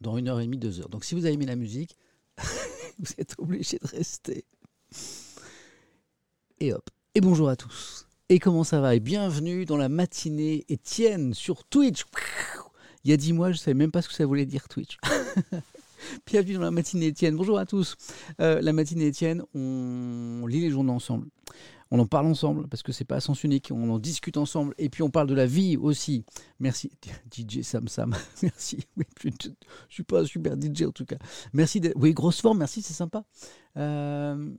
dans une heure et demie, deux heures. Donc si vous avez aimé la musique, vous êtes obligé de rester. Et hop. Et bonjour à tous. Et comment ça va? Et bienvenue dans la matinée Étienne sur Twitch. Il y a dix mois, je ne savais même pas ce que ça voulait dire Twitch. bienvenue dans la matinée Étienne. Bonjour à tous. Euh, la matinée Étienne, on lit les journaux ensemble on en parle ensemble parce que c'est pas à sens unique, on en discute ensemble et puis on parle de la vie aussi. Merci DJ Sam Sam, merci. Je, suis pas un super DJ en tout cas. Merci. Oui, grosse forme, merci, c'est sympa. Euh,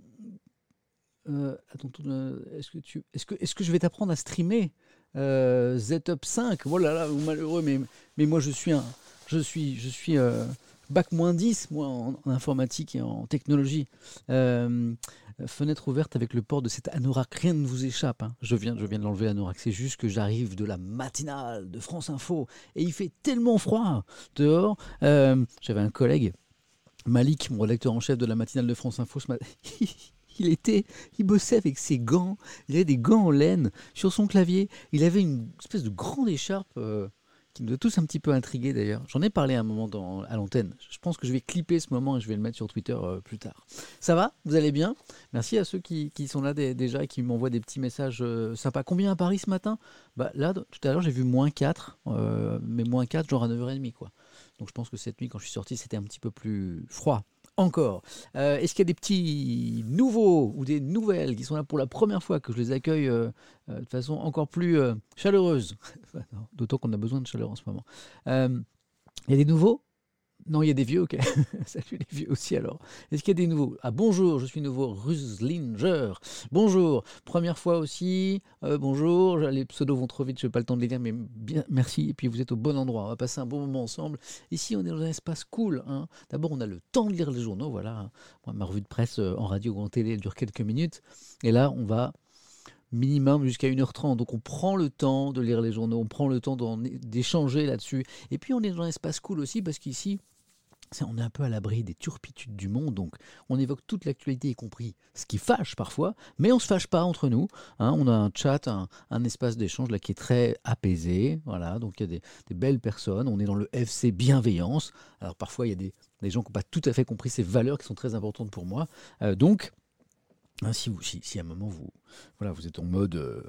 euh, attends, euh, est-ce que je vais t'apprendre à streamer Z-Up 5 Voilà, là, malheureux, mais, moi je suis un, je suis, je suis bac moins 10 moi en, informatique et en technologie. Euh, fenêtre ouverte avec le port de cet anorak. Rien ne vous échappe. Hein. Je viens, je viens de l'enlever l'anorak. C'est juste que j'arrive de la matinale de France Info et il fait tellement froid dehors. Euh, j'avais un collègue, Malik, mon rédacteur en chef de la matinale de France Info, il était, il bossait avec ses gants. Il avait des gants en laine sur son clavier. Il avait une espèce de grande écharpe. Euh, qui nous a tous un petit peu intrigués d'ailleurs. J'en ai parlé un moment dans, à l'antenne. Je pense que je vais clipper ce moment et je vais le mettre sur Twitter euh, plus tard. Ça va? Vous allez bien? Merci à ceux qui, qui sont là déjà et qui m'envoient des petits messages euh, sympas. Combien à Paris ce matin? Bah, Là, tout à l'heure, j'ai vu moins 4, euh, mais moins 4, genre à 9h30. Quoi. Donc je pense que cette nuit, quand je suis sorti, c'était un petit peu plus froid encore. Euh, est-ce qu'il y a des petits nouveaux ou des nouvelles qui sont là pour la première fois que je les accueille euh, euh, de façon encore plus chaleureuse? D'autant qu'on a besoin de chaleur en ce moment. Il y a des nouveaux? Non, il y a des vieux, ok. Salut les vieux aussi alors. Est-ce qu'il y a des nouveaux? Ah bonjour, je suis nouveau Ruslinger. Bonjour, première fois aussi. Euh, bonjour, les pseudos vont trop vite, je n'ai pas le temps de les lire, mais bien, merci. Et puis vous êtes au bon endroit, on va passer un bon moment ensemble. Ici, on est dans un espace cool. Hein. D'abord, on a le temps de lire les journaux, voilà. Moi, ma revue de presse euh, en radio ou en télé, elle dure quelques minutes. Et là, on va minimum jusqu'à 1h30. Donc on prend le temps de lire les journaux, on prend le temps d'échanger là-dessus. Et puis on est dans un espace cool aussi parce qu'ici, on est un peu à l'abri des turpitudes du monde, donc on évoque toute l'actualité, y compris ce qui fâche parfois, mais on se fâche pas entre nous. Hein. on a un chat, un, espace d'échange là qui est très apaisé, voilà. Donc il y a des, belles personnes. On est dans le FC bienveillance. Alors parfois il y a des, gens qui n'ont pas tout à fait compris ces valeurs qui sont très importantes pour moi. Euh, donc Hein, si, vous, si, à un moment vous, voilà, vous êtes en mode, euh,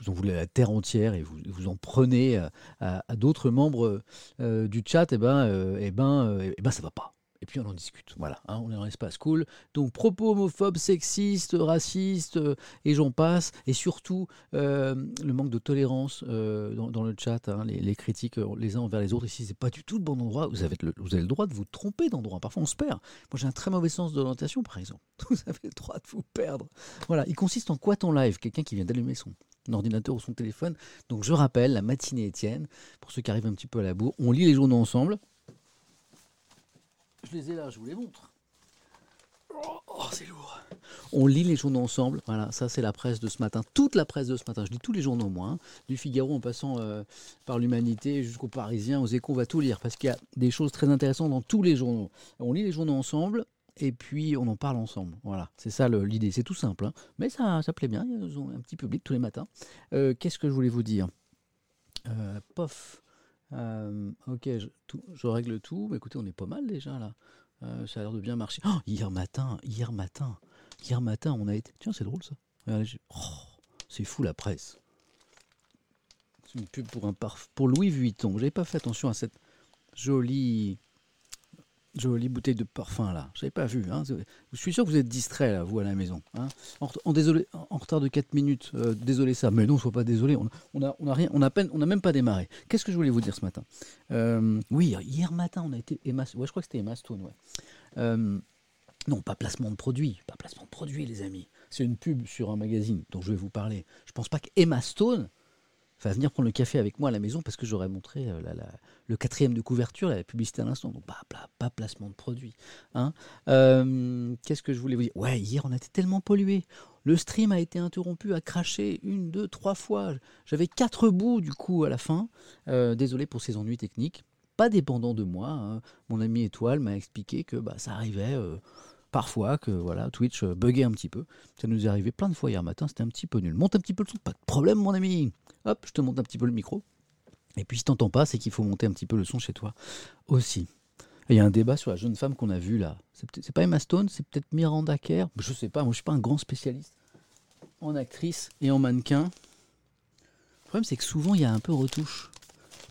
vous en voulez la terre entière et vous, vous en prenez à, d'autres membres euh, du chat, et eh ben, euh, eh ben, eh ben, ça va pas et puis on en discute. Voilà, hein, on est dans l'espace cool. Donc propos homophobes, sexistes, racistes, euh, et j'en passe. Et surtout, euh, le manque de tolérance euh, dans, le chat, hein, les, critiques les uns envers les autres. Ici, c'est pas du tout le bon endroit. Vous avez le, vous avez le droit de vous tromper d'endroit. Parfois, on se perd. Moi, j'ai un très mauvais sens d'orientation, par exemple. Vous avez le droit de vous perdre. Voilà, il consiste en quoi ton live? Quelqu'un qui vient d'allumer son ordinateur ou son téléphone. Donc je rappelle, la matinée Étienne, pour ceux qui arrivent un petit peu à la bourre, on lit les journaux ensemble. Je les ai là, je vous les montre. Oh, c'est lourd. On lit les journaux ensemble. Voilà, ça c'est la presse de ce matin. Toute la presse de ce matin. Je lis tous les journaux, moi. Hein. Du Figaro en passant euh, par l'Humanité jusqu'aux Parisiens, aux Échos, on va tout lire parce qu'il y a des choses très intéressantes dans tous les journaux. On lit les journaux ensemble et puis on en parle ensemble. Voilà, c'est ça l'idée. C'est tout simple, hein. mais ça, ça plaît bien. Ils ont un petit public tous les matins. Euh, qu'est-ce que je voulais vous dire? Euh, Pof. Euh, ok, je, règle tout. Mais écoutez, on est pas mal déjà là. Euh, ça a l'air de bien marcher. Oh, hier matin, hier matin, hier matin, on a été. Tiens, c'est drôle ça. Oh, c'est fou la presse. C'est une pub pour un parfum pour Louis Vuitton. J'avais pas fait attention à cette jolie Jolie bouteille de parfum là, je n'avais pas vu. Hein. Je suis sûr que vous êtes distrait là, vous à la maison. Hein. En, retard de 4 minutes, euh, désolé ça. Mais non, sois pas désolé, on, on, a, on a n'a même pas démarré. Qu'est-ce que je voulais vous dire ce matin? Euh, Oui, hier matin, on a été Emma, ouais, je crois que c'était Emma Stone. Ouais. Euh, non, pas placement de produit, pas placement de produit, les amis. C'est une pub sur un magazine dont je vais vous parler. Je pense pas que Emma Stone va venir prendre le café avec moi à la maison parce que j'aurais montré euh, le quatrième de couverture, la publicité à l'instant. Donc, pas, pas, placement de produit. Hein. Euh, qu'est-ce que je voulais vous dire? Ouais, hier, on été tellement pollué. Le stream a été interrompu, a craché une, deux, trois fois. J'avais quatre bouts du coup à la fin. Euh, désolé pour ces ennuis techniques. Pas dépendant de moi. Hein. Mon ami Étoile m'a expliqué que bah, ça arrivait parfois que voilà Twitch buguait un petit peu. Ça nous est arrivé plein de fois hier matin, c'était un petit peu nul. Monte un petit peu le son, pas de problème mon ami. Hop, je te monte un petit peu le micro. Et puis si t'entends pas, c'est qu'il faut monter un petit peu le son chez toi aussi. Il y a un débat sur la jeune femme qu'on a vue là. C'est pas Emma Stone, c'est peut-être Miranda Kerr. Je sais pas, moi je suis pas un grand spécialiste en actrice et en mannequin. Le problème c'est que souvent il y a un peu retouche.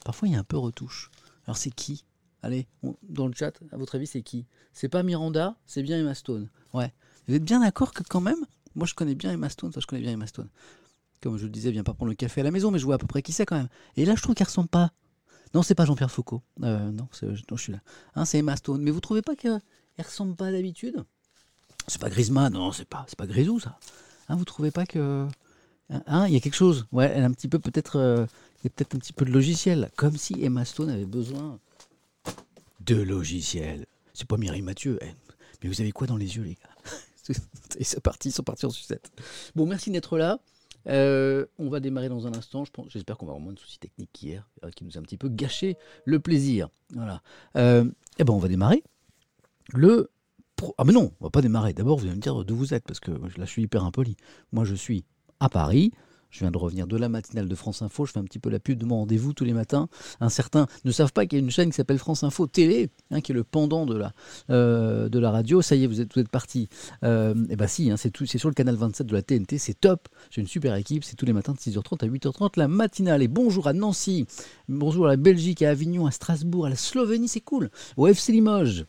Parfois il y a un peu retouche. Alors c'est qui? Allez, dans le chat, à votre avis c'est qui? C'est pas Miranda, c'est bien Emma Stone. Ouais. Vous êtes bien d'accord que quand même, moi je connais bien Emma Stone, enfin je connais bien Emma Stone. Comme je le disais, viens pas prendre le café à la maison, mais je vois à peu près qui c'est quand même. Et là je trouve qu'elle ressemble pas. Non, c'est pas Jean-Pierre Foucault. Euh, non, c'est- non, je suis là. Hein, c'est Emma Stone. Mais vous trouvez pas qu'elle elle ressemble pas d'habitude? C'est pas Griezmann, non, c'est pas, c'est pas Grisou ça. Hein, vous trouvez pas que Hein, il y a quelque chose? Ouais, elle a un petit peu peut-être, euh, il y a peut-être un petit peu de logiciel, comme si Emma Stone avait besoin de logiciel. C'est pas Mireille Mathieu. Mais vous avez quoi dans les yeux, les gars Et c'est parti, ils sont partis en sucette. Bon, merci d'être là. Euh, on va démarrer dans un instant. J'espère qu'on va avoir moins de soucis techniques qu'hier, euh, qui nous a un petit peu gâché le plaisir. Voilà. Euh, eh ben, on va démarrer. Le ah mais non, on va pas démarrer. D'abord, vous allez me dire d'où vous êtes, parce que là, je suis hyper impoli. Moi, je suis à Paris. Je viens de revenir de la matinale de France Info. Je fais un petit peu la pub de mon rendez-vous tous les matins. Un certain ne savent pas qu'il y a une chaîne qui s'appelle France Info Télé, hein, qui est le pendant de la, euh, de la radio. Ça y est, vous êtes, partis. Euh, et bah si, hein, c'est sur le canal 27 de la TNT. C'est top. J'ai une super équipe. C'est tous les matins de 6h30 à 8h30 la matinale. Et bonjour à Nancy. Bonjour à la Belgique, à Avignon, à Strasbourg, à la Slovénie. C'est cool. Au FC Limoges.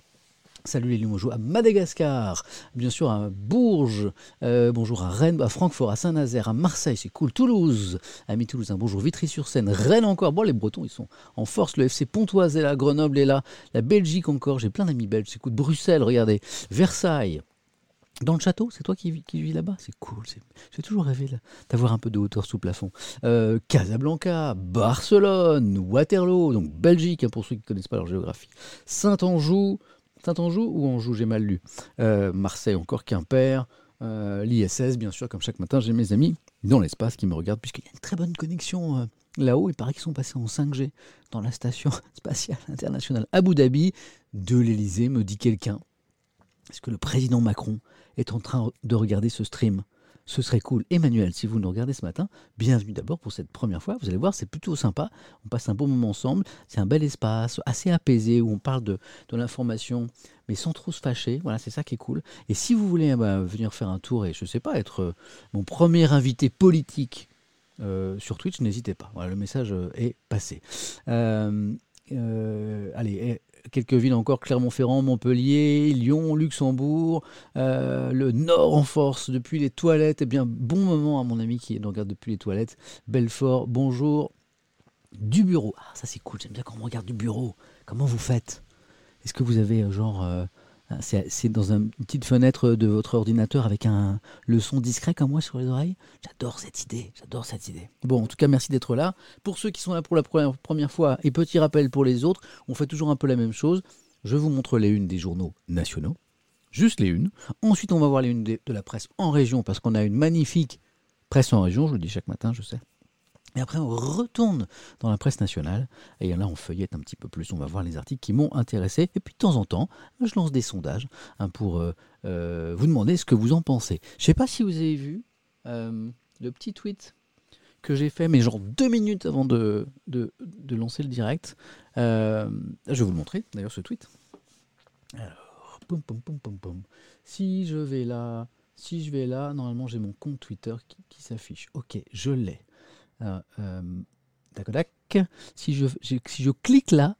Salut les Limogeaux, à Madagascar, bien sûr à Bourges, euh, bonjour à Rennes, à Francfort, à Saint-Nazaire, à Marseille, c'est cool, Toulouse, ami Toulouse, un bonjour, Vitry-sur-Seine, Rennes encore, bon les Bretons ils sont en force, le FC Pontoise est là, Grenoble est là, la Belgique encore, j'ai plein d'amis belges, c'est cool, Bruxelles, regardez, Versailles, dans le château, c'est toi qui, vis- là-bas? C'est cool. J'ai toujours rêvé d'avoir un peu de hauteur sous plafond. Euh, Casablanca, Barcelone, Waterloo, donc Belgique, hein, pour ceux qui ne connaissent pas leur géographie. Saint-Anjou, Saint-Anjou ou Anjou, j'ai mal lu. Euh, Marseille, encore Quimper. euh, L'ISS, bien sûr, comme chaque matin, j'ai mes amis dans l'espace qui me regardent, puisqu'il y a une très bonne connexion euh, là-haut. Il paraît qu'ils sont passés en 5G dans la station spatiale internationale Abu Dhabi de l'Elysée, me dit quelqu'un. Est-ce que le président Macron est en train de regarder ce stream? Ce serait cool. Emmanuel, si vous nous regardez ce matin, bienvenue d'abord pour cette première fois. Vous allez voir, c'est plutôt sympa. On passe un bon moment ensemble. C'est un bel espace, assez apaisé, où on parle de, l'information, mais sans trop se fâcher. Voilà, c'est ça qui est cool. Et si vous voulez ben, venir faire un tour et, je sais pas, être euh, mon premier invité politique euh, sur Twitch, n'hésitez pas. Voilà, le message euh, est passé. Allez, quelques villes encore, Clermont-Ferrand, Montpellier, Lyon, Luxembourg, euh, le Nord en force depuis les toilettes. Eh bien, bon moment à mon ami qui nous regarde depuis les toilettes. Belfort, bonjour. Du bureau. Ah, ça c'est cool, j'aime bien quand on regarde du bureau. Comment vous faites? Est-ce que vous avez euh, genre... euh, c'est c'est dans un- une petite fenêtre de votre ordinateur avec un, le son discret comme moi sur les oreilles J'adore cette idée, j'adore cette idée. Bon, en tout cas, merci d'être là. Pour ceux qui sont là pour la première, fois, et petit rappel pour les autres, on fait toujours un peu la même chose. Je vous montre les unes des journaux nationaux, juste les unes. Ensuite, on va voir les unes de la presse en région, parce qu'on a une magnifique presse en région, je le dis chaque matin, je sais. Et après, on retourne dans la presse nationale. Et là, on feuillette un petit peu plus. On va voir les articles qui m'ont intéressé. Et puis, de temps en temps, je lance des sondages hein, pour euh, euh, vous demander ce que vous en pensez. Je ne sais pas si vous avez vu euh, le petit tweet que j'ai fait, mais genre deux minutes avant de, de, de lancer le direct. Je vais vous le montrer, d'ailleurs, ce tweet. Si je vais là, si je vais là, normalement, j'ai mon compte Twitter qui s'affiche. Ok, je l'ai. Euh, euh, tac, tac. Si je, si je clique là,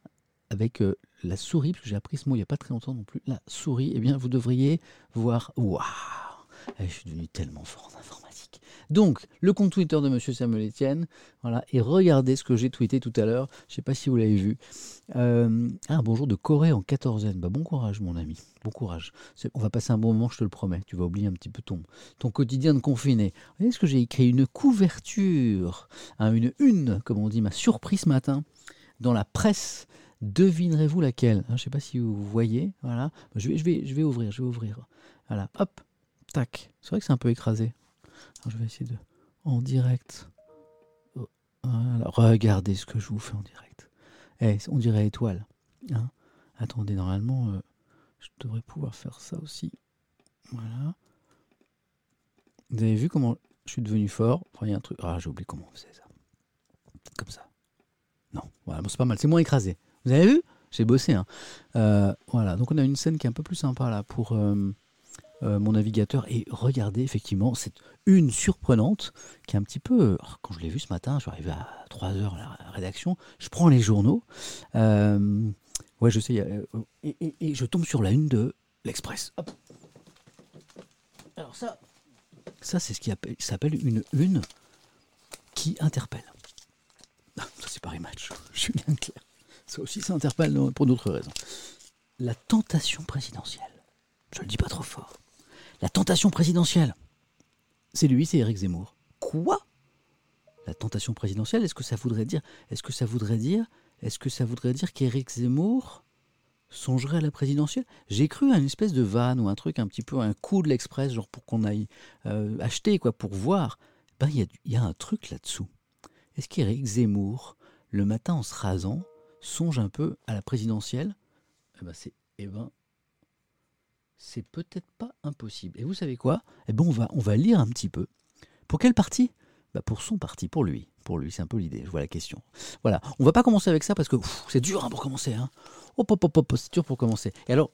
avec euh, la souris, parce que j'ai appris ce mot il n'y a pas très longtemps non plus, la souris, eh bien, vous devriez voir. Waouh Eh, Je suis devenu tellement fort en informatique. Donc, le compte Twitter de Monsieur Samuel Etienne, voilà, et regardez ce que j'ai tweeté tout à l'heure. Je ne sais pas si vous l'avez vu. Euh, ah, bonjour de Corée en quatorzaine. Bah, bon courage, mon ami. Bon courage. On va passer un bon moment, je te le promets. Tu vas oublier un petit peu ton, quotidien de confiné. Vous voyez ce que j'ai écrit Une couverture, hein, une une, comme on dit, m'a surpris ce matin dans la presse. Devinerez-vous laquelle? Hein, Je ne sais pas si vous voyez. Voilà. Je vais, je, je vais ouvrir, je vais ouvrir. Voilà. Hop. Tac. C'est vrai que c'est un peu écrasé. Je vais essayer de. En direct. Oh. Regardez ce que je vous fais en direct. Eh, on dirait étoile. Hein Attendez, normalement, euh, je devrais pouvoir faire ça aussi. Voilà. Vous avez vu comment je suis devenu fort? Enfin, y a un truc? Ah, j'ai oublié comment on faisait ça. Comme ça. Non, voilà, bon, c'est pas mal. C'est moins écrasé. Vous avez vu? J'ai bossé. Hein. Euh, voilà, donc on a une scène qui est un peu plus sympa là pour euh, euh, mon navigateur. Et regardez, effectivement, c'est une surprenante qui est un petit peu. Quand je l'ai vu ce matin, je suis arrivé à 3h à la rédaction, je prends les journaux. ouais, je sais, et, et, je tombe sur la une de l'Express. Alors ça, c'est ce qui s'appelle une une qui interpelle. Ah, ça c'est Paris Match, Julien Clair. Ça aussi, ça interpelle pour d'autres raisons. La tentation présidentielle. Je ne le dis pas trop fort. La tentation présidentielle. C'est lui, c'est Éric Zemmour. Quoi? La tentation présidentielle, est-ce que ça voudrait dire Est-ce que ça voudrait dire Est-ce que ça voudrait dire qu'Éric Zemmour songerait à la présidentielle? J'ai cru à une espèce de vanne ou un truc un petit peu un coup de l'express, genre pour qu'on aille euh, acheter quoi, pour voir. Ben il y, y a un truc là-dessous. Est-ce qu'Éric Zemmour, le matin en se rasant, songe un peu à la présidentielle, eh ben c'est eh ben, c'est peut-être pas impossible. Et vous savez quoi? Eh ben on va on va lire un petit peu. Pour quel parti? Bah Pour son parti, pour lui. Pour lui, c'est un peu l'idée, je vois la question. Voilà, on va pas commencer avec ça parce que c'est dur hein, pour commencer. Hein. Hop, hop, hop, hop, c'est dur pour commencer. Et alors,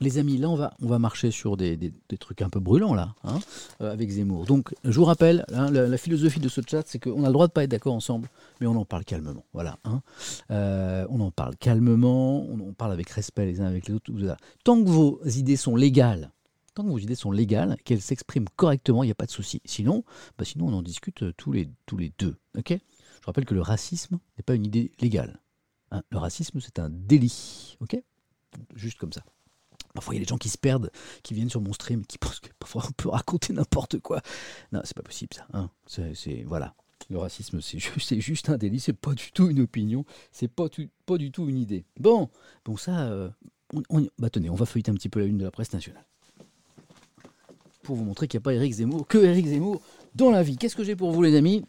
les amis, là, on va, on va marcher sur des, trucs un peu brûlants, là, hein, euh, avec Zemmour. Donc, je vous rappelle, hein, la, philosophie de ce chat, c'est qu'on a le droit de pas être d'accord ensemble, mais on en parle calmement. Voilà. Hein. Euh, on en parle calmement, on en parle avec respect les uns avec les autres. Tant que vos idées sont légales, tant que vos idées sont légales, qu'elles s'expriment correctement, il n'y a pas de souci. Sinon, bah sinon, on en discute euh, tous les, tous les deux. ok? Je rappelle que le racisme n'est pas une idée légale. le racisme, c'est un délit. ok? Juste comme ça. Parfois, il y a des gens qui se perdent, qui viennent sur mon stream, qui pensent que parfois on peut raconter n'importe quoi. Non, c'est pas possible ça. Hein. C'est, voilà. Le racisme, c'est juste, un délit, c'est pas du tout une opinion, c'est pas, pas du tout une idée. Bon, bon ça, euh, bah tenez, on va feuilleter un petit peu la une de la presse nationale. Pour vous montrer qu'il n'y a pas Eric Zemmour, que Eric Zemmour dans la vie. Qu'est-ce que j'ai pour vous les amis?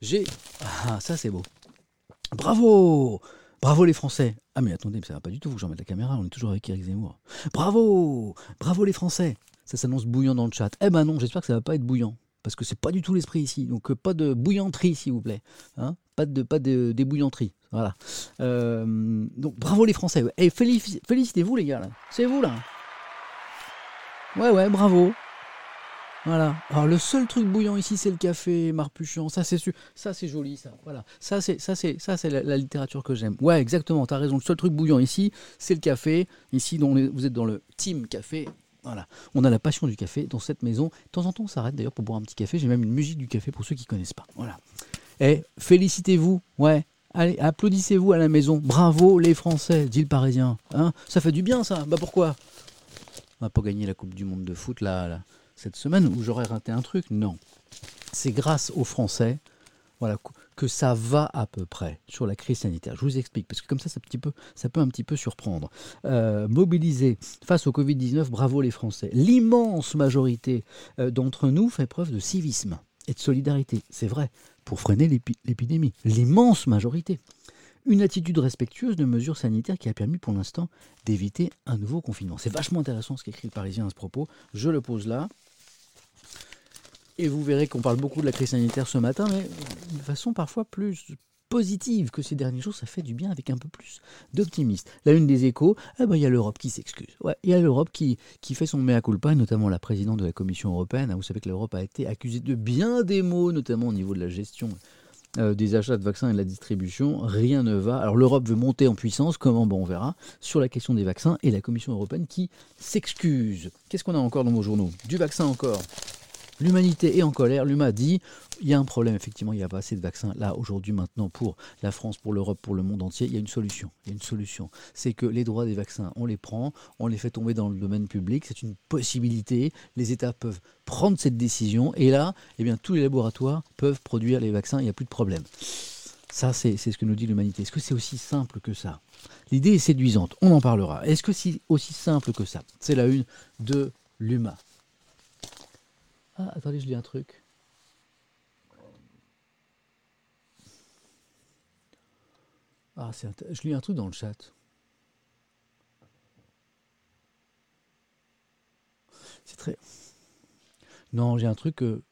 J'ai... Ah, ça c'est beau. Bravo Bravo les Français Ah mais attendez, mais ça va pas du tout, vous que j'en mette la caméra, on est toujours avec Eric Zemmour. Bravo Bravo les Français Ça s'annonce bouillant dans le chat. Eh ben non, j'espère que ça va pas être bouillant. Parce que c'est pas du tout l'esprit ici. Donc euh, pas de bouillanterie, s'il vous plaît. Hein pas de pas de débouillanterie. Voilà. Euh, donc bravo les Français. Eh, félicitez-vous les gars là. C'est vous là. Ouais ouais, bravo. Voilà. Alors le seul truc bouillant ici, c'est le café marpuchant. Ça c'est ça c'est joli ça. Voilà. Ça c'est ça c'est ça c'est la, littérature que j'aime. Ouais, exactement. T'as raison. Le seul truc bouillant ici, c'est le café. Ici, vous êtes dans le team café. Voilà. On a la passion du café dans cette maison. De temps en temps, on s'arrête d'ailleurs pour boire un petit café. J'ai même une musique du café pour ceux qui connaissent pas. Voilà. Et eh, félicitez-vous. Ouais. Allez, applaudissez-vous à la maison. Bravo les Français, dit le Parisien. Hein ça fait du bien ça. Bah pourquoi? On va pas gagner la Coupe du Monde de foot là. là cette semaine où j'aurais raté un truc. Non. C'est grâce aux Français voilà, que ça va à peu près sur la crise sanitaire. Je vous explique, parce que comme ça, ça, petit peu, ça peut un petit peu surprendre. Euh, mobilisés face au Covid-19, bravo les Français. L'immense majorité euh, d'entre nous fait preuve de civisme et de solidarité. C'est vrai, pour freiner l'épidémie. L'immense majorité une attitude respectueuse de mesures sanitaires qui a permis pour l'instant d'éviter un nouveau confinement. C'est vachement intéressant ce qu'écrit le Parisien à ce propos. Je le pose là. Et vous verrez qu'on parle beaucoup de la crise sanitaire ce matin, mais de façon parfois plus positive que ces derniers jours, ça fait du bien avec un peu plus d'optimisme. La une des échos, eh ben, il y a l'Europe qui s'excuse. Il y a l'Europe qui, qui fait son mea culpa, et notamment la présidente de la Commission européenne. Vous savez que l'Europe a été accusée de bien des mots, notamment au niveau de la gestion euh, des achats de vaccins et de la distribution, rien ne va. Alors l'Europe veut monter en puissance, comment? Bon, on verra, sur la question des vaccins et la Commission européenne qui s'excuse. Qu'est-ce qu'on a encore dans vos journaux? Du vaccin encore. L'humanité est en colère. L'UMA dit il y a un problème, effectivement, il n'y a pas assez de vaccins là, aujourd'hui, maintenant, pour la France, pour l'Europe, pour le monde entier. Il y a une solution. Il y a une solution. C'est que les droits des vaccins, on les prend, on les fait tomber dans le domaine public. C'est une possibilité. Les États peuvent prendre cette décision. Et là, eh bien, tous les laboratoires peuvent produire les vaccins. Il n'y a plus de problème. Ça, c'est ce que nous dit l'humanité. Est-ce que c'est aussi simple que ça? L'idée est séduisante. On en parlera. Est-ce que c'est aussi simple que ça? C'est la une de l'UMA. Ah, attendez, je lis un truc. Ah, je lis un truc dans le chat. C'est très. Non, j'ai un truc que.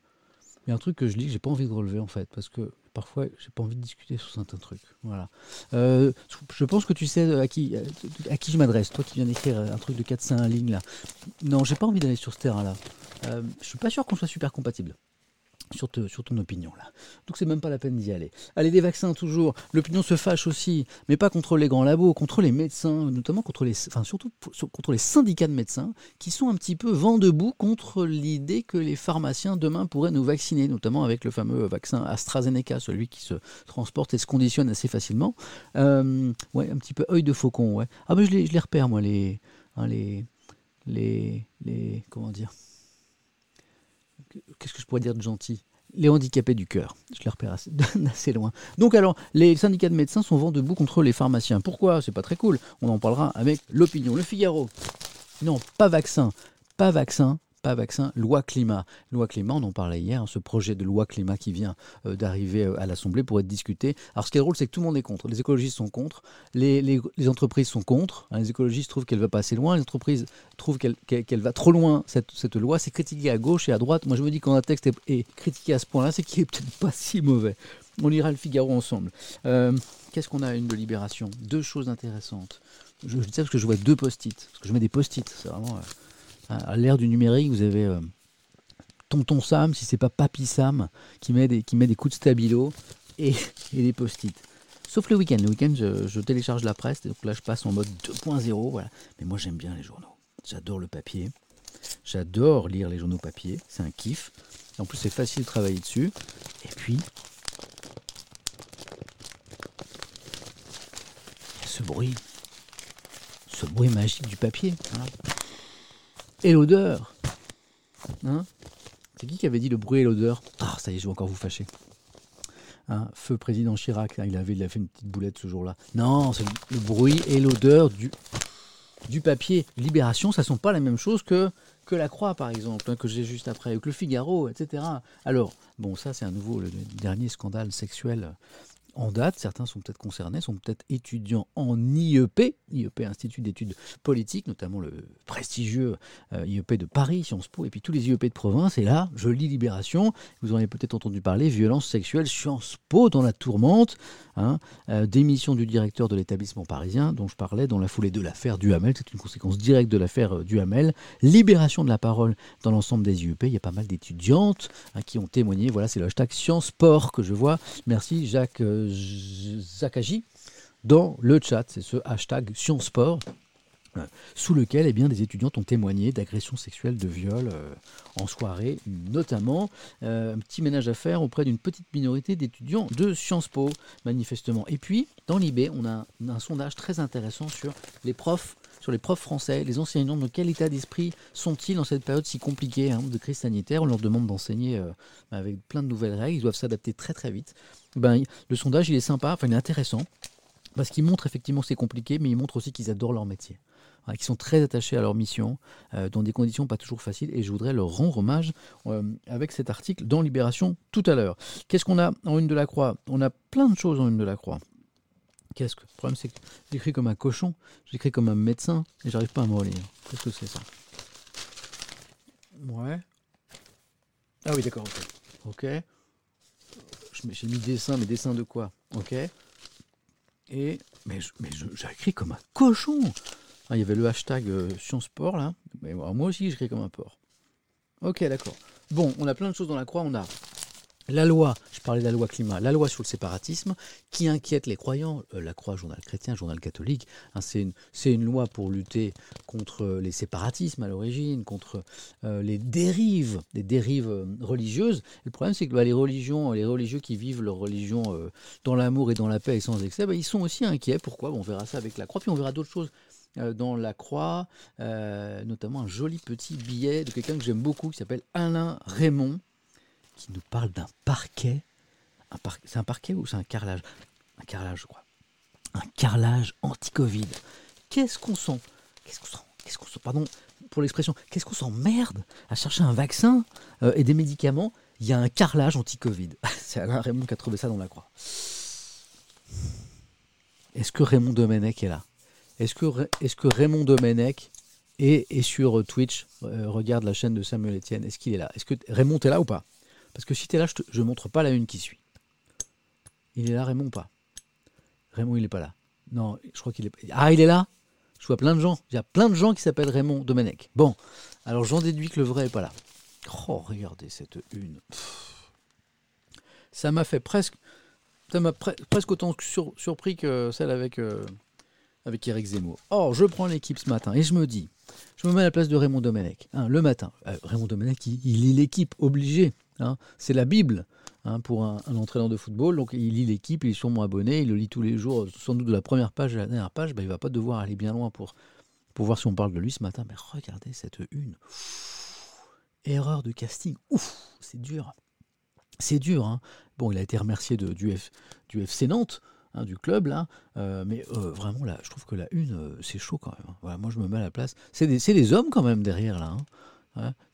Il y a un truc que je lis que j'ai pas envie de relever en fait, parce que parfois, j'ai pas envie de discuter sur certains trucs. Voilà. Euh, je pense que tu sais à qui, à qui je m'adresse. Toi qui viens d'écrire un truc de 4-5 lignes là. Non, j'ai pas envie d'aller sur ce terrain-là. Euh, je suis pas sûr qu'on soit super compatible sur, ton opinion là. Donc c'est même pas la peine d'y aller. Allez, des vaccins toujours. L'opinion se fâche aussi, mais pas contre les grands labos, contre les médecins, notamment contre les, syndicats de médecins qui sont un petit peu vent debout contre l'idée que les pharmaciens demain pourraient nous vacciner, notamment avec le fameux vaccin AstraZeneca, celui qui se transporte et se conditionne assez facilement. Euh, ouais, un petit peu œil de faucon. Ouais. Ah ben je les, je repère moi les, hein, les, les, les, comment dire qu'est-ce que je pourrais dire de gentil? Les handicapés du cœur. Je les repère assez, loin. Donc alors, les syndicats de médecins sont vent debout contre les pharmaciens. Pourquoi? C'est pas très cool. On en parlera avec l'opinion. Le Figaro. Non, pas vaccin. Pas vaccin pas vaccin, loi climat. Loi climat, on en parlait hier, hein, ce projet de loi climat qui vient euh, d'arriver euh, à l'Assemblée pour être discuté. Alors ce qui est drôle, c'est que tout le monde est contre. Les écologistes sont contre, les, entreprises sont contre. Hein, les écologistes trouvent qu'elle va pas assez loin, les entreprises trouvent qu'elle va trop loin, cette, loi. C'est critiqué à gauche et à droite. Moi je me dis quand un texte est, critiqué à ce point-là, c'est qu'il est peut-être pas si mauvais. On lira le Figaro ensemble. Euh, qu'est-ce qu'on a une Libération? Deux choses intéressantes. Je, dis ça parce que je vois deux post-it. Parce que je mets des post-it. C'est vraiment à l'ère du numérique, vous avez euh, Tonton Sam, si c'est pas Papy Sam, qui met des, coups de stabilo et, des post-it. Sauf le week-end. Le week-end, je, télécharge la presse, donc là, je passe en mode 2.0. Voilà. Mais moi, j'aime bien les journaux. J'adore le papier. J'adore lire les journaux papier. C'est un kiff. En plus, c'est facile de travailler dessus. Et puis, ce bruit. Ce bruit magique du papier. Et l'odeur hein C'est qui qui avait dit le bruit et l'odeur Ah, ça y est, je vais encore vous fâcher. Hein, feu président Chirac, hein, il, avait, il a fait une petite boulette ce jour-là. Non, c'est le bruit et l'odeur du, du papier. Libération, ça ne sont pas la même chose que, la Croix, par exemple, hein, que j'ai juste après, que le Figaro, etc. Alors, bon, ça, c'est à nouveau le dernier scandale sexuel en date, certains sont peut-être concernés, sont peut-être étudiants en IEP, IEP Institut d'études politiques, notamment le prestigieux euh, IEP de Paris, Sciences Po, et puis tous les IEP de province. Et là, je lis Libération, vous en avez peut-être entendu parler, violence sexuelle, Sciences Po dans la tourmente, hein, euh, démission du directeur de l'établissement parisien dont je parlais dans la foulée de l'affaire Duhamel, c'est une conséquence directe de l'affaire euh, Duhamel, libération de la parole dans l'ensemble des IEP, il y a pas mal d'étudiantes hein, qui ont témoigné, voilà, c'est le hashtag Sciences Sport que je vois. Merci Jacques. Zakaji dans le chat. C'est ce hashtag Sport euh, sous lequel eh des étudiantes ont témoigné d'agressions sexuelles, de viols euh, en soirée, notamment. Euh, un petit ménage à faire auprès d'une petite minorité d'étudiants de Sciences Po, manifestement. Et puis, dans l'IB, on a un, sondage très intéressant sur les profs sur les profs français, les enseignants, de quel état d'esprit sont-ils dans cette période si compliquée hein, de crise sanitaire? On leur demande d'enseigner avec plein de nouvelles règles, ils doivent s'adapter très très vite ben, le sondage, il est sympa, enfin, il est intéressant, parce qu'il montre effectivement que c'est compliqué, mais il montre aussi qu'ils adorent leur métier. Qu'ils sont très attachés à leur mission, euh, dans des conditions pas toujours faciles, et je voudrais leur rendre hommage euh, avec cet article dans Libération tout à l'heure. Qu'est-ce qu'on a en une de la croix? On a plein de choses en une de la croix. Qu'est-ce que le problème c'est que j'écris comme un cochon, j'écris comme un médecin et j'arrive pas à me relire. Qu'est-ce que c'est ça? Ouais. Ah oui d'accord. Ok. Ok j'ai mis dessin, mais dessin de quoi Ok? Et mais j'ai écrit comme un cochon. Ah, il y avait le hashtag euh, là. Mais moi aussi j'écris comme un porc. Ok, d'accord. Bon, on a plein de choses dans la croix. On a la loi, je parlais de la loi climat, la loi sur le séparatisme qui inquiète les croyants. Euh, la Croix, journal chrétien, journal catholique, hein, c'est une, loi pour lutter contre les séparatismes à l'origine, contre euh, les dérives, des dérives euh, religieuses. le problème, c'est que bah, les religions, les religieux qui vivent leur religion dans l'amour et dans la paix et sans excès, bah, ils sont aussi inquiets. Pourquoi? On verra ça avec la Croix, puis on verra d'autres choses dans la croix, notamment un joli petit billet de quelqu'un que j'aime beaucoup qui s'appelle Alain Raymond, qui nous parle d'un parquet. C'est un parquet ou c'est un carrelage? Un carrelage, je crois. Un carrelage anti-Covid. Qu'est-ce qu'on sent? Qu'est-ce qu'on sent? Qu'est-ce qu'on sent? Pardon pour l'expression. Qu'est-ce qu'on s'emmerde à chercher un vaccin euh, et des médicaments? Il y a un carrelage anti-Covid. c'est Alain Raymond qui a trouvé ça dans la croix. Est-ce que Raymond Domenech est là? Est-ce que, Raymond Domenech est, sur Twitch? Euh, Regarde la chaîne de Samuel Etienne. Est-ce qu'il est là? Est-ce que Raymond est là ou pas? Parce que si tu es là, je ne montre pas la une qui suit. Il est là, Raymond, ou pas? Raymond, il n'est pas là. Non, je crois qu'il est. Ah, il est là? Je vois plein de gens. Il y a plein de gens qui s'appellent Raymond Domenech. Bon, alors j'en déduis que le vrai n'est pas là. Oh, regardez cette une. Ça m'a fait presque. Ça m'a presque autant surpris que celle avec, euh, avec Eric Zemmour. Or, je prends l'équipe ce matin et je me dis, je me mets à la place de Raymond Domenech. Hein, le matin, euh, Raymond Domenech, il, lit l'équipe, obligé. Hein. c'est la Bible hein, pour un, entraîneur de football. Donc, il lit l'équipe, il est sûrement abonné, il le lit tous les jours, sans doute de la première page à la dernière page. Ben, il ne va pas devoir aller bien loin pour, pour voir si on parle de lui ce matin. Mais regardez cette une. erreur de casting. Ouf, c'est dur. C'est dur. Hein. Bon, il a été remercié du, FC Nantes. Du club là, euh, mais euh, vraiment là, je trouve que la une, euh, c'est chaud quand même. Moi je me mets à la place. C'est des, hommes quand même derrière là.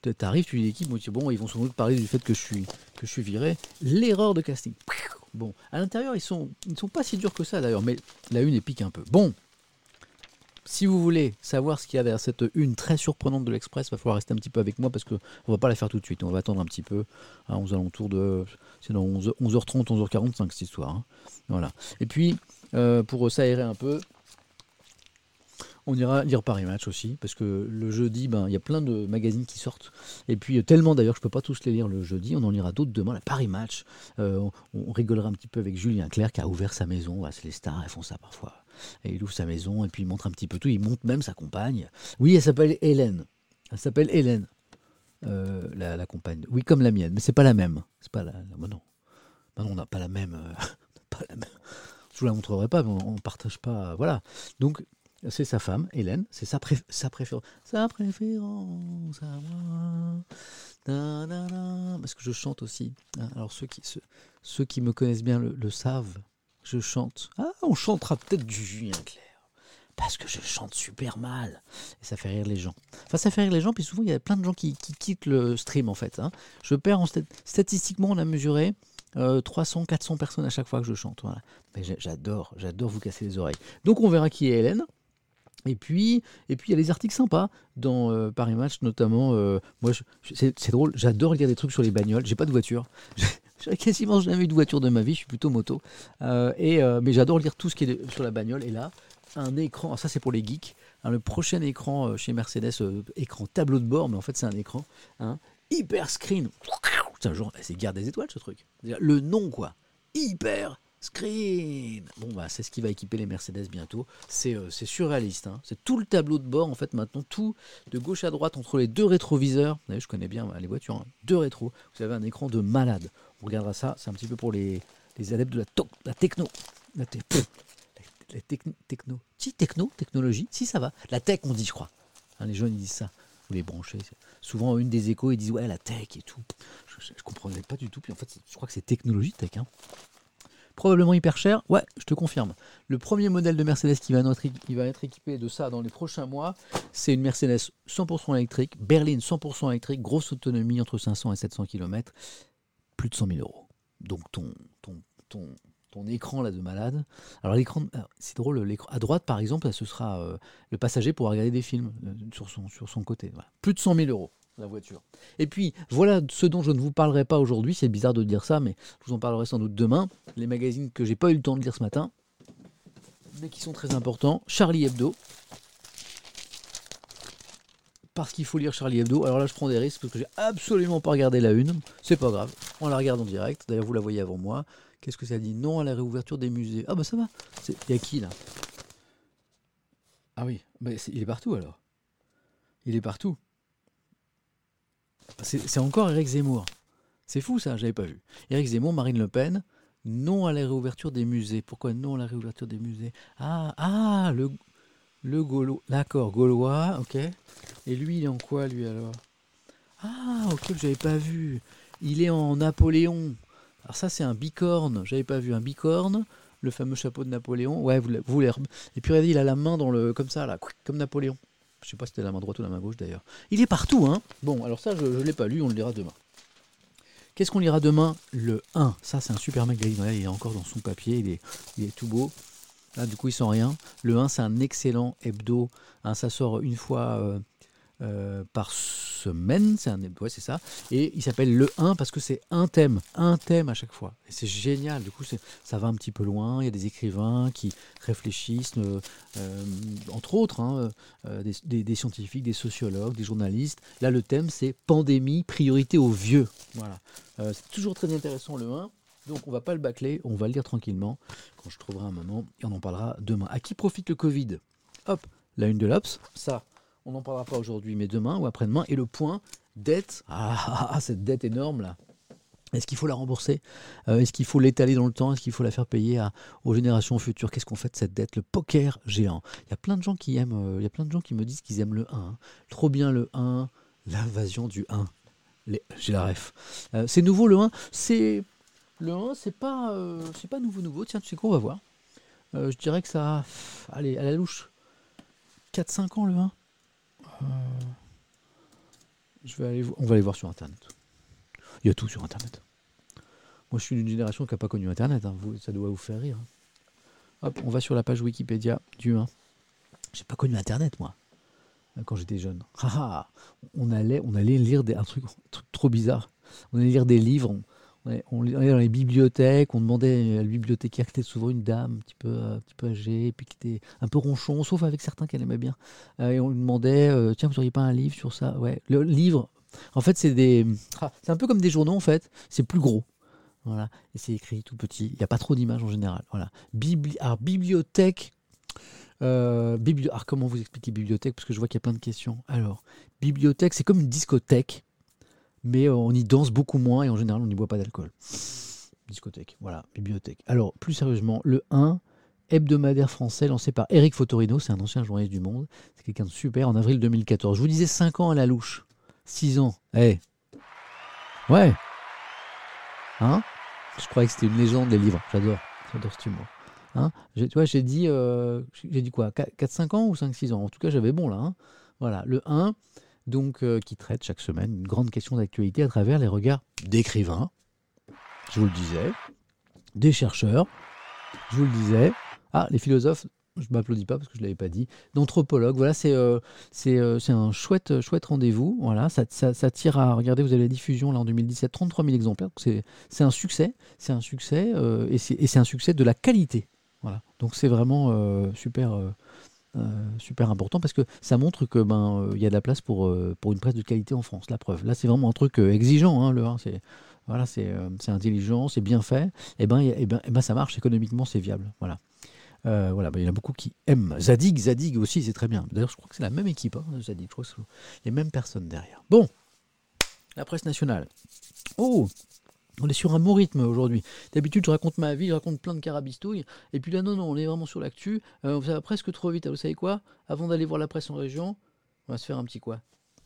Tu arrives, tu dis l'équipe, bon, ils vont sans doute parler du fait que je suis, que je suis viré. L'erreur de casting. Bon, à l'intérieur, ils sont, ils ne sont pas si durs que ça d'ailleurs, mais la une pique un peu. Bon, si vous voulez savoir ce qu'il y a derrière cette une très surprenante de l'Express, il va falloir rester un petit peu avec moi parce qu'on ne va pas la faire tout de suite. On va attendre un petit peu à 11 alentours de. C'est dans 11, h 30 11h45 cette histoire. Hein. Voilà. Et puis, euh, pour s'aérer un peu, on ira lire Paris Match aussi, parce que le jeudi, ben, il y a plein de magazines qui sortent. Et puis, tellement d'ailleurs, je ne peux pas tous les lire le jeudi. On en lira d'autres demain. La Paris Match, euh, on, rigolera un petit peu avec Julien Clerc qui a ouvert sa maison. c'est les stars, elles font ça parfois. Et il ouvre sa maison et puis il montre un petit peu tout. Il montre même sa compagne. Oui, elle s'appelle Hélène. Elle s'appelle Hélène, euh, la, compagne. Oui, comme la mienne, mais c'est pas la même. C'est pas la. Bah non. Bah non, on n'a pas la même. Euh, pas la même. Je vous la montrerai pas, mais on, ne partage pas. Voilà. Donc c'est sa femme, Hélène, c'est sa, sa préférence. Sa préférence à moi. Parce que je chante aussi. Hein. Alors ceux qui, ceux, qui me connaissent bien le, savent. Je chante. Ah, on chantera peut-être du Julien Clerc. Parce que je chante super mal. Et ça fait rire les gens. Enfin, ça fait rire les gens, puis souvent, il y a plein de gens qui, quittent le stream, en fait. Hein. Je perds, en statistiquement, on a mesuré 300, euh, 400 personnes à chaque fois que je chante. Voilà. Mais j'adore, j'adore vous casser les oreilles. Donc, on verra qui est Hélène. Et puis, et puis il y a les articles sympas dans euh, Paris Match, notamment. Euh, moi, c'est drôle, j'adore lire des trucs sur les bagnoles. J'ai pas de voiture. J'ai quasiment jamais eu de voiture de ma vie. Je suis plutôt moto. Euh, et mais j'adore lire tout ce qui est sur la bagnole. Et là, un écran. ça, c'est pour les geeks. Hein, le prochain écran chez Mercedes, écran tableau de bord, mais en fait, c'est un écran hein, hyper screen. C'est genre, c'est guerre des étoiles, ce truc. Le nom, quoi. Hyper Screen Bon, bah, c'est ce qui va équiper les Mercedes bientôt. C'est euh, surréaliste. Hein. C'est tout le tableau de bord, en fait, maintenant, tout de gauche à droite entre les deux rétroviseurs. Vous je connais bien les voitures, hein. deux rétros. Vous avez un écran de malade. On regardera ça, c'est un petit peu pour les, adeptes de la, la techno. La, techno. Si, techno, technologie, si ça va. La tech, on dit, je crois. Hein, les jeunes, ils disent ça. Vous les branchez. Souvent, une des échos, ils disent, ouais, la tech et tout. Je ne comprenais pas du tout. Puis en fait, je crois que c'est technologie, tech. Hein probablement hyper cher. Ouais, je te confirme. Le premier modèle de Mercedes qui va être, équipé de ça dans les prochains mois, c'est une Mercedes 100% électrique, berline 100% électrique, grosse autonomie entre 500 et 700 km, plus de 100 000 euros. Donc ton, ton, ton, ton écran là de malade. Alors l'écran, c'est drôle, l'écran à droite par exemple, ce sera euh, le passager pour regarder des films euh, sur, son, sur son côté. Plus de 100 000 euros la voiture. Et puis, voilà ce dont je ne vous parlerai pas aujourd'hui. C'est bizarre de dire ça, mais je vous en parlerai sans doute demain. Les magazines que j'ai pas eu le temps de lire ce matin, mais qui sont très importants. Charlie Hebdo. Parce qu'il faut lire Charlie Hebdo. Alors là, je prends des risques parce que j'ai absolument pas regardé la une. C'est pas grave. On la regarde en direct. D'ailleurs, vous la voyez avant moi. Qu'est-ce que ça dit? Non à la réouverture des musées. Ah bah ça va. Il y a qui là? Ah oui, mais il est partout alors. Il est partout. C'est encore Eric Zemmour. C'est fou ça, j'avais pas vu. Eric Zemmour, Marine Le Pen, non à la réouverture des musées. Pourquoi non à la réouverture des musées? Ah, ah, le, le Gaulois. D'accord, Gaulois, ok. Et lui, il est en quoi, lui, alors? Ah, ok, j'avais pas vu. Il est en Napoléon. Alors ça, c'est un bicorne. J'avais pas vu un bicorne. Le fameux chapeau de Napoléon. Ouais, vous, vous Et puis il a la main dans le, comme ça, là, comme Napoléon. Je sais pas si c'était la main droite ou la main gauche d'ailleurs. Il est partout, hein Bon, alors ça, je ne l'ai pas lu, on le lira demain. Qu'est-ce qu'on lira demain? Le 1. Ça, c'est un super magazine. il est encore dans son papier, il est, il tout beau. Là, du coup, il sent rien. Le 1, c'est un excellent hebdo. Hein, ça sort une fois, euh, euh, par semaine, c'est un, ouais, c'est ça. Et il s'appelle le 1 parce que c'est un thème, un thème à chaque fois. Et c'est génial. Du coup, ça va un petit peu loin. Il y a des écrivains qui réfléchissent, euh, euh, entre autres, hein, des, scientifiques, des sociologues, des journalistes. Là, le thème, c'est pandémie, priorité aux vieux. Voilà. c'est toujours très intéressant le 1. Donc on va pas le bâcler, on va le lire tranquillement quand je trouverai un moment et on en parlera demain. À qui profite le Covid? Hop, la une de l'Obs, ça, on n'en parlera pas aujourd'hui, mais demain ou après-demain. Et le point dette, ah, ah, cette dette énorme là. Est-ce qu'il faut la rembourser? Euh, Est-ce qu'il faut l'étaler dans le temps? Est-ce qu'il faut la faire payer aux générations futures? Qu'est-ce qu'on fait de cette dette? Le poker géant. Il y a plein de gens qui aiment, euh, il y a plein de gens qui me disent qu'ils aiment le 1. Trop bien le 1, l'invasion du 1. J'ai la ref. Euh, c'est nouveau le 1. C'est le 1, c'est pas, c'est pas nouveau nouveau. Tiens, tu sais quoi? On va voir. je dirais que ça, allez, à la louche, 4-5 ans le 1. Euh, on va aller voir sur Internet. Il y a tout sur Internet. Moi, je suis d'une génération qui n'a pas connu Internet. Hein. ça doit vous faire rire. Hein. Hop, on va sur la page Wikipédia du 1. J'ai pas connu Internet, moi, quand j'étais jeune. on, allait, on allait lire un, truc, trop bizarre. On allait lire des livres. Allait dans les bibliothèques, on demandait à la bibliothécaire qui était souvent une dame un petit peu, un petit peu âgée, puis qui était un peu ronchon, sauf avec certains qu'elle aimait bien. Euh, et on lui demandait, euh, tiens, vous n'auriez pas un livre sur ça? Ouais, le livre, en fait, c'est des, ah, c'est un peu comme des journaux en fait, c'est plus gros. Voilà, et c'est écrit tout petit. Il n'y a pas trop d'images en général. Voilà. Bibli alors, bibliothèque. Euh, alors, comment vous expliquer bibliothèque? Parce que je vois qu'il y a plein de questions. Alors, bibliothèque, c'est comme une discothèque mais euh, on y danse beaucoup moins et en général on n'y boit pas d'alcool. Discothèque, voilà, bibliothèque. Alors, plus sérieusement, le 1, hebdomadaire français lancé par Eric Fotorino, c'est un ancien journaliste du Monde, c'est quelqu'un de super, en avril 2014. Je vous disais 5 ans à la louche, 6 ans, eh Ouais Hein? Je croyais que c'était une légende, les livres, j'adore, j'adore ce humour. Hein? Tu vois, j'ai dit, euh, j'ai dit quoi? 4-5 ans ou 5-6 ans? En tout cas, j'avais bon là. Hein voilà, le 1, donc euh, qui traite chaque semaine une grande question d'actualité à travers les regards d'écrivains, je vous le disais, des chercheurs, je vous le disais, ah, les philosophes, je ne m'applaudis pas parce que je ne l'avais pas dit, d'anthropologues, voilà, c'est euh, euh, c'est un chouette, chouette rendez-vous, voilà, ça, ça, tire à, regardez, vous avez la diffusion là en 2017, 33 000 exemplaires, c'est un succès, c'est un succès, et c'est un succès de la qualité, voilà, donc c'est vraiment super euh, super important parce que ça montre que ben euh, il y a de la place pour, euh, pour une presse de qualité en France. La preuve. Là, c'est vraiment un truc exigeant. Hein, le c'est voilà, c'est intelligent, c'est bien fait. Et eh ben, et ben, et ben, ça marche économiquement, c'est viable. Voilà. voilà, ben, il y en a beaucoup qui aiment Zadig. Zadig aussi, c'est très bien. D'ailleurs, je crois que c'est la même équipe, hein, Zadig. Je crois que les mêmes personnes derrière. Bon, la presse nationale. Oh, on est sur un bon rythme aujourd'hui. D'habitude, je raconte ma vie, je raconte plein de carabistouilles. Et puis là, non, non, on est vraiment sur l'actu. Euh, ça va presque trop vite. Vous savez quoi? Avant d'aller voir la presse en région, on va se faire un petit quoi?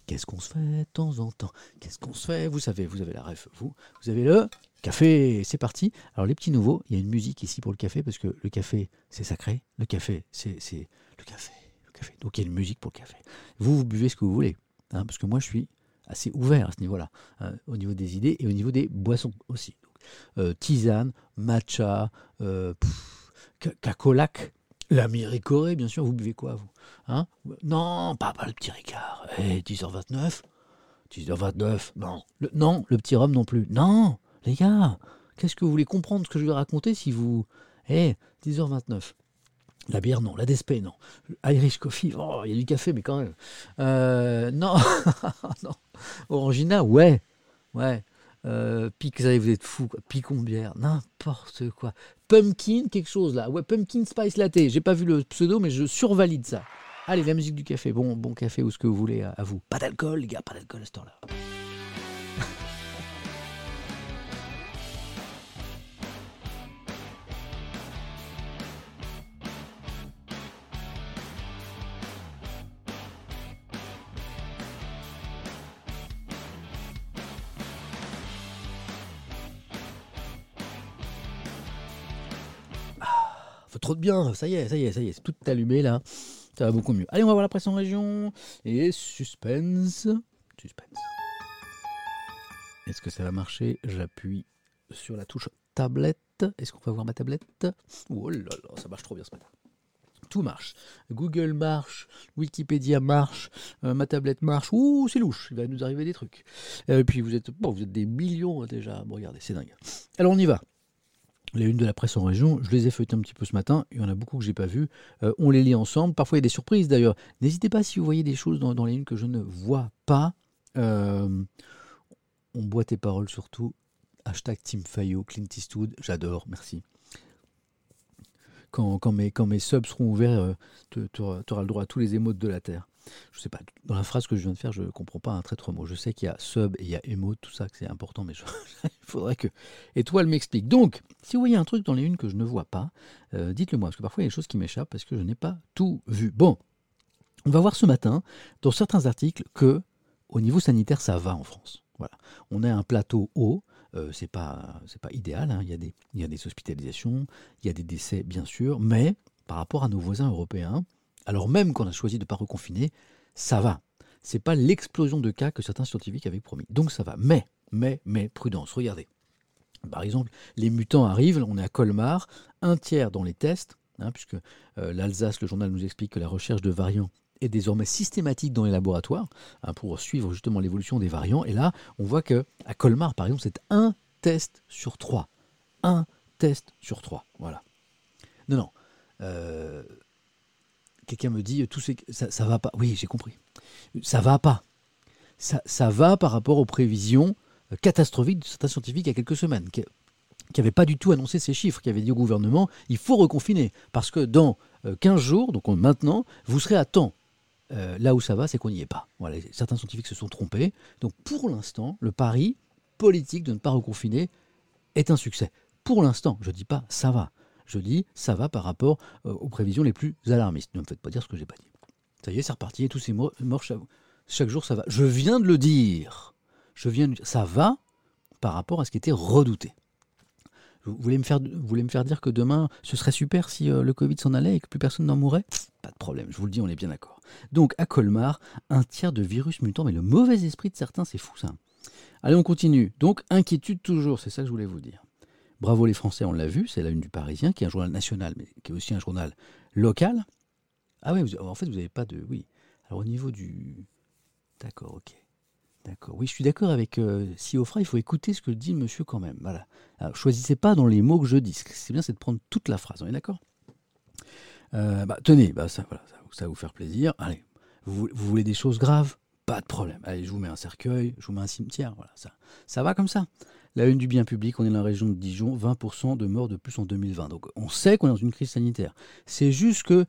Qu'est-ce qu'on se fait de temps en temps? Qu'est-ce qu'on se fait? Vous savez, vous avez la ref, vous. Vous avez le café, c'est parti. Alors les petits nouveaux, il y a une musique ici pour le café, parce que le café, c'est sacré. Le café, c'est le café. Le café. Donc il y a une musique pour le café. Vous, vous buvez ce que vous voulez. Hein, parce que moi, je suis assez ouvert à ce niveau-là, hein, au niveau des idées et au niveau des boissons aussi. Euh, tisane, matcha, euh, cacolac, l'Américoré, bien sûr. Vous buvez quoi, vous hein? Non, pas, pas le petit Ricard. Eh, 10h29 10h29, non. Non, le petit rhum non plus. Non, les gars, qu'est-ce que vous voulez comprendre ce que je vais raconter si vous... Eh, 10h29. La bière, non. La Despé, non. Irish Coffee, oh, il y a du café, mais quand même. Euh, non, non. Orangina, ouais. Ouais. Euh, vous êtes fou, quoi. bière, n'importe quoi. Pumpkin, quelque chose là. Ouais, Pumpkin Spice Latte. J'ai pas vu le pseudo, mais je survalide ça. Allez, la musique du café. Bon, bon café ou ce que vous voulez à, à vous. Pas d'alcool, les gars, pas d'alcool à ce temps-là. Trop de bien, ça y est, ça y est, ça y est, c'est tout allumé là. Ça va beaucoup mieux. Allez, on va voir la presse en région. Et suspense. Suspense. Est-ce que ça va marcher? J'appuie sur la touche tablette. Est-ce qu'on va voir ma tablette? Oh là là, ça marche trop bien ce matin. tout marche. Google marche, Wikipédia marche, euh, ma tablette marche. Ouh, c'est louche, il va nous arriver des trucs. Et euh, puis vous êtes, bon, vous êtes des millions déjà. Bon, regardez, c'est dingue. Alors on y va. Les unes de la presse en région, je les ai feuilletées un petit peu ce matin. Il y en a beaucoup que j'ai pas vues. Euh, on les lit ensemble. Parfois, il y a des surprises d'ailleurs. N'hésitez pas si vous voyez des choses dans, les unes que je ne vois pas. on boit tes paroles surtout. Hashtag Team Fayot, Clint Eastwood. J'adore, merci quand, mes, quand mes subs seront ouverts, euh, tu auras le droit à tous les émotes de la Terre. Je sais pas, dans la phrase que je viens de faire, je ne comprends pas un très trois mots. Je sais qu'il y a sub et il y a émote, tout ça, que c'est important, mais il faudrait que Étoile m'explique. Donc, si vous voyez un truc dans les unes que je ne vois pas, euh, dites-le moi, parce que parfois il y a des choses qui m'échappent parce que je n'ai pas tout vu. Bon, on va voir ce matin, dans certains articles, que au niveau sanitaire, ça va en France. Voilà. On a un plateau haut, euh, c'est pas pas idéal. Hein. Il, y a des, il y a des hospitalisations, il y a des décès bien sûr, mais par rapport à nos voisins européens, alors même qu'on a choisi de ne pas reconfiner, ça va. C'est pas l'explosion de cas que certains scientifiques avaient promis. Donc ça va. Mais, mais, mais, prudence. Regardez. Par exemple, les mutants arrivent, on est à Colmar, un tiers dans les tests, hein, puisque euh, l'Alsace, le journal nous explique que la recherche de variants est désormais systématique dans les laboratoires hein, pour suivre justement l'évolution des variants. Et là, on voit que à Colmar, par exemple, c'est un test sur trois. Un test sur trois. Voilà. Non, non. Euh, quelqu'un me dit tout ça, va pas. Oui, j'ai compris. Ça va pas. Ça, va par rapport aux prévisions euh, catastrophiques de certains scientifiques il y a quelques semaines, qui n'avaient pas du tout annoncé ces chiffres, qui avaient dit au gouvernement il faut reconfiner, parce que dans 15 euh, jours, donc maintenant, vous serez à temps. Euh, là où ça va, c'est qu'on n'y est pas. Certains scientifiques se sont trompés. Donc pour l'instant, le pari politique de ne pas reconfiner est un succès. Pour l'instant, je ne dis pas ça va. Je dis ça va par rapport euh, aux prévisions les plus alarmistes. Ne me faites pas dire ce que j'ai pas dit. Ça y est, c'est reparti. Et tous ces morts, chaque jour, ça va. Je viens de le dire. Je viens de. Ça va par rapport à ce qui était redouté. Vous voulez me faire, dire que demain, ce serait super si euh, le Covid s'en allait et que plus personne n'en mourrait Pas de problème, je vous le dis, on est bien d'accord. Donc, à Colmar, un tiers de virus mutant, mais le mauvais esprit de certains, c'est fou ça. Allez, on continue. Donc, inquiétude toujours, c'est ça que je voulais vous dire. Bravo les Français, on l'a vu, c'est la une du Parisien, qui est un journal national, mais qui est aussi un journal local. Ah oui, en fait, vous n'avez pas de... Oui. Alors, au niveau du... D'accord, ok. D'accord. Oui, je suis d'accord avec euh, Siofra, il faut écouter ce que dit monsieur quand même. Voilà. choisissez pas dans les mots que je dis. C'est bien, c'est de prendre toute la phrase. On est d'accord? Euh, bah, Tenez, bah, ça, voilà, ça, va vous faire plaisir. Allez, vous, voulez des choses graves? Pas de problème. Allez, je vous mets un cercueil, je vous mets un cimetière. Voilà, ça, ça va comme ça. La une du bien public, on est dans la région de Dijon, 20% de morts de plus en 2020. Donc on sait qu'on est dans une crise sanitaire. C'est juste que,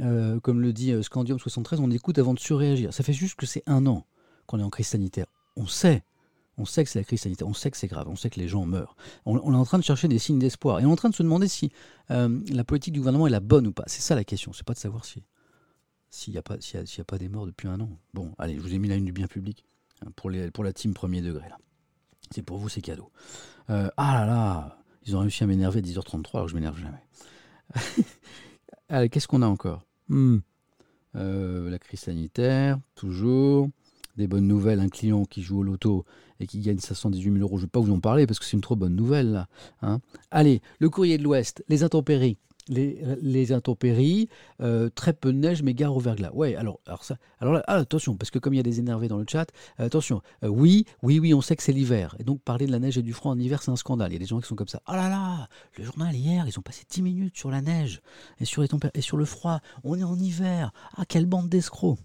euh, comme le dit Scandium 73, on écoute avant de surréagir. Ça fait juste que c'est un an qu'on est en crise sanitaire. On sait, on sait que c'est la crise sanitaire, on sait que c'est grave, on sait que les gens meurent. On, est en train de chercher des signes d'espoir et on est en train de se demander si euh, la politique du gouvernement est la bonne ou pas. C'est ça la question, c'est pas de savoir si s'il n'y a, pas, s'il a, des morts depuis un an. Bon, allez, je vous ai mis la une du bien public hein, pour, la team premier degré. C'est pour vous, c'est cadeau. Euh, ah là là, ils ont réussi à m'énerver à 10h33 alors que je m'énerve jamais. allez, qu'est-ce qu'on a encore? Hmm. euh, La crise sanitaire, toujours des bonnes nouvelles, un client qui joue au loto et qui gagne 518 000 euros, je ne vais pas vous en parler parce que c'est une trop bonne nouvelle. Hein. Allez, le courrier de l'Ouest, les intempéries. Les, intempéries, euh, très peu de neige, mais gare au verglas. Ouais, alors, alors, ça, alors là, ah, attention, parce que comme il y a des énervés dans le chat, euh, attention, euh, oui, oui, oui, on sait que c'est l'hiver. Et donc parler de la neige et du froid en hiver, c'est un scandale. Il y a des gens qui sont comme ça. Ah là là, le journal hier, ils ont passé 10 minutes sur la neige et sur, les et sur le froid. On est en hiver. Ah, quelle bande d'escrocs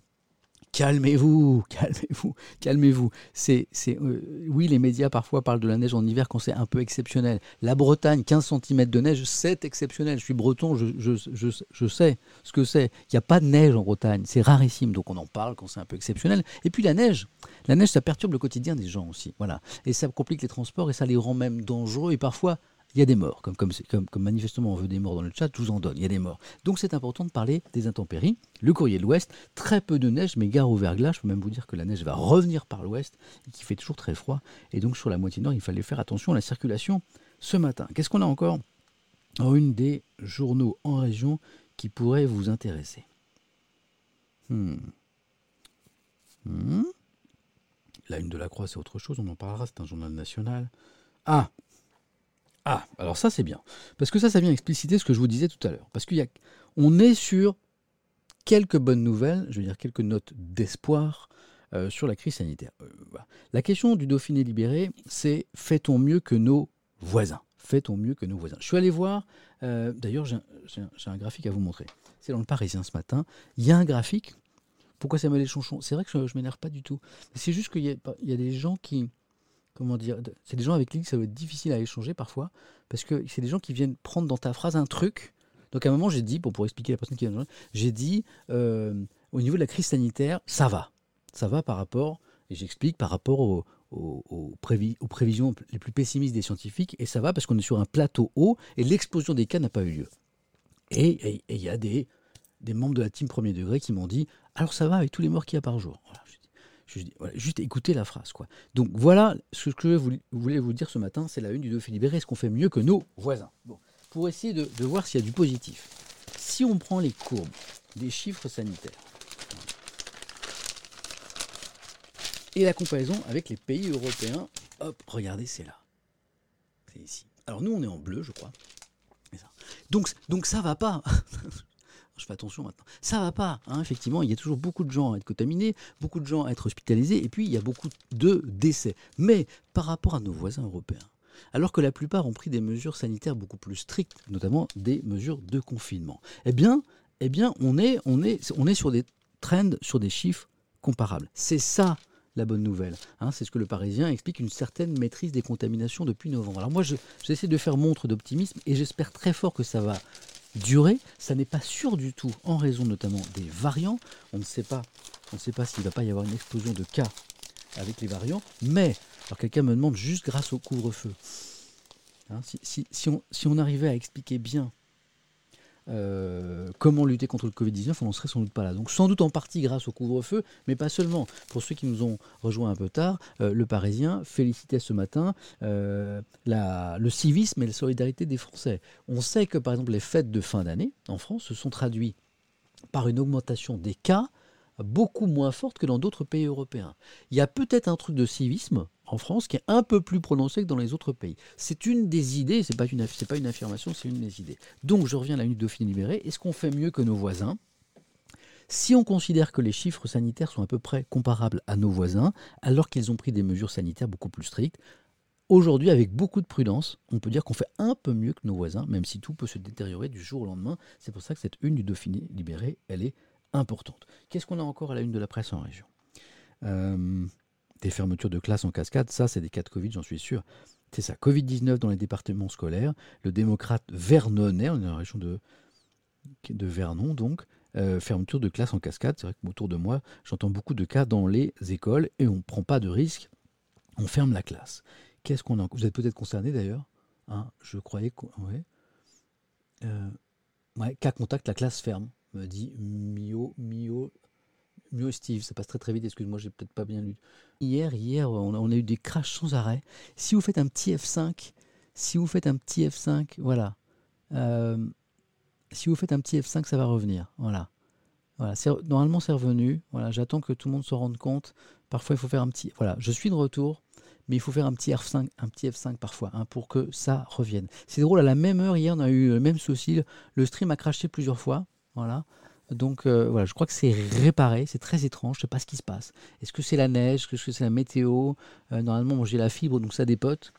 calmez-vous, calmez-vous, calmez-vous. C'est, c'est, euh, oui, les médias parfois parlent de la neige en hiver quand c'est un peu exceptionnel. La Bretagne, 15 cm de neige, c'est exceptionnel. Je suis breton, je, je, je, sais ce que c'est. Il n'y a pas de neige en Bretagne, c'est rarissime, donc on en parle quand c'est un peu exceptionnel. Et puis la neige, la neige, ça perturbe le quotidien des gens aussi, voilà. Et ça complique les transports et ça les rend même dangereux et parfois il y a des morts. Comme, manifestement on veut des morts dans le chat, je vous en donne, il y a des morts. Donc c'est important de parler des intempéries. Le courrier de l'Ouest, très peu de neige, mais gare au verglas. Je peux même vous dire que la neige va revenir par l'Ouest et qu'il fait toujours très froid. Et donc sur la moitié nord, il fallait faire attention à la circulation ce matin. Qu'est-ce qu'on a encore en une des journaux en région qui pourrait vous intéresser? Hmm. Hmm. La une de la Croix, c'est autre chose, on en parlera, c'est un journal national. Ah Ah, alors ça c'est bien. Parce que ça, ça vient expliciter ce que je vous disais tout à l'heure. Parce qu'on est sur quelques bonnes nouvelles, je veux dire quelques notes d'espoir euh, sur la crise sanitaire. Euh, la question du Dauphiné libéré, c'est fait-on mieux que nos voisins? Fait-on mieux que nos voisins? Je suis allé voir, euh, d'ailleurs j'ai un, graphique à vous montrer. C'est dans le Parisien ce matin. Il y a un graphique. Pourquoi ça me les chonchons? C'est vrai que je, ne m'énerve pas du tout. C'est juste qu'il y, y, a des gens qui, comment dire, c'est des gens avec qui ça va être difficile à échanger parfois, parce que c'est des gens qui viennent prendre dans ta phrase un truc. Donc à un moment, j'ai dit, pour, expliquer à la personne qui vient j'ai dit, euh, au niveau de la crise sanitaire, ça va. Ça va par rapport, et j'explique, par rapport aux, prévisions les plus pessimistes des scientifiques, et ça va parce qu'on est sur un plateau haut, et l'explosion des cas n'a pas eu lieu. Et il y a des, membres de la team premier degré qui m'ont dit, alors ça va avec tous les morts qu'il y a par jour? Juste écoutez la phrase. Quoi. Donc voilà ce que je voulais vous dire ce matin, c'est la une du Dauphin libéré. Est-ce qu'on fait mieux que nos voisins. Pour essayer de, voir s'il y a du positif. Si on prend les courbes des chiffres sanitaires et la comparaison avec les pays européens, hop, regardez, c'est là. C'est ici. Alors nous, on est en bleu, je crois. Donc, donc ça va pas. je fais attention maintenant. Ça va pas, hein, effectivement, il y a toujours beaucoup de gens à être contaminés, beaucoup de gens à être hospitalisés, et puis il y a beaucoup de décès. Mais par rapport à nos voisins européens, alors que la plupart ont pris des mesures sanitaires beaucoup plus strictes, notamment des mesures de confinement, eh bien, eh bien on, est, sur des trends, sur des chiffres comparables. C'est ça la bonne nouvelle. Hein. c'est ce que le Parisien explique, une certaine maîtrise des contaminations depuis novembre. Alors moi, j'essaie de faire montre d'optimisme et j'espère très fort que ça va durée, ça n'est pas sûr du tout, en raison notamment des variants. On ne sait pas, on ne sait pas s'il ne va pas y avoir une explosion de cas avec les variants, mais, alors quelqu'un me demande juste grâce au couvre-feu. Hein, si, on, si on arrivait à expliquer bien euh, comment lutter contre le Covid-19, on n'en serait sans doute pas là. Donc sans doute en partie grâce au couvre-feu, mais pas seulement. Pour ceux qui nous ont rejoints un peu tard, euh, le Parisien félicitait ce matin euh, le civisme et la solidarité des Français. On sait que par exemple les fêtes de fin d'année en France se sont traduites par une augmentation des cas beaucoup moins forte que dans d'autres pays européens. Il y a peut-être un truc de civisme en France qui est un peu plus prononcé que dans les autres pays. C'est une des idées, c'est pas une pas une affirmation, c'est une des idées. Donc je reviens à la de Dauphine libérée. Est-ce qu'on fait mieux que nos voisins? Si on considère que les chiffres sanitaires sont à peu près comparables à nos voisins, alors qu'ils ont pris des mesures sanitaires beaucoup plus strictes, aujourd'hui, avec beaucoup de prudence, on peut dire qu'on fait un peu mieux que nos voisins, même si tout peut se détériorer du jour au lendemain. C'est pour ça que cette une du Dauphiné libéré, elle est importante. Qu'est-ce qu'on a encore à la une de la presse en région? Euh, Des fermetures de classes en cascade, ça c'est des cas de Covid, j'en suis sûr. C'est ça, Covid-19 dans les départements scolaires. Le démocrate Vernonnet, on est dans la région de, Vernon donc, euh, fermeture de classes en cascade. C'est vrai que autour de moi, j'entends beaucoup de cas dans les écoles et on ne prend pas de risque, on ferme la classe. Qu'est-ce qu'on a Vous êtes peut-être concerné d'ailleurs hein Je croyais que... Ouais. Euh, ouais, cas contact, la classe ferme me dit Mio, Mio, Mio Steve, ça passe très très vite, excuse-moi, j'ai peut-être pas bien lu. Hier, hier, on a, eu des crashs sans arrêt. Si vous faites un petit F5, si vous faites un petit F5, voilà. Euh, si vous faites un petit F5, ça va revenir. Voilà. voilà normalement, c'est revenu. Voilà, j'attends que tout le monde se rende compte. Parfois, il faut faire un petit. Voilà, je suis de retour mais il faut faire un petit F5, un petit F5 parfois hein, pour que ça revienne. C'est drôle, à la même heure, hier, on a eu le même souci. Le stream a craché plusieurs fois. Voilà. Donc euh, voilà, je crois que c'est réparé, c'est très étrange, je ne sais pas ce qui se passe. Est-ce que c'est la neige, est-ce que c'est la météo? Euh, Normalement, j'ai la fibre, donc ça dépote.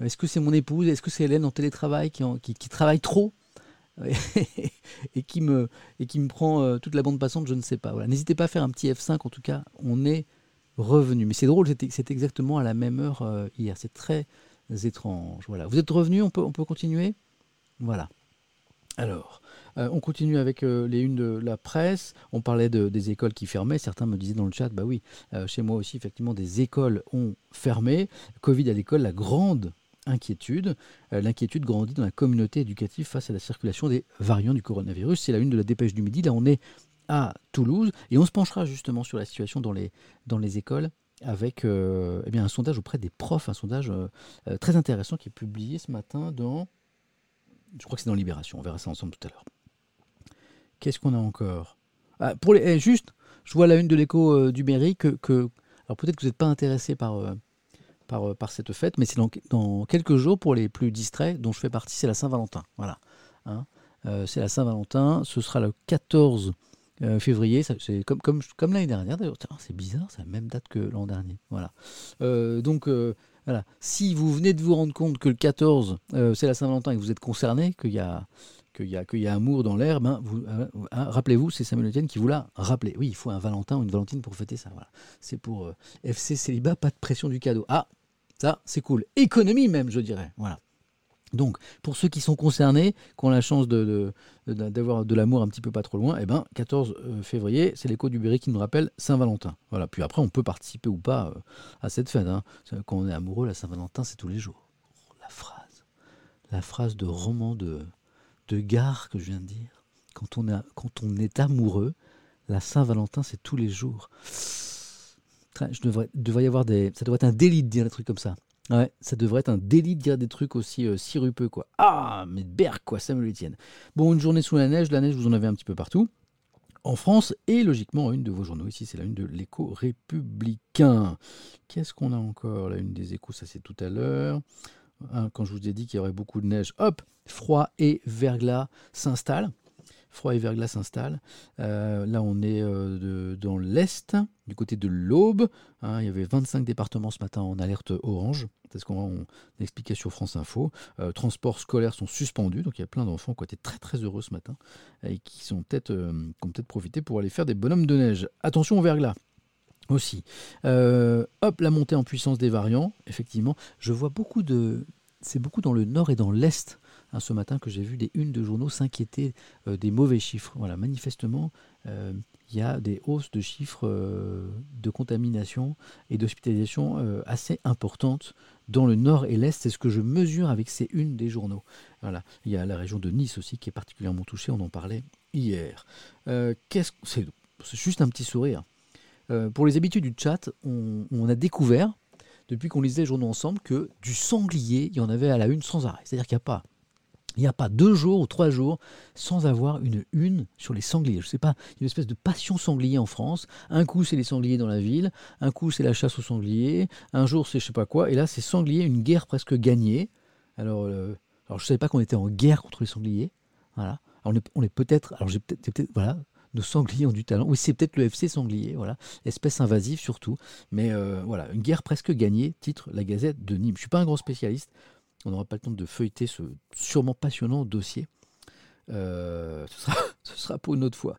Euh, est-ce que c'est mon épouse? Est-ce que c'est Hélène en télétravail qui, travaille trop? Et, qui me, prend toute la bande passante Je ne sais pas. Voilà. N'hésitez pas à faire un petit F5, en tout cas, on est revenu. Mais c'est drôle, c'est exactement à la même heure hier. C'est très étrange. Voilà. Vous êtes revenu, on peut continuer? Voilà. Alors, euh, on continue avec euh, les unes de la presse. On parlait des écoles qui fermaient. Certains me disaient dans le chat, bah oui, euh, chez moi aussi, effectivement, des écoles ont fermé. Covid à l'école, la grande inquiétude. L'inquiétude grandit dans la communauté éducative face à la circulation des variants du coronavirus. C'est la une de la dépêche du midi. Là, on est à Toulouse et on se penchera justement sur la situation dans les, écoles avec eh un sondage auprès des profs, un sondage très intéressant qui est publié ce matin dans je crois que c'est dans Libération, on verra ça ensemble tout à l'heure. Qu'est-ce qu'on a encore? Ah, pour les, eh, Juste, je vois la une de l'écho euh, du mairie que, alors peut-être que vous n'êtes pas intéressé par, euh, par, par cette fête, mais c'est dans, dans, quelques jours pour les plus distraits, dont je fais partie, c'est la Saint-Valentin. Voilà. Hein. c'est la Saint-Valentin, ce sera le 14 février, c'est comme, comme, comme l'année dernière d'ailleurs. C'est bizarre, c'est la même date que l'an dernier. Voilà. donc voilà. Si vous venez de vous rendre compte que le 14, c'est la Saint-Valentin et que vous êtes concerné, qu'il y a qu'il y, y a amour dans l'air, ben, vous, euh, hein, rappelez-vous, c'est Samuel Etienne qui vous l'a rappelé. Oui, il faut un Valentin ou une Valentine pour fêter ça. Voilà. C'est pour euh, FC Célibat, pas de pression du cadeau. Ah, ça, c'est cool. Économie même, je dirais. Voilà. Donc, pour ceux qui sont concernés, qui ont la chance de, d'avoir de, l'amour un petit peu pas trop loin, eh ben, 14 euh, février, c'est l'écho du Berry qui nous rappelle Saint-Valentin. Voilà. Puis après, on peut participer ou pas à cette fête. Hein. Quand on est amoureux, la Saint-Valentin, c'est tous les jours. Oh, la phrase. La phrase de roman de, de gare que je viens de dire. Quand on, a, quand on est amoureux, la Saint-Valentin, c'est tous les jours. Je devrais, devrait y avoir des, ça devrait être un délit de dire des trucs comme ça. Ouais, ça devrait être un délit de dire des trucs aussi euh, sirupeux, quoi. Ah, mais berg, quoi, ça me le tienne. Bon, une journée sous la neige, la neige, vous en avez un petit peu partout. En France, et logiquement, une de vos journaux ici, c'est la une de l'écho républicain. Qu'est-ce qu'on a encore La une des échos, ça c'est tout à l'heure. Hein, quand je vous ai dit qu'il y aurait beaucoup de neige, hop, froid et verglas s'installent. Froid et verglas s'installent. Euh, là, on est euh, dans l'Est, du côté de l'Aube. Hein, il y avait 25 départements ce matin en alerte orange. C'est ce qu'on expliquait sur France Info. Euh, transports scolaires sont suspendus, donc il y a plein d'enfants qui ont été très très heureux ce matin et qui, sont peut-être, qui ont peut-être profité pour aller faire des bonhommes de neige. Attention au verglas aussi. Euh, hop, la montée en puissance des variants, effectivement. Je vois beaucoup de... C'est beaucoup dans le nord et dans l'est. Hein, ce matin que j'ai vu des unes de journaux s'inquiéter euh, des mauvais chiffres. Voilà, manifestement, euh, il y a des hausses de chiffres de contamination et d'hospitalisation assez importantes dans le nord et l'est. C'est ce que je mesure avec ces unes des journaux. Voilà, il y a la région de Nice aussi qui est particulièrement touchée. On en parlait hier. Qu'est-ce c'est juste un petit sourire. Euh, pour les habitudes du chat, on, a découvert, depuis qu'on lisait les journaux ensemble, que du sanglier, il y en avait à la une sans arrêt. C'est-à-dire qu'il n'y a pas il a pas deux jours ou trois jours sans avoir une une sur les sangliers. Je ne sais pas, il y a une espèce de passion sanglier en France. Un coup, c'est les sangliers dans la ville, un coup, c'est la chasse aux sangliers, un jour, c'est je sais pas quoi, et là, c'est sanglier, une guerre presque gagnée. Alors, euh, je ne savais pas qu'on était en guerre contre les sangliers. Voilà. on est, peut-être, alors j'ai peut-être, peut voilà, nos sangliers ont du talent. Oui, c'est peut-être le FC sanglier, voilà, espèce invasive surtout. Mais euh, voilà, une guerre presque gagnée, titre la Gazette de Nîmes. Je ne suis pas un grand spécialiste. On n'aura pas le temps de feuilleter ce sûrement passionnant dossier. Euh, ce, sera, pour une autre fois.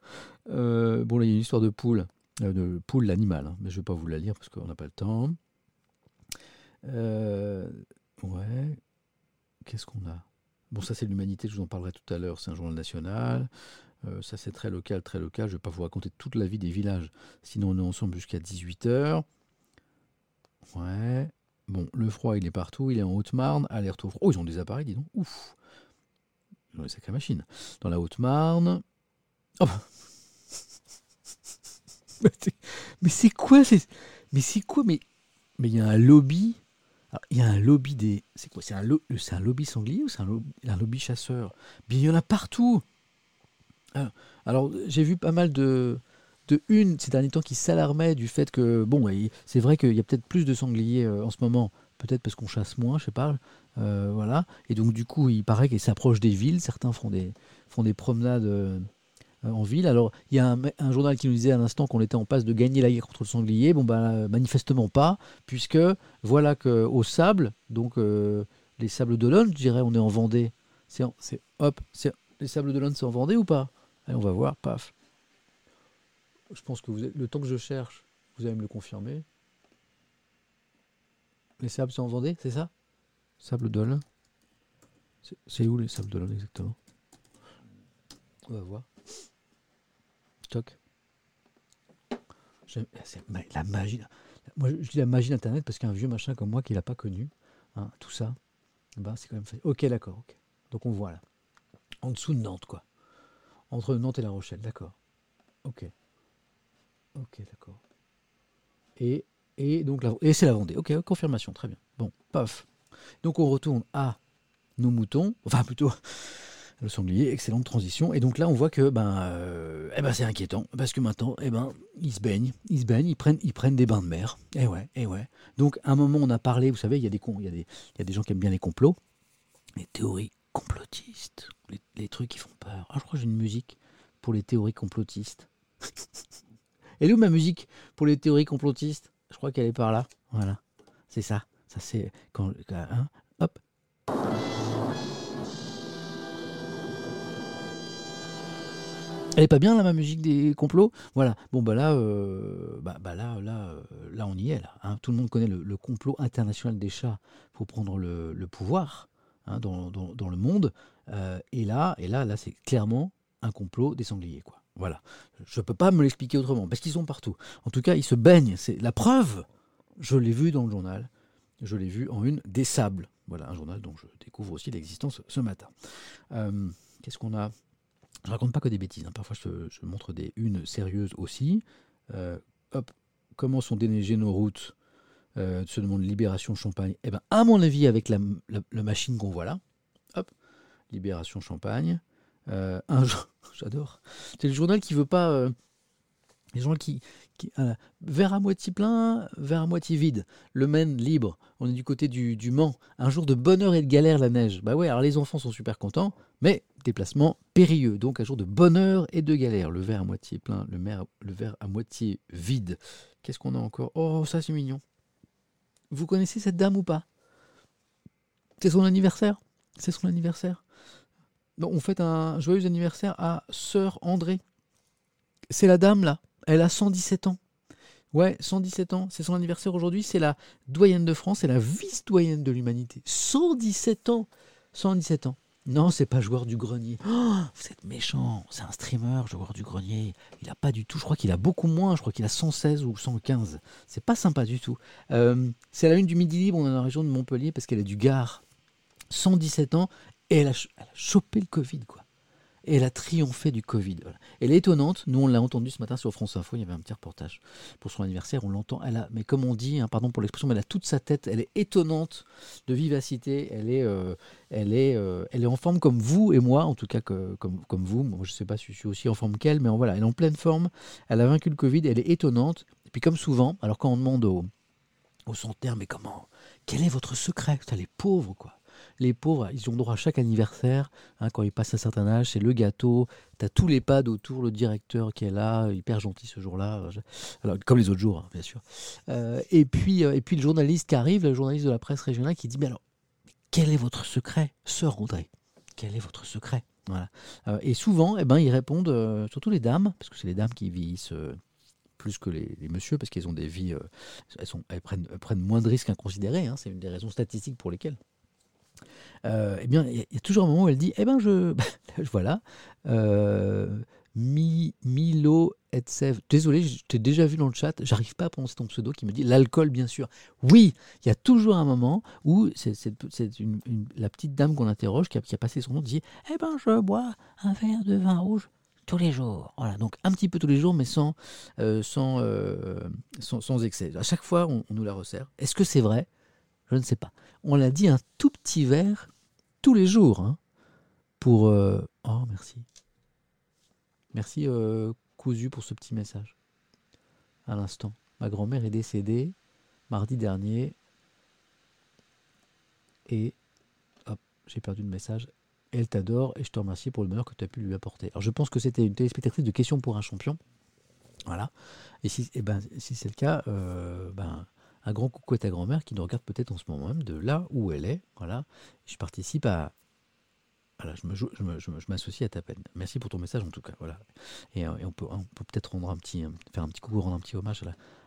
Euh, bon, là, il y a une histoire de poule, de poule l'animal, hein, mais je ne vais pas vous la lire parce qu'on n'a pas le temps. ouais. Qu'est-ce qu'on a? Bon, ça, c'est l'humanité, je vous en parlerai tout à l'heure. C'est un journal national. Euh, ça c'est très local, très local. Je ne vais pas vous raconter toute la vie des villages. Sinon on est ensemble jusqu'à 18h. Ouais. Bon, le froid il est partout. Il est en Haute-Marne. Alerte au froid. Oh, ils ont des appareils, dis donc. Ouf. Ils ont des sacrées machines. Dans la Haute-Marne. Oh. mais c'est quoi Mais c'est quoi Mais mais il y a un lobby. il y a un lobby des. C'est quoi C'est un, un, lobby sanglier ou c'est un, un, lobby chasseur? Bien, il y en a partout. Ah, alors, j'ai vu pas mal de, de une ces derniers temps qui s'alarmaient du fait que, bon, c'est vrai qu'il y a peut-être plus de sangliers euh, en ce moment, peut-être parce qu'on chasse moins, je sais pas, euh, voilà. Et donc, du coup, il paraît qu'ils s'approchent des villes, certains font des, promenades euh, en ville. Alors, il y a un, journal qui nous disait à l'instant qu'on était en passe de gagner la guerre contre le sanglier. Bon, ben, manifestement pas, puisque voilà qu'au sable, donc les sables d'Olonne, je dirais, on est en Vendée. C'est hop, les sables d'Olonne, c'est en Vendée ou pas? Allez, on va voir, paf. Je pense que vous le temps que je cherche, vous allez me le confirmer. Les sables sont en Vendée, c'est ça? Sable d'Olonne. C'est où les sables d'Olonne exactement? On va voir. Toc. C'est la magie. Moi, je dis la magie d'Internet parce qu'un vieux machin comme moi qui l'a pas connu, hein, tout ça, ben, c'est quand même fait. Ok, d'accord. ok. Donc on voit là. En dessous de Nantes, quoi. Entre Nantes et La Rochelle, d'accord. Ok. Ok, d'accord. Et, donc et c'est la Vendée. Ok, confirmation, très bien. Bon, paf. Donc on retourne à nos moutons, enfin plutôt Le sanglier, excellente transition. Et donc là, on voit que ben, euh, eh ben, c'est inquiétant parce que maintenant, eh ben, ils se baignent, ils se baignent, ils prennent, ils prennent des bains de mer. Et eh ouais, et ouais. Donc à un moment, on a parlé, vous savez, il y a des il y il y a des gens qui aiment bien les complots, les théories complotistes, les, trucs qui font peur. Ah, je crois que j'ai une musique pour les théories complotistes. Elle est où ma musique pour les théories complotistes? Je crois qu'elle est par là. Voilà, c'est ça. Ça c'est quand, hein, hop. Elle est pas bien là ma musique des complots Voilà. Bon bah là, euh, bah, bah, là, là, euh, là on y est là. Hein. Tout le monde connaît le, complot international des chats pour prendre le, pouvoir hein, dans, le monde. Euh, et là, et là, là c'est clairement un complot des sangliers quoi. Voilà. Je peux pas me l'expliquer autrement parce qu'ils sont partout. En tout cas, ils se baignent. C'est la preuve. Je l'ai vu dans le journal. Je l'ai vu en une des sables. Voilà un journal dont je découvre aussi l'existence ce matin. Qu'est-ce qu'on a? Je raconte pas que des bêtises. Hein. Parfois, je, montre des unes sérieuses aussi. Euh, hop, comment sont déneigées nos routes euh, Se demande Libération Champagne? Eh ben, à mon avis, avec la, machine qu'on voit là. Hop, Libération Champagne. Euh, j'adore. C'est le journal qui veut pas. Euh, les gens qui, qui verre à moitié plein, verre à moitié vide. Le Maine libre. On est du côté du, du Mans. Un jour de bonheur et de galère la neige. Bah ouais, alors les enfants sont super contents, mais déplacement périlleux. Donc un jour de bonheur et de galère. Le verre à moitié plein, le, le verre à moitié vide. Qu'est-ce qu'on a encore? Oh, ça c'est mignon. Vous connaissez cette dame ou pas? C'est son anniversaire? C'est son anniversaire? On fait un joyeux anniversaire à Sœur André. C'est la dame là. Elle a 117 ans. Ouais, 117 ans, c'est son anniversaire aujourd'hui, c'est la doyenne de France, c'est la vice-doyenne de l'humanité. 117 ans 117 ans. Non, c'est pas joueur du grenier. Oh, vous êtes méchant, c'est un streamer, joueur du grenier. Il a pas du tout, je crois qu'il a beaucoup moins, je crois qu'il a 116 ou 115. C'est pas sympa du tout. Euh, c'est la une du Midi Libre, on est dans la région de Montpellier parce qu'elle est du Gard. 117 ans et elle a, chopé le Covid, quoi et elle a triomphé du Covid. Elle est étonnante. Nous, on l'a entendu ce matin sur France Info. Il y avait un petit reportage pour son anniversaire. On l'entend. Elle a, mais comme on dit, hein, pardon pour l'expression, mais elle a toute sa tête. Elle est étonnante de vivacité. Elle est, euh, elle est, euh, elle est en forme comme vous et moi, en tout cas comme, vous. Moi, je ne sais pas si je suis aussi en forme qu'elle, mais voilà, elle est en pleine forme. Elle a vaincu le Covid. Elle est étonnante. Et puis, comme souvent, alors quand on demande aux, aux terme, mais comment Quel est votre secret? Elle est pauvre, quoi les pauvres, ils ont droit à chaque anniversaire, hein, quand ils passent un certain âge, c'est le gâteau, tu as tous les pads autour, le directeur qui est là, hyper gentil ce jour-là, comme les autres jours, hein, bien sûr. Euh, et, puis, euh, et puis le journaliste qui arrive, le journaliste de la presse régionale, qui dit, mais alors, quel est votre secret, sœur André? Quel est votre secret? Voilà. Euh, et souvent, eh ben, ils répondent, surtout les dames, parce que c'est les dames qui vieillissent plus que les, messieurs, parce qu'elles ont des vies, elles, prennent, moins de risques inconsidérés, hein, c'est une des raisons statistiques pour lesquelles. Euh, eh bien, il y, a toujours un moment où elle dit, eh ben, je, voilà, euh, Mi, Milo Etsev. Désolé, je t'ai déjà vu dans le chat, j'arrive pas à prononcer ton pseudo qui me dit l'alcool, bien sûr. Oui, il y a toujours un moment où c'est la petite dame qu'on interroge qui a, qui a, passé son nom dit, eh ben, je bois un verre de vin rouge tous les jours. Voilà, donc un petit peu tous les jours, mais sans, euh, sans, sans, excès. À chaque fois, on, on nous la resserre. Est-ce que c'est vrai? Je ne sais pas. On l'a dit un tout petit verre tous les jours. Hein, pour. Euh, oh, merci. Merci, euh, Cousu, pour ce petit message. À l'instant. Ma grand-mère est décédée mardi dernier. Et. Hop, j'ai perdu le message. Elle t'adore et je te remercie pour le bonheur que tu as pu lui apporter. Alors, je pense que c'était une téléspectatrice de questions pour un champion. Voilà. Et si, eh ben, si c'est le cas, euh, ben, un grand coucou à ta grand-mère qui nous regarde peut-être en ce moment même de là où elle est. Voilà. Je participe à. Voilà, je, me, je, m'associe à ta peine. Merci pour ton message en tout cas. Voilà. Et, euh, on peut, peut-être rendre un petit, faire un petit coucou, rendre un petit hommage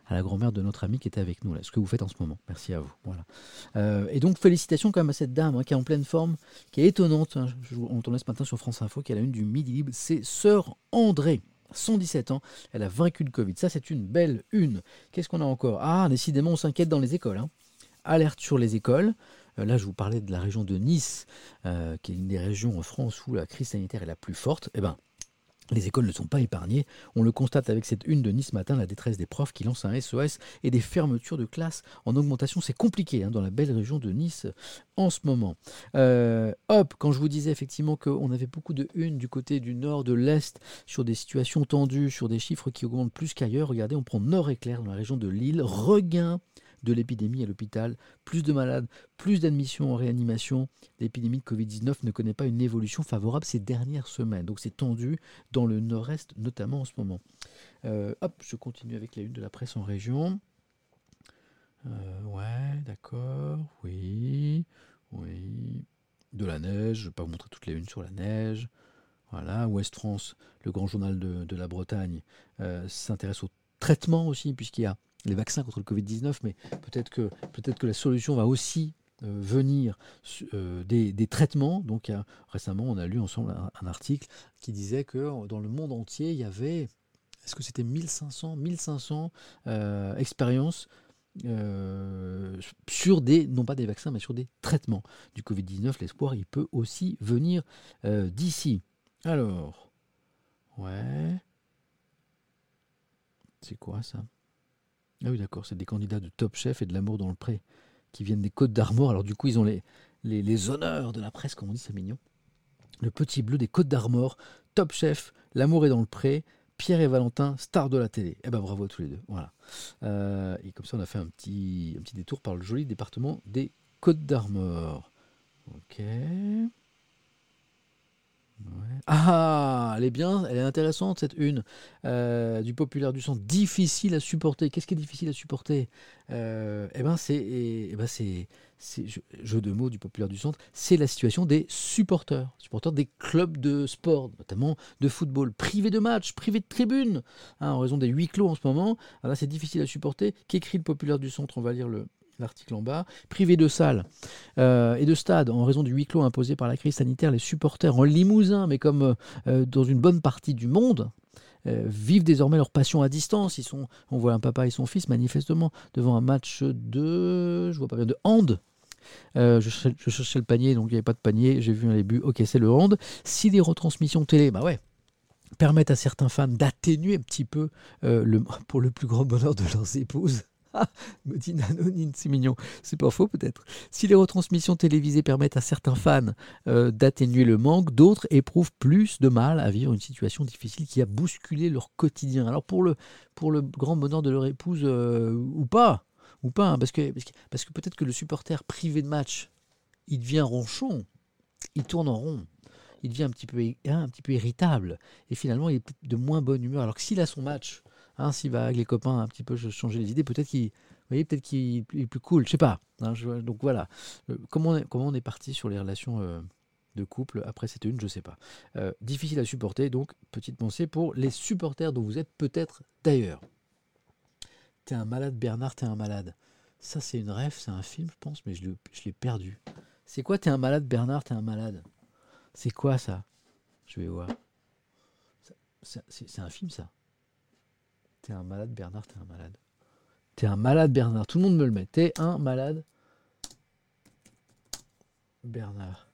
à la, grand-mère de notre ami qui était avec nous. Ce que vous faites en ce moment. Merci à vous. Voilà. Euh, et donc félicitations quand même à cette dame hein, qui est en pleine forme, qui est étonnante. Hein. on tournait ce matin sur France Info, qui a la une du Midi Libre. C'est Sœur André. 117 ans, elle a vaincu le Covid. Ça, c'est une belle une. Qu'est-ce qu'on a encore? Ah, décidément, on s'inquiète dans les écoles. Hein. Alerte sur les écoles. Euh, là, je vous parlais de la région de Nice, euh, qui est une des régions en France où la crise sanitaire est la plus forte. Eh ben, Les écoles ne sont pas épargnées. On le constate avec cette une de Nice matin, la détresse des profs qui lancent un SOS et des fermetures de classes en augmentation. C'est compliqué hein, dans la belle région de Nice en ce moment. Euh, hop, quand je vous disais effectivement qu'on avait beaucoup de une du côté du nord, de l'est, sur des situations tendues, sur des chiffres qui augmentent plus qu'ailleurs, regardez, on prend Nord-Éclair dans la région de Lille, regain de l'épidémie à l'hôpital, plus de malades, plus d'admissions en réanimation. L'épidémie de Covid-19 ne connaît pas une évolution favorable ces dernières semaines. Donc c'est tendu dans le nord-est notamment en ce moment. Euh, hop, je continue avec la une de la presse en région. Euh, ouais, d'accord, oui, oui. De la neige, je ne vais pas vous montrer toutes les unes sur la neige. Voilà, Ouest France, le grand journal de, la Bretagne, euh, s'intéresse au traitement aussi, puisqu'il y a les vaccins contre le Covid-19, mais peut-être que, peut que la solution va aussi euh, venir euh, des, traitements. Donc récemment, on a lu ensemble un, article qui disait que dans le monde entier, il y avait, est-ce que c'était 1500, 1500 euh, expériences sur des, non pas des vaccins, mais sur des traitements du Covid-19. L'espoir, il peut aussi venir d'ici. Alors, ouais. C'est quoi ça? Ah oui, d'accord, c'est des candidats de Top Chef et de L'amour dans le pré qui viennent des Côtes d'Armor. Alors du coup, ils ont les, honneurs de la presse, comme on dit, c'est mignon. Le petit bleu des Côtes d'Armor, Top Chef, L'amour est dans le pré, Pierre et Valentin, star de la télé. Eh ben bravo à tous les deux. Voilà. Euh, et comme ça, on a fait un petit, un petit détour par le joli département des Côtes d'Armor. Ok. Ah, elle est bien, elle est intéressante cette une euh, du populaire du centre. Difficile à supporter. Qu'est-ce qui est difficile à supporter? Eh ben c'est, eh ben c'est, jeu de mots du populaire du centre. C'est la situation des supporters, supporters des clubs de sport, notamment de football, privés de matchs, privés de tribunes, hein, en raison des huis clos en ce moment. Ah, c'est difficile à supporter. Qu'écrit le populaire du centre? On va lire le, l'article en bas, privé de salles euh, et de stades en raison du huis clos imposé par la crise sanitaire, les supporters en Limousin, mais comme euh, dans une bonne partie du monde, euh, vivent désormais leur passion à distance. Ils sont, on voit un papa et son fils manifestement devant un match de, je vois pas bien, de hand. je, cherchais le panier, donc il n'y avait pas de panier. J'ai vu un début, ok, c'est le hand. Si les retransmissions télé, bah ouais, permettent à certains fans d'atténuer un petit peu pour le plus grand bonheur de leurs épouses, me dit c'est mignon. C'est pas faux peut-être. Si les retransmissions télévisées permettent à certains fans euh, d'atténuer le manque, d'autres éprouvent plus de mal à vivre une situation difficile qui a bousculé leur quotidien. Alors pour le, pour le grand bonheur de leur épouse, euh, ou pas, ou pas, hein, parce que, peut-être que le supporter privé de match, il devient ronchon, il tourne en rond il devient un petit peu, un petit peu irritable et finalement il est de moins bonne humeur. Alors que s'il a son match hein, s'il va avec les copains un petit peu changer les idées, peut-être qu'il voyez, peut-être qu'il est plus cool, je sais pas. Hein, donc voilà, euh, comment, on est, comment on est parti sur les relations euh, de couple après cette une, je sais pas. Euh, difficile à supporter, donc petite pensée pour les supporters dont vous êtes peut-être d'ailleurs. T'es un malade Bernard, t'es un malade. Ça c'est une rêve, c'est un film je pense, mais je l'ai perdu. C'est quoi t'es un malade Bernard, t'es un malade? C'est quoi ça? Je vais voir. C'est un film ça T'es un malade, Bernard, t'es un malade. T'es un malade, Bernard. Tout le monde me le met. T'es un malade, Bernard.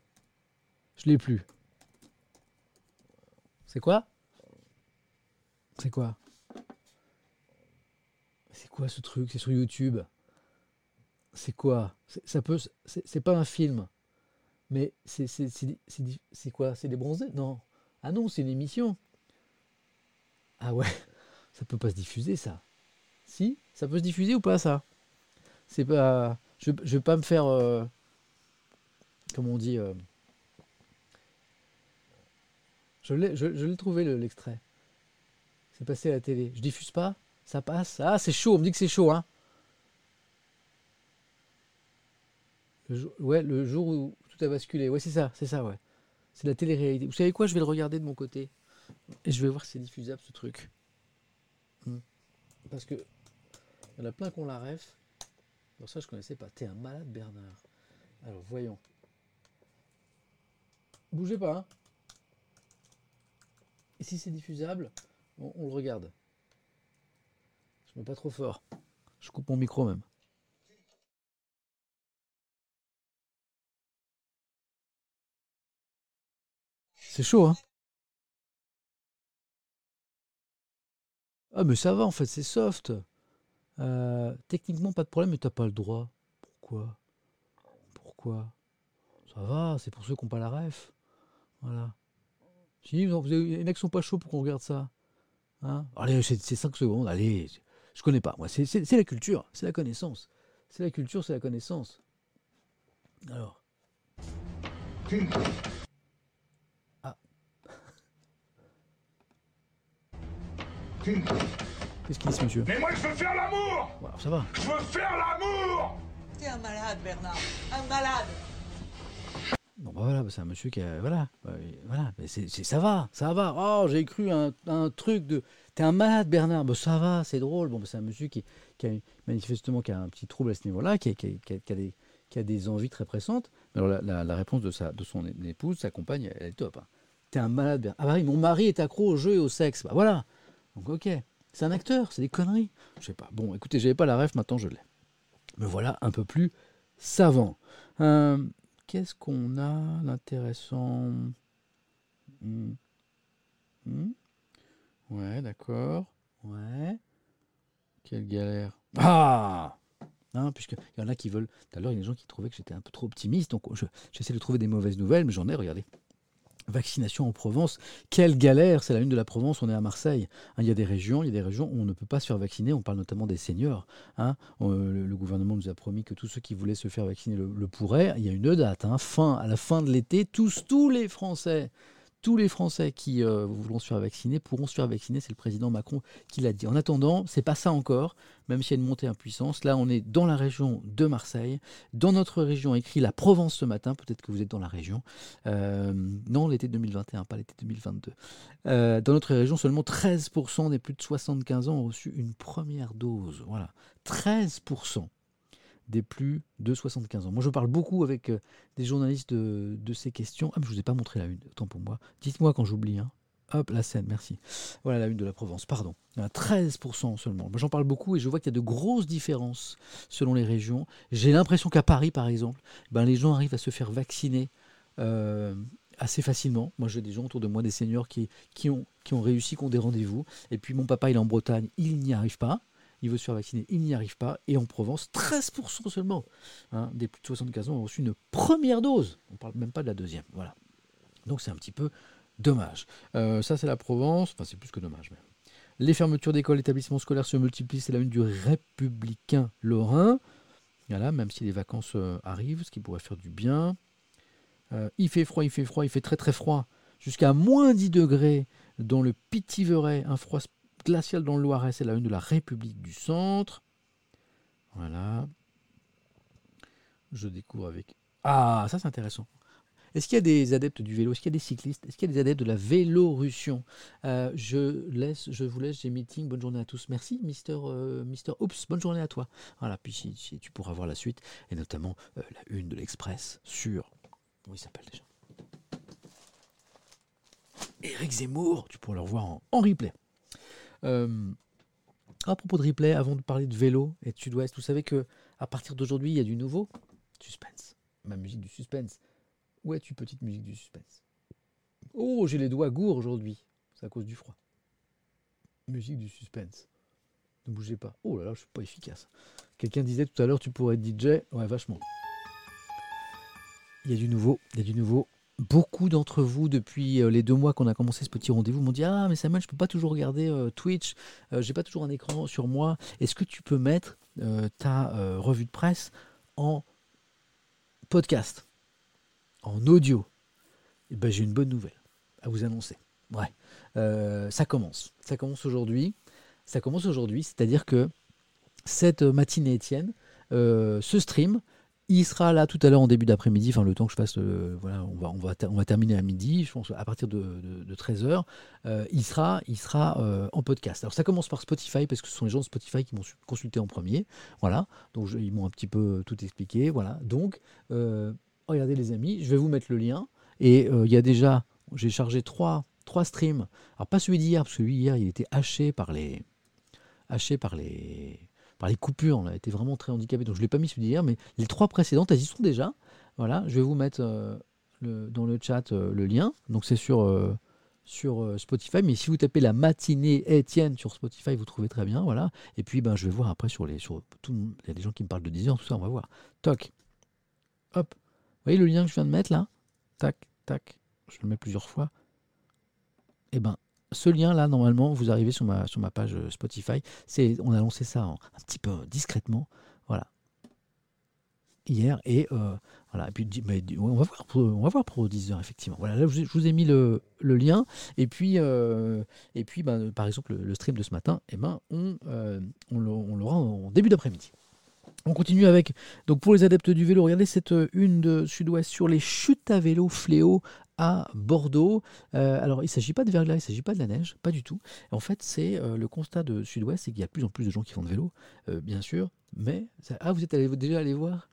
Je l'ai plus. C'est quoi? C'est quoi? C'est quoi ce truc? C'est sur YouTube. C'est quoi? Ça peut. C'est pas un film. Mais c'est quoi? C'est des bronzés? Non. Ah non, c'est une émission. Ah ouais ça peut pas se diffuser ça. Si Ça peut se diffuser ou pas ça? C'est pas. Je, je vais pas me faire. Euh, comment on dit euh, Je l'ai trouvé l'extrait. c'est passé à la télé. Je diffuse pas? Ça passe? Ah, c'est chaud, on me dit que c'est chaud, hein Ouais, le jour où tout a basculé. Ouais, c'est ça, c'est ça, ouais. C'est la télé-réalité. Vous savez quoi? Je vais le regarder de mon côté. Et je vais voir si c'est diffusable ce truc. Parce que il y en a plein qu'on la ref. Pour ça, je connaissais pas. T'es un malade, Bernard. Alors, voyons. Bougez pas. Hein. Et si c'est diffusable, on, le regarde. Je mets pas trop fort. Je coupe mon micro même. C'est chaud, hein Ah, mais ça va, en fait, c'est soft. Euh, techniquement, pas de problème, mais t'as pas le droit. Pourquoi? Pourquoi? Ça va, c'est pour ceux qui n'ont pas la ref. Voilà. Si, vous avez, il y en sont pas chauds pour qu'on regarde ça. Hein? Allez, c'est 5 secondes, allez. Je connais pas, moi. C'est la culture, c'est la connaissance. C'est la culture, c'est la connaissance. Alors. Qu'est-ce qu'il dit ce monsieur Mais moi je veux faire l'amour Voilà, ça va. Je veux faire l'amour T'es un malade, Bernard. Un malade. Bon, bah voilà, bah, c'est un monsieur qui a. Voilà, bah, voilà, mais c'est, ça va, ça va. Oh, j'ai cru un, un truc de. T'es un malade, Bernard. Bah, ça va, c'est drôle. Bon, bah, c'est un monsieur qui, qui a manifestement qui a un petit trouble à ce niveau-là, qui, a- qui qui des, qui a des envies très pressantes. Mais alors, la, la- la réponse de, sa, de son épouse, sa compagne, elle est top. hein. T'es un malade, Bernard. Ah, bah oui, mon mari est accro au jeu et au sexe. Bah, voilà. Donc, ok. C'est un acteur, c'est des conneries. Je sais pas. Bon, écoutez, j'avais pas la ref, maintenant je l'ai. Me voilà un peu plus savant. Euh, Qu'est-ce qu'on a d'intéressant? Hmm. Hmm. Ouais, d'accord. Ouais. Quelle galère. Ah Hein, Puisqu'il y en a qui veulent. Tout à l'heure, il y a des gens qui trouvaient que j'étais un peu trop optimiste. Donc, je- j'essaie de trouver des mauvaises nouvelles, mais j'en ai, regardez. Vaccination en Provence. Quelle galère C'est la une de la Provence, on est à Marseille. Hein, il y a des régions, il y a des régions où on ne peut pas se faire vacciner. On parle notamment des seniors. hein. Euh, le, gouvernement nous a promis que tous ceux qui voulaient se faire vacciner le, le pourraient. Il y a une date, hein, fin, à la fin de l'été, tous, tous les Français, tous les Français qui euh, voudront se faire vacciner pourront se faire vacciner. C'est le président Macron qui l'a dit. En attendant, c'est pas ça encore, même s'il y a une montée en puissance. Là, on est dans la région de Marseille. Dans notre région, écrit la Provence ce matin. Peut-être que vous êtes dans la région. Euh, non, l'été 2021, pas l'été 2022. Euh, dans notre région, seulement 13% des plus de 75 ans ont reçu une première dose. Voilà, 13% des plus de 75 ans. Moi, je parle beaucoup avec euh, des journalistes de, ces questions. Ah, mais je vous ai pas montré la une, autant pour moi. Dites-moi quand j'oublie. hein. Hop, la scène, merci. Voilà la une de la Provence, pardon. Il y en a 13% seulement. J'en parle beaucoup et je vois qu'il y a de grosses différences selon les régions. J'ai l'impression qu'à Paris, par exemple, ben, les gens arrivent à se faire vacciner euh, assez facilement. Moi, j'ai des gens autour de moi, des seniors qui, ont, qui ont réussi, qui ont des rendez-vous. Et puis, mon papa, il est en Bretagne, il n'y arrive pas. Il veut se faire vacciner, il n'y arrive pas. Et en Provence, 13% seulement hein, des plus de 75 ans ont reçu une première dose. On ne parle même pas de la deuxième. Voilà. Donc, c'est un petit peu dommage. Euh, ça, c'est la Provence. Enfin, c'est plus que dommage, même. Les fermetures d'écoles, établissements scolaires se multiplient. C'est la une du Républicain Lorrain. Voilà, même si les vacances euh, arrivent, ce qui pourrait faire du bien. Euh, il fait froid, il fait froid, il fait très très froid. Jusqu'à moins 10 degrés dans le Pithiverais, un froid glacial dans le Loiret, c'est la une de la République du Centre. Voilà. Je découvre avec. Ah, ça c'est intéressant. Est-ce qu'il y a des adeptes du vélo? Est-ce qu'il y a des cyclistes? Est-ce qu'il y a des adeptes de la vélorussion Euh, je, laisse, je vous laisse, j'ai meeting. Bonne journée à tous. Merci, Mister, euh, Mister Oops. Bonne journée à toi. Voilà, puis tu pourras voir la suite, et notamment euh, la une de l'Express sur. Comment il s'appelle déjà? Éric Zemmour. Tu pourras le revoir en replay. Euh, à propos de replay, avant de parler de vélo et de Sud-Ouest, vous savez que à partir d'aujourd'hui, il y a du nouveau suspense. Ma musique du suspense. Où es-tu, petite musique du suspense? Oh, j'ai les doigts gourds aujourd'hui. C'est à cause du froid. Musique du suspense. Ne bougez pas. Oh là là, je suis pas efficace. Quelqu'un disait tout à l'heure, tu pourrais être DJ. Ouais, vachement. Il y a du nouveau. Il y a du nouveau. Beaucoup d'entre vous, depuis euh, les deux mois qu'on a commencé ce petit rendez-vous, m'ont dit Ah, mais Samuel, je peux pas toujours regarder euh, Twitch. Euh, j'ai pas toujours un écran sur moi. Est-ce que tu peux mettre ta revue de presse en podcast, en audio? Eh ben, j'ai une bonne nouvelle à vous annoncer. Ouais, ça commence. Ça commence aujourd'hui. Ça commence aujourd'hui, c'est-à-dire que cette matinée Étienne, ce stream, il sera là tout à l'heure en début d'après-midi, enfin le temps que je fasse, euh, voilà, on va, terminer à midi, je pense à partir de, de, 13h, il sera, il sera euh, en podcast. Alors ça commence par Spotify, parce que ce sont les gens de Spotify qui m'ont su- consulté en premier, voilà, donc ils m'ont un petit peu tout expliqué, voilà, donc euh, regardez les amis, je vais vous mettre le lien, et euh, il y a déjà, j'ai chargé trois, trois streams, alors pas celui d'hier, parce que celui d'hier il était haché par les, haché par les, par les coupures. On a été vraiment très handicapé. Donc je ne l'ai pas mis celui d'hier, mais les trois précédentes, elles y sont déjà. Voilà, je vais vous mettre euh, dans le chat euh, le lien. Donc c'est sur, euh, Spotify, mais si vous tapez la matinée Étienne sur Spotify, vous trouvez très bien, voilà. Et puis, ben, je vais voir après sur les, sur tout, il y a des gens qui me parlent de 10 heures, tout ça, on va voir. Toc, hop. Vous voyez le lien que je viens de mettre là? Tac, tac. Je le mets plusieurs fois. Et ben, ce lien-là, normalement, vous arrivez sur ma, sur ma page euh, Spotify. C'est, on a lancé ça un petit peu discrètement. Voilà. Hier. Et euh, voilà. Et puis, on, va voir pour, on va voir pour 10 heures, effectivement. Voilà, là, je, vous ai mis le, le lien. Et puis, euh, et puis ben, par exemple, le, stream de ce matin, eh ben, on, on l'aura en début d'après-midi. On continue avec, donc pour les adeptes du vélo, regardez cette une de Sud-Ouest sur les chutes à vélo fléau à Bordeaux. Euh, alors, il ne s'agit pas de verglas, il ne s'agit pas de la neige, pas du tout. En fait, c'est euh, le constat de Sud-Ouest, c'est qu'il y a de plus en plus de gens qui font de vélo, euh, bien sûr. Mais, ah, vous êtes allé, déjà allé voir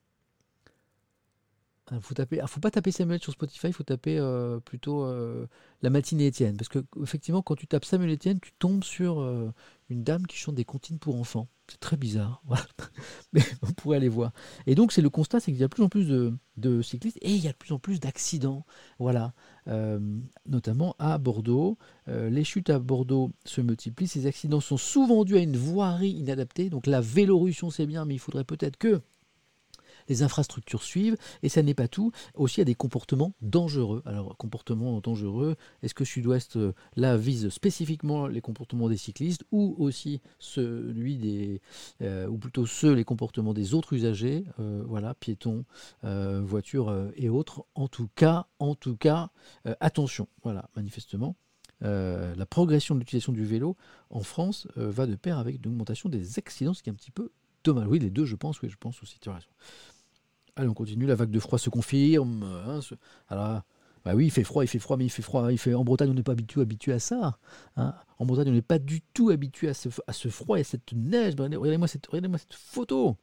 faut taper, ah, faut pas taper Samuel sur Spotify, il faut taper plutôt la matinée Étienne. Parce que effectivement, quand tu tapes Samuel Étienne, tu tombes sur une dame qui chante des comptines pour enfants. C'est très bizarre. Mais on pourrait aller voir. Et donc, c'est le constat, c'est qu'il y a de plus en plus de, cyclistes et il y a de plus en plus d'accidents. Voilà. Euh, notamment à Bordeaux. Euh, les chutes à Bordeaux se multiplient. Ces accidents sont souvent dus à une voirie inadaptée. Donc, la vélorussion, c'est bien, mais il faudrait peut-être que les infrastructures suivent, et ça n'est pas tout. Aussi, il y a des comportements dangereux. Alors, comportements dangereux, est-ce que Sud-Ouest, euh, là, vise spécifiquement les comportements des cyclistes, ou aussi celui des, euh, ou plutôt ceux, les comportements des autres usagers, euh, voilà, piétons, voitures et autres. En tout cas, en tout cas, attention, voilà, manifestement. la progression de l'utilisation du vélo en France va de pair avec une augmentation des accidents, ce qui est un petit peu dommage. Oui, les deux, je pense, oui, je pense raison. Allez, on continue, la vague de froid se confirme. Hein, alors, bah oui, il fait froid, il fait froid, mais il fait froid. Il fait... En Bretagne, on n'est pas habitué, habitué à ça. Hein. En Bretagne, on n'est pas du tout habitué à ce, à ce froid et à cette neige. Regardez-moi cette, regardez cette photo.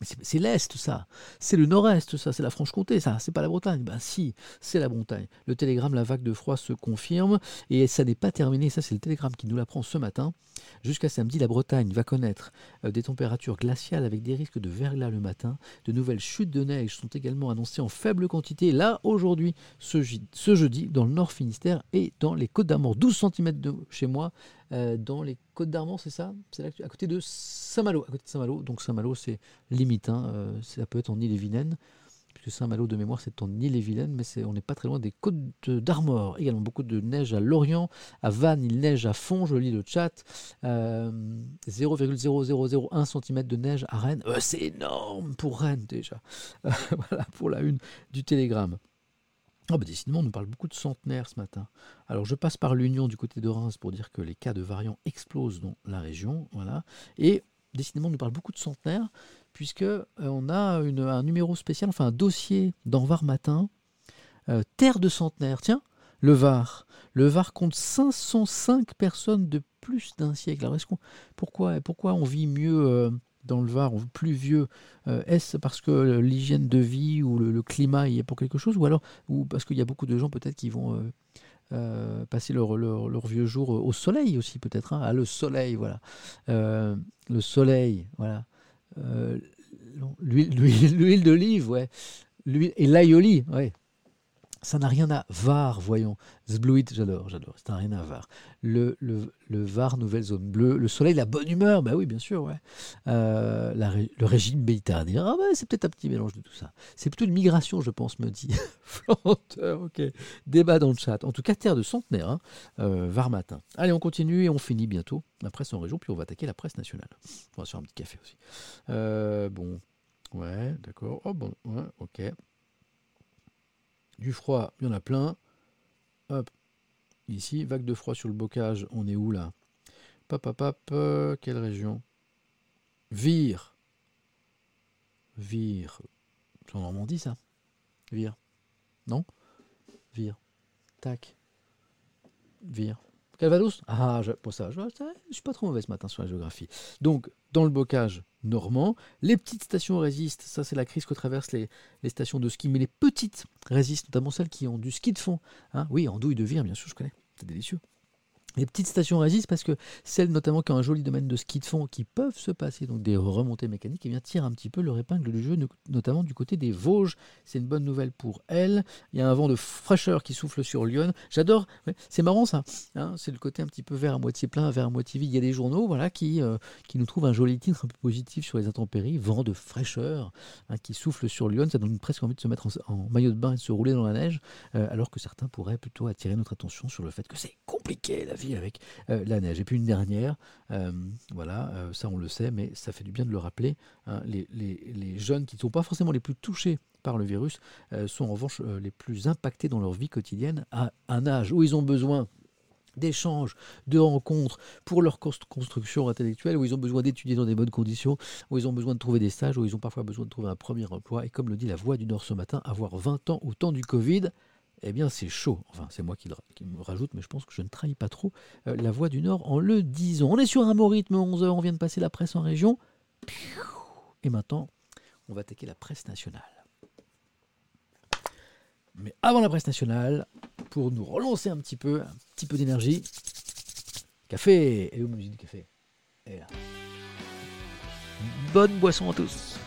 C'est l'Est, ça. C'est le Nord-Est, ça. C'est la Franche-Comté, ça. C'est pas la Bretagne. Ben si, c'est la Bretagne. Le télégramme, la vague de froid se confirme. Et ça n'est pas terminé. Ça, c'est le télégramme qui nous l'apprend ce matin. Jusqu'à samedi, la Bretagne va connaître euh, des températures glaciales avec des risques de verglas le matin. De nouvelles chutes de neige sont également annoncées en faible quantité. Là, aujourd'hui, ce, jeudi, dans le Nord Finistère et dans les Côtes d'Armor. 12 cm de chez moi. Euh, dans les Côtes d'Armor, c'est ça? C'est là, à côté de Saint-Malo. À côté de Saint-Malo. Donc Saint-Malo, c'est limite. Hein, euh, ça peut être en Ille-et-Vilaine. Puisque Saint-Malo de mémoire, c'est en Ille-et-Vilaine, mais on n'est pas très loin des Côtes d'Armor. Également beaucoup de neige à Lorient. À Vannes, il neige à fond. Je lis le chat. 0,0001 cm de neige à Rennes. Euh, c'est énorme pour Rennes déjà. voilà pour la une du télégramme. Oh bah décidément, on nous parle beaucoup de centenaires ce matin. Alors je passe par l'Union du côté de Reims pour dire que les cas de variants explosent dans la région. Voilà. Et décidément, on nous parle beaucoup de centenaires, puisque euh, on a un numéro spécial, enfin un dossier dans Var Matin, euh, Terre de centenaires. Tiens, le Var. Le Var compte 505 personnes de plus d'un siècle. Alors est-ce qu'on, pourquoi, pourquoi on vit mieux euh, dans le Var, plus vieux, euh, est-ce parce que l'hygiène de vie ou le, climat y est pour quelque chose, ou alors ou parce qu'il y a beaucoup de gens peut-être qui vont euh, euh, passer leur, vieux jour au soleil aussi peut-être, hein, ah, le soleil, voilà, le soleil, voilà, l'huile d'olive, ouais, et l'aïoli, ouais. Ça n'a rien à var, voyons. Zbluit, j'adore, j'adore. Ça n'a rien à var. Le, le, le, var, nouvelle zone bleue. Le soleil, la bonne humeur, bah oui, bien sûr, ouais. Euh, le régime méditerranéen, ah c'est peut-être un petit mélange de tout ça. C'est plutôt une migration, je pense, me dit Flanteur, ok. Débat dans le chat. En tout cas, terre de centenaire, hein. euh, var matin. Allez, on continue et on finit bientôt la presse en région, puis on va attaquer la presse nationale. On va se faire un petit café aussi. Euh, bon, ouais, d'accord. Oh bon, ouais, ok. Du froid, il y en a plein. Hop, ici, vague de froid sur le bocage, on est où là? Pop, euh, quelle région? Vire. Vire. C'est en Normandie ça? Vire. Non? Vire. Tac. Vire. Calvados? Ah, je, pour ça, je, ne suis pas trop mauvais ce matin sur la géographie. Donc, dans le bocage normand, les petites stations résistent. Ça, c'est la crise que traversent les, stations de ski. Mais les petites résistent, notamment celles qui ont du ski de fond. Hein oui, andouille de vire, bien sûr, je connais. C'est délicieux. Les petites stations résistent parce que celles notamment qui ont un joli domaine de ski de fond, qui peuvent se passer donc des remontées mécaniques, et bien tirent un petit peu leur épingle du jeu, no- notamment du côté des Vosges. C'est une bonne nouvelle pour elles. Il y a un vent de fraîcheur qui souffle sur Lyon. J'adore. c'est marrant ça. hein, c'est le côté un petit peu vert à moitié plein, vert à moitié vide. Il y a des journaux voilà qui euh, qui nous trouvent un joli titre un peu positif sur les intempéries. Vent de fraîcheur hein, qui souffle sur Lyon. Ça donne presque envie de se mettre en, en maillot de bain et de se rouler dans la neige, euh, alors que certains pourraient plutôt attirer notre attention sur le fait que c'est compliqué la vie avec euh, la neige. Et puis une dernière, euh, voilà, euh, ça on le sait, mais ça fait du bien de le rappeler, hein, les, les- jeunes qui ne sont pas forcément les plus touchés par le virus sont en revanche les plus impactés dans leur vie quotidienne à un âge où ils ont besoin d'échanges, de rencontres pour leur cons- construction intellectuelle, où ils ont besoin d'étudier dans des bonnes conditions, où ils ont besoin de trouver des stages, où ils ont parfois besoin de trouver un premier emploi. Et comme le dit la Voix du Nord ce matin, avoir 20 ans au temps du Covid, eh bien c'est chaud. Enfin, c'est moi qui, me rajoute, mais je pense que je ne trahis pas trop euh, la Voix du Nord en le disant. On est sur un bon rythme, 11h, on vient de passer la presse en région. Et maintenant, on va attaquer la presse nationale. Mais avant la presse nationale, pour nous relancer un petit peu, un petit peu d'énergie, café Et où musique du café? Bonne boisson à tous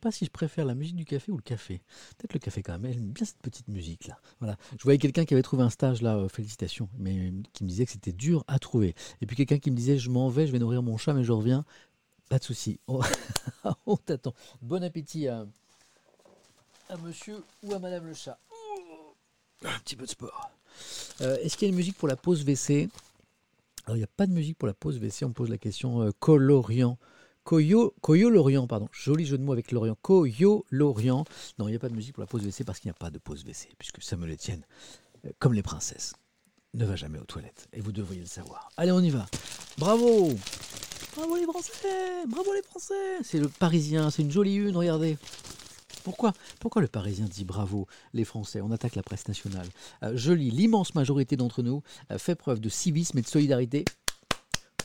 pas si je préfère la musique du café ou le café. Peut-être le café quand même. J'aime bien cette petite musique là. Voilà. Je voyais quelqu'un qui avait trouvé un stage là, euh, félicitations, mais qui me disait que c'était dur à trouver. Et puis quelqu'un qui me disait je m'en vais, je vais nourrir mon chat, mais je reviens. Pas de souci. On, t'attend. Bon appétit à, monsieur ou à madame le chat. Un petit peu de sport. Euh, Est-ce qu'il y a une musique pour la pause WC Alors, il n'y a pas de musique pour la pause WC. On me pose la question euh, coloriant. Coyo Lorient, pardon. Joli jeu de mots avec Lorient. Coyo Lorient. Non, il n'y a pas de musique pour la pause WC parce qu'il n'y a pas de pause WC, puisque Samuel Etienne, euh, comme les princesses, ne va jamais aux toilettes. Et vous devriez le savoir. Allez, on y va. Bravo Bravo les Français Bravo les Français C'est le Parisien, c'est une jolie une, regardez. Pourquoi, pourquoi le Parisien dit bravo les Français? On attaque la presse nationale. Euh, je lis l'immense majorité d'entre nous euh, fait preuve de civisme et de solidarité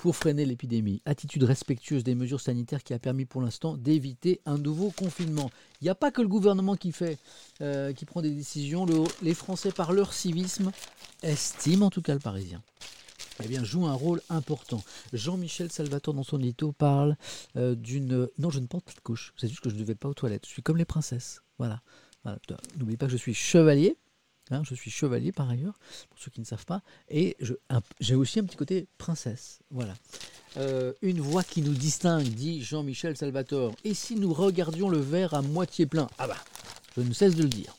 pour freiner l'épidémie. Attitude respectueuse des mesures sanitaires qui a permis pour l'instant d'éviter un nouveau confinement. Il n'y a pas que le gouvernement qui fait, euh, qui prend des décisions. Le- les Français, par leur civisme, estiment en tout cas le Parisien. Eh bien, joue un rôle important. Jean-Michel Salvatore, dans son édito, parle euh, d'une. Non, je ne porte pas de couche. C'est juste que je ne vais pas aux toilettes. Je suis comme les princesses. Voilà. Voilà. N'oubliez pas que je suis chevalier. Hein, je suis chevalier par ailleurs, pour ceux qui ne savent pas. Et j'ai aussi un petit côté princesse. Voilà. Euh, une voix qui nous distingue, dit Jean-Michel Salvatore. Et si nous regardions le verre à moitié plein? Ah bah, je ne cesse de le dire.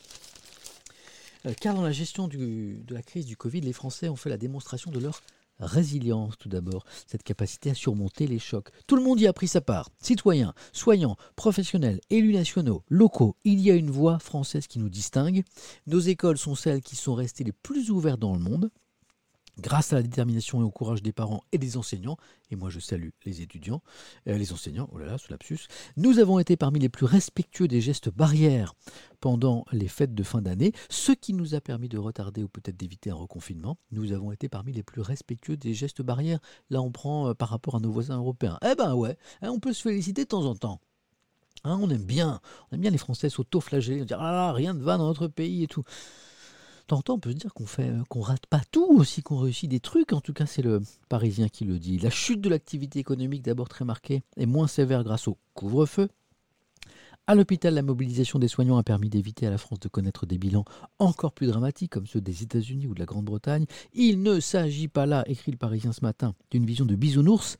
Euh, Car dans la gestion de la crise du Covid, les Français ont fait la démonstration de leur résilience tout d'abord, cette capacité à surmonter les chocs. Tout le monde y a pris sa part. Citoyens, soignants, professionnels, élus nationaux, locaux, il y a une voix française qui nous distingue. Nos écoles sont celles qui sont restées les plus ouvertes dans le monde. Grâce à la détermination et au courage des parents et des enseignants, et moi je salue les étudiants, euh, les enseignants, oh là là, ce lapsus, nous avons été parmi les plus respectueux des gestes barrières pendant les fêtes de fin d'année, ce qui nous a permis de retarder ou peut-être d'éviter un reconfinement. Nous avons été parmi les plus respectueux des gestes barrières. Là, on prend euh, par rapport à nos voisins européens. Eh ben ouais, hein, on peut se féliciter de temps en temps. Hein, on aime bien, on aime bien les Français s'auto-flageller, dire ah là, rien ne va dans notre pays et tout. Temps en temps, on peut se dire qu'on fait, euh, qu'on rate pas tout aussi, qu'on réussit des trucs. En tout cas, c'est le Parisien qui le dit. La chute de l'activité économique, d'abord très marquée, est moins sévère grâce au couvre-feu. À l'hôpital, la mobilisation des soignants a permis d'éviter à la France de connaître des bilans encore plus dramatiques comme ceux des États-Unis ou de la Grande-Bretagne. Il ne s'agit pas là, écrit le Parisien ce matin, d'une vision de bisounours,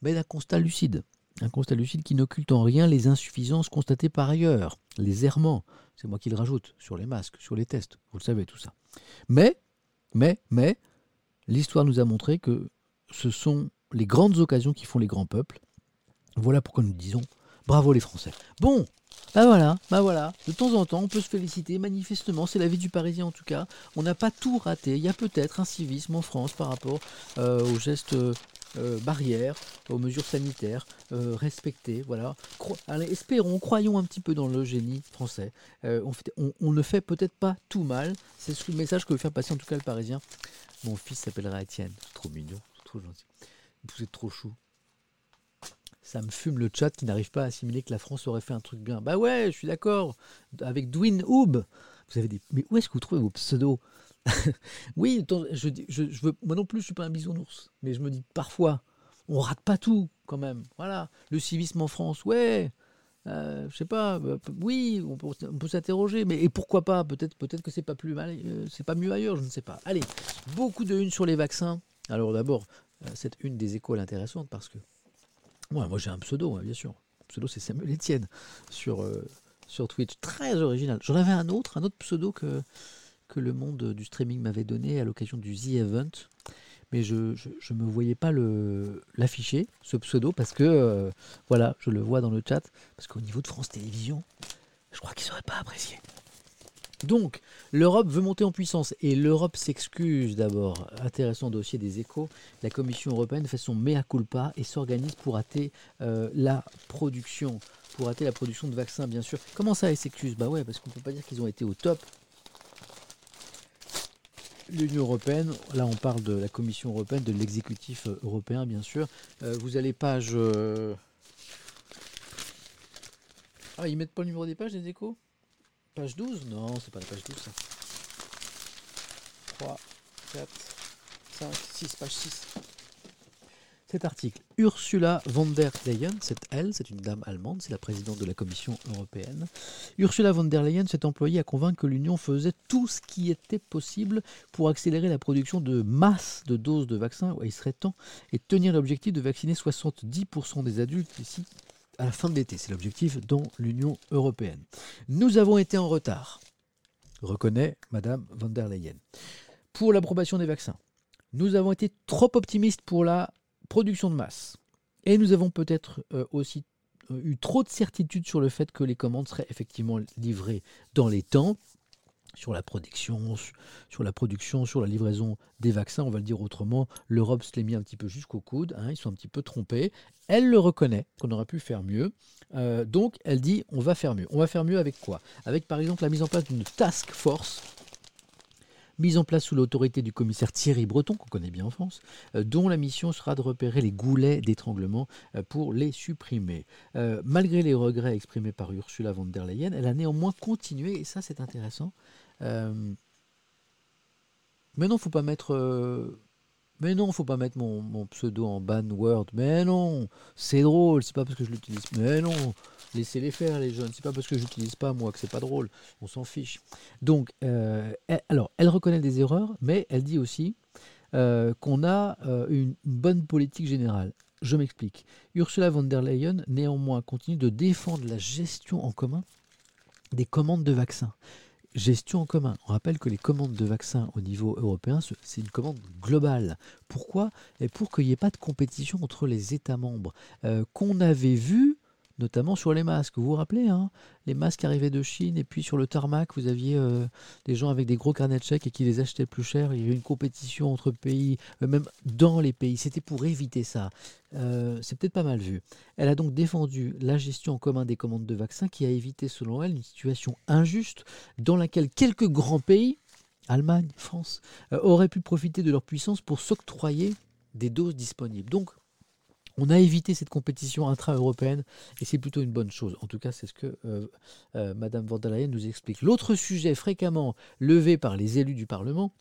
mais d'un constat lucide. Un constat lucide qui n'occulte en rien les insuffisances constatées par ailleurs, les errements, c'est moi qui le rajoute, sur les masques, sur les tests, vous le savez tout ça. Mais, mais, mais, l'histoire nous a montré que ce sont les grandes occasions qui font les grands peuples. Voilà pourquoi nous disons Bravo les Français. Bon, bah voilà, bah voilà. De temps en temps, on peut se féliciter. Manifestement, c'est la vie du Parisien en tout cas. On n'a pas tout raté. Il y a peut-être un civisme en France par rapport euh, aux gestes euh, barrières, aux mesures sanitaires euh, respectées. Voilà. Allez, espérons, croyons un petit peu dans le génie français. Euh, on, on- ne fait peut-être pas tout mal. C'est ce- le message que veut faire passer en tout cas le Parisien. Mon fils s'appellera Étienne. Trop mignon, trop gentil. Vous êtes trop chou. Ça me fume le chat qui n'arrive pas à assimiler que la France aurait fait un truc bien. Bah ouais, je suis d'accord. Avec Dwin Houb. Vous avez des. Mais où est-ce que vous trouvez vos pseudos? Oui, je, veux... moi non plus, je suis pas un bisounours. Mais je me dis parfois, on rate pas tout quand même. Voilà. Le civisme en France, ouais. Euh, je sais pas, p- oui, on peut, peut s'interroger, mais et pourquoi pas Peut-être, peut-être que c'est pas plus mal, euh, c'est pas mieux ailleurs, je ne sais pas. Allez, beaucoup de une sur les vaccins. Alors d'abord, euh, cette une des écoles intéressante parce que moi, j'ai un pseudo, hein, bien sûr. Mon pseudo c'est Samuel Etienne sur euh, sur Twitch, très original. J'en avais un autre, un autre pseudo que le monde du streaming m'avait donné à l'occasion du The Event. Mais je ne me voyais pas l'afficher, ce pseudo, parce que, euh, voilà, je le vois dans le chat, parce qu'au niveau de France Télévisions, je crois qu'ils ne seraient pas appréciés. Donc, l'Europe veut monter en puissance et l'Europe s'excuse d'abord. Intéressant dossier des échos. La Commission européenne fait son mea culpa et s'organise pour hâter euh, la production. Pour hâter la production de vaccins, bien sûr. Comment ça, elle s'excuse? Bah ouais, parce qu'on peut pas dire qu'ils ont été au top. L'Union européenne, là on parle de la Commission européenne, de l'exécutif euh, européen, bien sûr. Euh, vous allez page. euh, Ah, ils mettent pas le numéro des pages des échos? Page 12 Non, c'est pas la page 12 ça. 3, 4, 5, 6, page 6. Cet article, Ursula von der Leyen, c'est elle, c'est une dame allemande, c'est la présidente de la Commission européenne. Ursula von der Leyen s'est employée à convaincre que l'Union faisait tout ce qui était possible pour accélérer la production de masse de doses de vaccins, il serait temps, et tenir l'objectif de vacciner 70% des adultes ici à la fin de l'été. C'est l'objectif dans l'Union européenne. Nous avons été en retard, reconnaît Madame von der Leyen. Pour l'approbation des vaccins, nous avons été trop optimistes pour la production de masse. Et nous avons peut-être euh, aussi euh, eu trop de certitude sur le fait que les commandes seraient effectivement livrées dans les temps sur la production, su- sur la production, sur la livraison des vaccins, on va le dire autrement, l'Europe se l'est mis un petit peu jusqu'au coude, hein, ils sont un petit peu trompés. Elle le reconnaît qu'on aurait pu faire mieux, Euh, donc elle dit on va faire mieux. On va faire mieux avec quoi? Avec par exemple la mise en place d'une task force mise en place sous l'autorité du commissaire Thierry Breton, qu'on connaît bien en France, euh, dont la mission sera de repérer les goulets d'étranglement euh, pour les supprimer. Euh, malgré les regrets exprimés par Ursula von der Leyen, elle a néanmoins continué, et ça c'est intéressant. euh, mais non, faut pas mettre. Mais non, faut pas mettre mon, pseudo en ban word. Mais non, c'est drôle, c'est pas parce que je l'utilise. Mais non, laissez-les faire les jeunes. C'est pas parce que j'utilise pas moi que c'est pas drôle. On s'en fiche. Donc, euh, elle- alors, elle reconnaît des erreurs, mais elle dit aussi euh, qu'on a euh, une bonne politique générale. Je m'explique. Ursula von der Leyen, néanmoins, continue de défendre la gestion en commun des commandes de vaccins. Gestion en commun. On rappelle que les commandes de vaccins au niveau européen, ce- c'est une commande globale. Pourquoi? Et Pour qu'il n'y ait pas de compétition entre les États membres. euh, Qu'on avait vu notamment sur les masques. Vous vous rappelez, hein, les masques arrivaient de Chine et puis sur le tarmac, vous aviez euh, des gens avec des gros carnets de chèques et qui les achetaient plus cher. Il y avait une compétition entre pays, euh, même dans les pays. C'était pour éviter ça. Euh, c'est peut-être pas mal vu. Elle a donc défendu la gestion en commun des commandes de vaccins qui a évité, selon elle, une situation injuste dans laquelle quelques grands pays, Allemagne, France, auraient pu profiter de leur puissance pour s'octroyer des doses disponibles. Donc, on a évité cette compétition intra-européenne et c'est plutôt une bonne chose. En tout cas, c'est ce que euh, euh, Madame von der Leyen nous explique. L'autre sujet fréquemment levé par les élus du Parlement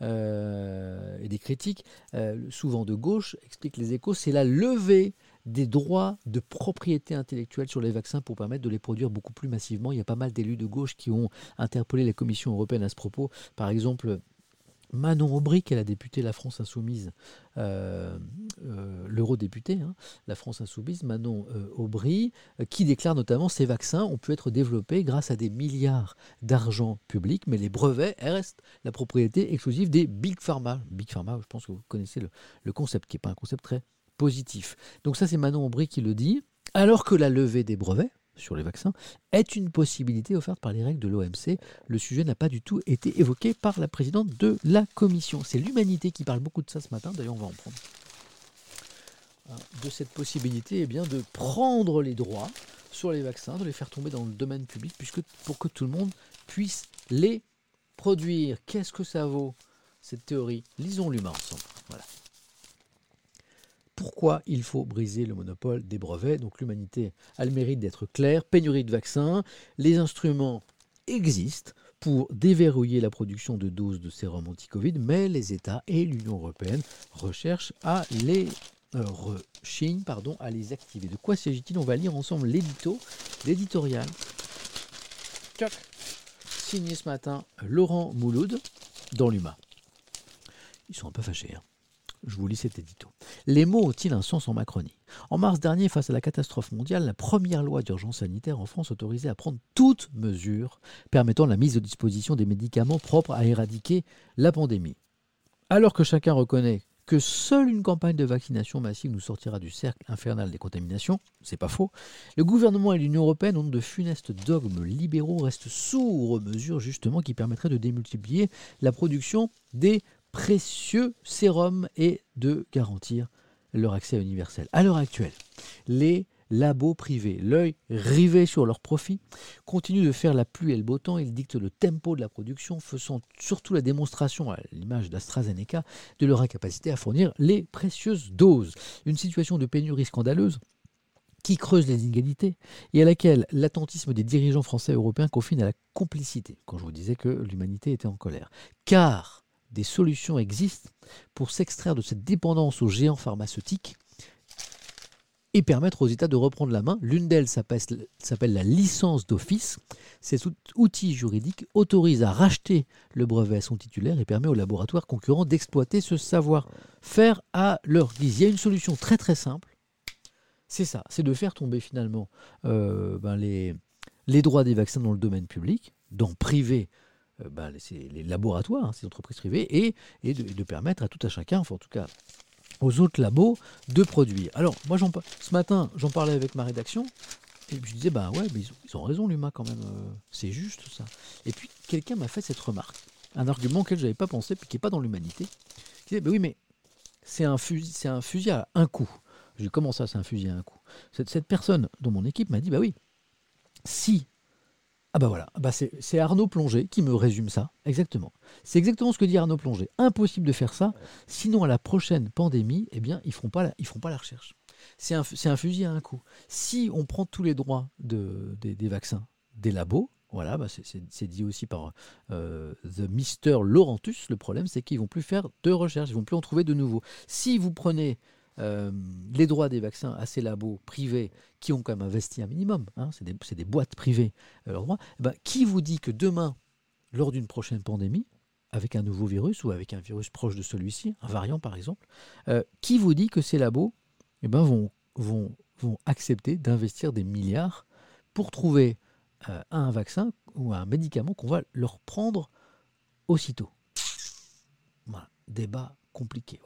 euh, et des critiques, euh, souvent de gauche, explique les échos, c'est la levée des droits de propriété intellectuelle sur les vaccins pour permettre de les produire beaucoup plus massivement. Il y a pas mal d'élus de gauche qui ont interpellé la Commission européenne à ce propos. Par exemple, Manon Aubry, qui est la députée La France Insoumise, euh, euh, l'eurodéputée, hein, La France Insoumise, Manon euh, Aubry, qui déclare notamment ces vaccins ont pu être développés grâce à des milliards d'argent public, mais les brevets restent la propriété exclusive des Big Pharma. Big Pharma, je pense que vous connaissez le concept, qui n'est pas un concept très positif. Donc ça, c'est Manon Aubry qui le dit. Alors que la levée des brevets sur les vaccins est une possibilité offerte par les règles de l'OMC. Le sujet n'a pas du tout été évoqué par la présidente de la commission. C'est l'humanité qui parle beaucoup de ça ce matin, d'ailleurs on va en prendre. De cette possibilité eh de prendre les droits sur les vaccins, de les faire tomber dans le domaine public, puisque pour que tout le monde puisse les produire. Qu'est-ce que ça vaut, cette théorie? Lisons l'humain ensemble. Pourquoi il faut briser le monopole des brevets. Donc l'humanité a le mérite d'être claire, pénurie de vaccins, les instruments existent pour déverrouiller la production de doses de sérum anti-Covid, mais les États et l'Union européenne recherchent à les euh, rechignent, pardon, à les activer. De quoi s'agit-il? On va lire ensemble l'édito, l'éditorial. Signé ce matin Laurent Mouloud dans l'UMA. Ils sont un peu fâchés. hein. Je vous lis cet édito. Les mots ont-ils un sens en Macronie? En mars dernier, face à la catastrophe mondiale, la première loi d'urgence sanitaire en France autorisait à prendre toute mesure permettant la mise à disposition des médicaments propres à éradiquer la pandémie. Alors que chacun reconnaît que seule une campagne de vaccination massive nous sortira du cercle infernal des contaminations, c'est pas faux, le gouvernement et l'Union européenne, ont de funestes dogmes libéraux, restent sourds aux mesures justement qui permettraient de démultiplier la production des précieux sérums et de garantir leur accès universel. À l'heure actuelle, les labos privés, l'œil rivé sur leurs profits, continuent de faire la pluie et le beau temps. Ils dictent le tempo de la production, faisant surtout la démonstration, à l'image d'AstraZeneca, de leur incapacité à fournir les précieuses doses. Une situation de pénurie scandaleuse qui creuse les inégalités et à laquelle l'attentisme des dirigeants français et européens confine à la complicité, quand je vous disais que l'humanité était en colère. Car des solutions existent pour s'extraire de cette dépendance aux géants pharmaceutiques et permettre aux États de reprendre la main. L'une d'elles s'appelle la licence d'office. Cet out- outil juridique autorise à racheter le brevet à son titulaire et permet aux laboratoires concurrents d'exploiter ce savoir-faire à leur guise. Il y a une solution très très simple. C'est ça, c'est de faire tomber finalement euh, ben, les, les droits des vaccins dans le domaine public, dans privé, euh, ben, les- laboratoires, hein, ces entreprises privées, et, de, permettre à tout à chacun, enfin en tout cas aux autres labos, de produire. Alors, moi, ce matin, j'en parlais avec ma rédaction, et je disais, bah ouais, ils, ont, raison, l'humain, quand même, euh, c'est juste ça. Et puis, quelqu'un m'a fait cette remarque, un argument auquel je n'avais pas pensé, puis qui n'est pas dans l'humanité, qui disait, bah oui, mais c'est un, fusil, c'est un fusil à un coup. Je dis, comment ça, c'est un fusil à un coup? Cette, cette personne dans mon équipe m'a dit, bah oui, si ah bah voilà, bah c'est Arnaud Plongé qui me résume ça, exactement. C'est exactement ce que dit Arnaud Plongé. Impossible de faire ça, sinon à la prochaine pandémie, eh bien, ils ne feront, pas la- ils feront pas la recherche. C'est un, un fusil à un coup. Si on prend tous les droits de, des, vaccins des labos, voilà, bah c'est dit aussi par euh, The Mister Laurentus, le problème c'est qu'ils vont plus faire de recherche, ils vont plus en trouver de nouveaux. Si vous prenez euh, les droits des vaccins à ces labos privés qui ont quand même investi un minimum, hein, c'est des, boîtes privées, euh, leurs droits, eh ben, qui vous dit que demain, lors d'une prochaine pandémie, avec un nouveau virus ou avec un virus proche de celui-ci, un variant par exemple, euh, qui vous dit que ces labos eh ben, vont, vont, accepter d'investir des milliards pour trouver un vaccin ou un médicament qu'on va leur prendre aussitôt? Voilà, débat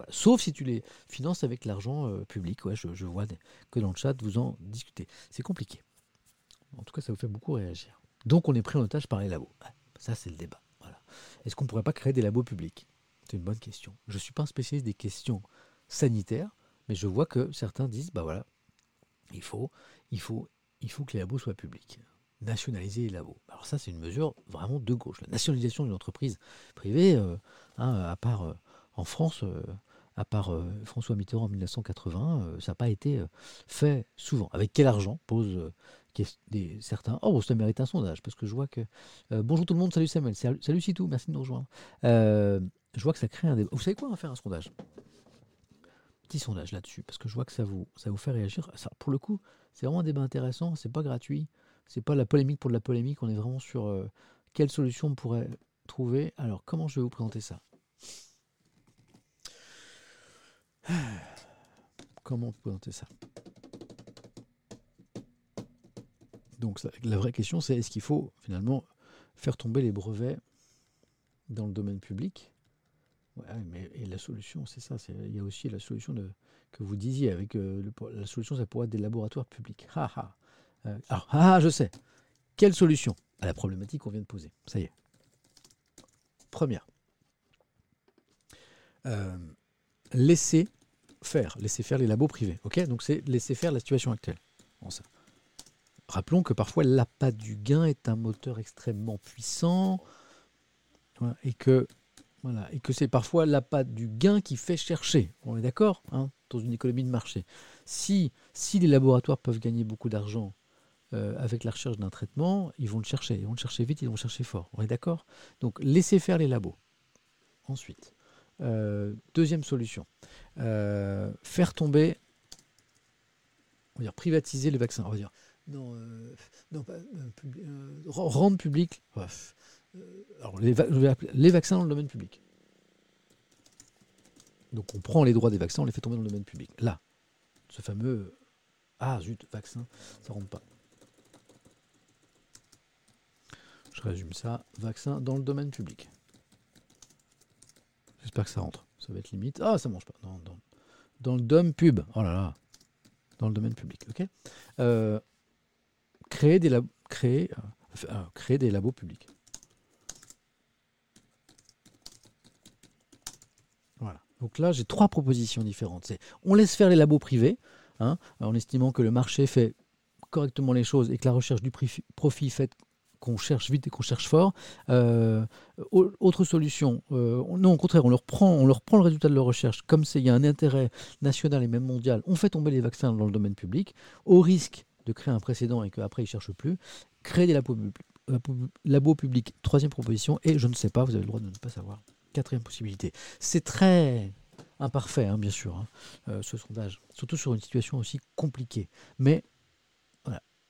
Sauf si tu les finances avec l'argent euh, public. Je, vois que dans le chat, vous en discutez. C'est compliqué. En tout cas, ça vous fait beaucoup réagir. Donc, on est pris en otage par les labos. Ça, c'est le débat. Est-ce qu'on ne pourrait pas créer des labos publics? C'est une bonne question. Je ne suis pas un spécialiste des questions sanitaires, mais je vois que certains disent, bah voilà, il faut, il faut, il faut que les labos soient publics. Nationaliser les labos. Alors ça, c'est une mesure vraiment de gauche. La nationalisation d'une entreprise privée, euh, hein, à part euh, en France, euh, à part euh, François Mitterrand en 1980, euh, ça n'a pas été fait souvent. Avec quel argent pose des, certains. Oh, ça mérite un sondage, parce que je vois que. bonjour tout le monde, salut Samuel, salut, Sitou, merci de nous rejoindre. Je vois que ça crée un débat. Vous savez quoi, on va faire un sondage? Petit sondage là-dessus, parce que je vois que ça vous, ça vous fait réagir. Pour le coup, c'est vraiment un débat intéressant, c'est pas gratuit, c'est pas la polémique pour de la polémique, on est vraiment sur euh, quelle solution on pourrait trouver. Alors, comment je vais vous présenter ça? Comment présenter ça? Donc la vraie question c'est est-ce qu'il faut finalement faire tomber les brevets dans le domaine public? Ouais, mais et la solution, c'est ça. Il y a aussi la solution que vous disiez avec euh, la solution, ça pourrait être des laboratoires publics. Ha, ha. Euh, alors, ah, je sais. Quelle solution? À la problématique qu'on vient de poser Ça y est. Première. Euh, laisser faire, laisser faire les labos privés. Ok, donc c'est laisser faire la situation actuelle. Rappelons que parfois l'appât du gain est un moteur extrêmement puissant voilà, et que voilà, et que c'est parfois l'appât du gain qui fait chercher. On est d'accord hein, Dans une économie de marché. Si, si les laboratoires peuvent gagner beaucoup d'argent euh, avec la recherche d'un traitement, ils vont le chercher. Ils vont le chercher vite, ils vont le chercher fort. On est d'accord? Donc laissez faire les labos. Ensuite, euh, deuxième solution. Euh, faire tomber, on va dire privatiser les vaccins. On va dire non, euh, non pas, rendre public. alors les, les vaccins dans le domaine public. Donc on prend les droits des vaccins, on les fait tomber dans le domaine public. Là, ce fameux ah zut vaccin, ça rentre pas. Je résume ça, vaccin dans le domaine public. J'espère que ça rentre. Ça va être limite. Ah, ça mange pas. Dans, le dom pub. Oh là là. Dans le domaine public. Ok. Euh, euh, euh, créer des labos publics. Voilà. Donc là, j'ai trois propositions différentes. On laisse faire les labos privés, hein, en estimant que le marché fait correctement les choses et que la recherche du profit fait qu'on cherche vite et qu'on cherche fort. Euh, au- autre solution, euh, on- non, au contraire, on leur, prend, on leur prend le résultat de leur recherche. Comme il y a un intérêt national et même mondial, on fait tomber les vaccins dans le domaine public, au risque de créer un précédent et qu'après ils ne cherchent plus. Créer des labos, pub- labos- publics, troisième proposition, et je ne sais pas, vous avez le droit de ne pas savoir. Quatrième possibilité. C'est très imparfait, hein, bien sûr, hein, euh, ce sondage, surtout sur une situation aussi compliquée. Mais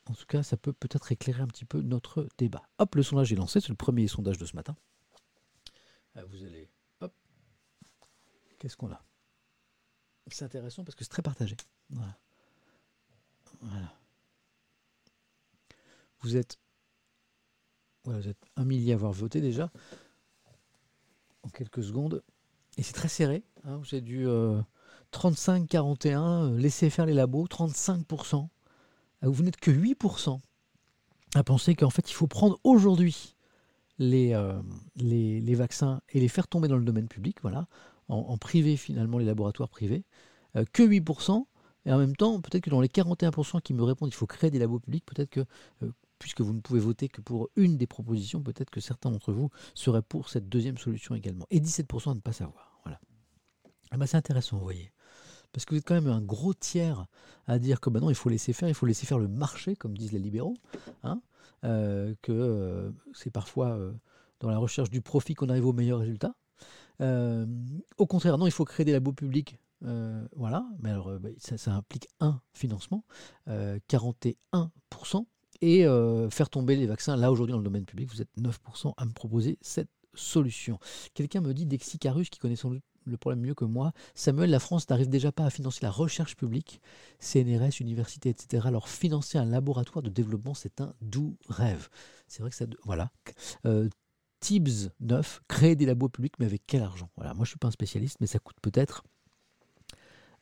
en tout cas, ça peut peut-être éclairer un petit peu notre débat. Hop, le sondage est lancé, c'est le premier sondage de ce matin. Euh, Vous allez, hop, qu'est-ce qu'on a? C'est intéressant parce que c'est très partagé. Voilà. Vous êtes, voilà, vous êtes un millier à avoir voté déjà en quelques secondes. Et c'est très serré. Hein, J'ai du 35-41, euh, laissez faire les labos, 35%. Euh, Vous n'êtes que 8% à penser qu'en fait, il faut prendre aujourd'hui les, euh, les, vaccins et les faire tomber dans le domaine public, voilà, en, privé finalement, les laboratoires privés. Euh, que 8%. Et en même temps, peut-être que dans les 41% qui me répondent qu'il faut créer des labos publics, peut-être que, euh, puisque vous ne pouvez voter que pour une des propositions, peut-être que certains d'entre vous seraient pour cette deuxième solution également. Et 17% à ne pas savoir. Voilà. Ah bah, c'est intéressant, vous voyez. Parce que vous êtes quand même un gros tiers à dire que bah non, il faut laisser faire, il faut laisser faire le marché, comme disent les libéraux, hein, euh, que euh, c'est parfois euh, dans la recherche du profit qu'on arrive aux meilleurs résultats. Au contraire, non, il faut créer des labos publics. voilà, mais alors bah, ça, implique un financement, euh, 41%, et faire tomber les vaccins. Là, aujourd'hui, dans le domaine public, vous êtes 9% à me proposer cette solution. Quelqu'un me dit Dexicarus, qui connaît sans doute le problème mieux que moi, Samuel, la France n'arrive déjà pas à financer la recherche publique, CNRS, universités, etc. Alors financer un laboratoire de développement, c'est un doux rêve. C'est vrai que ça... Voilà. Euh, Tibbs 9, créer des labos publics, mais avec quel argent? Voilà, moi je ne suis pas un spécialiste, mais ça coûte peut-être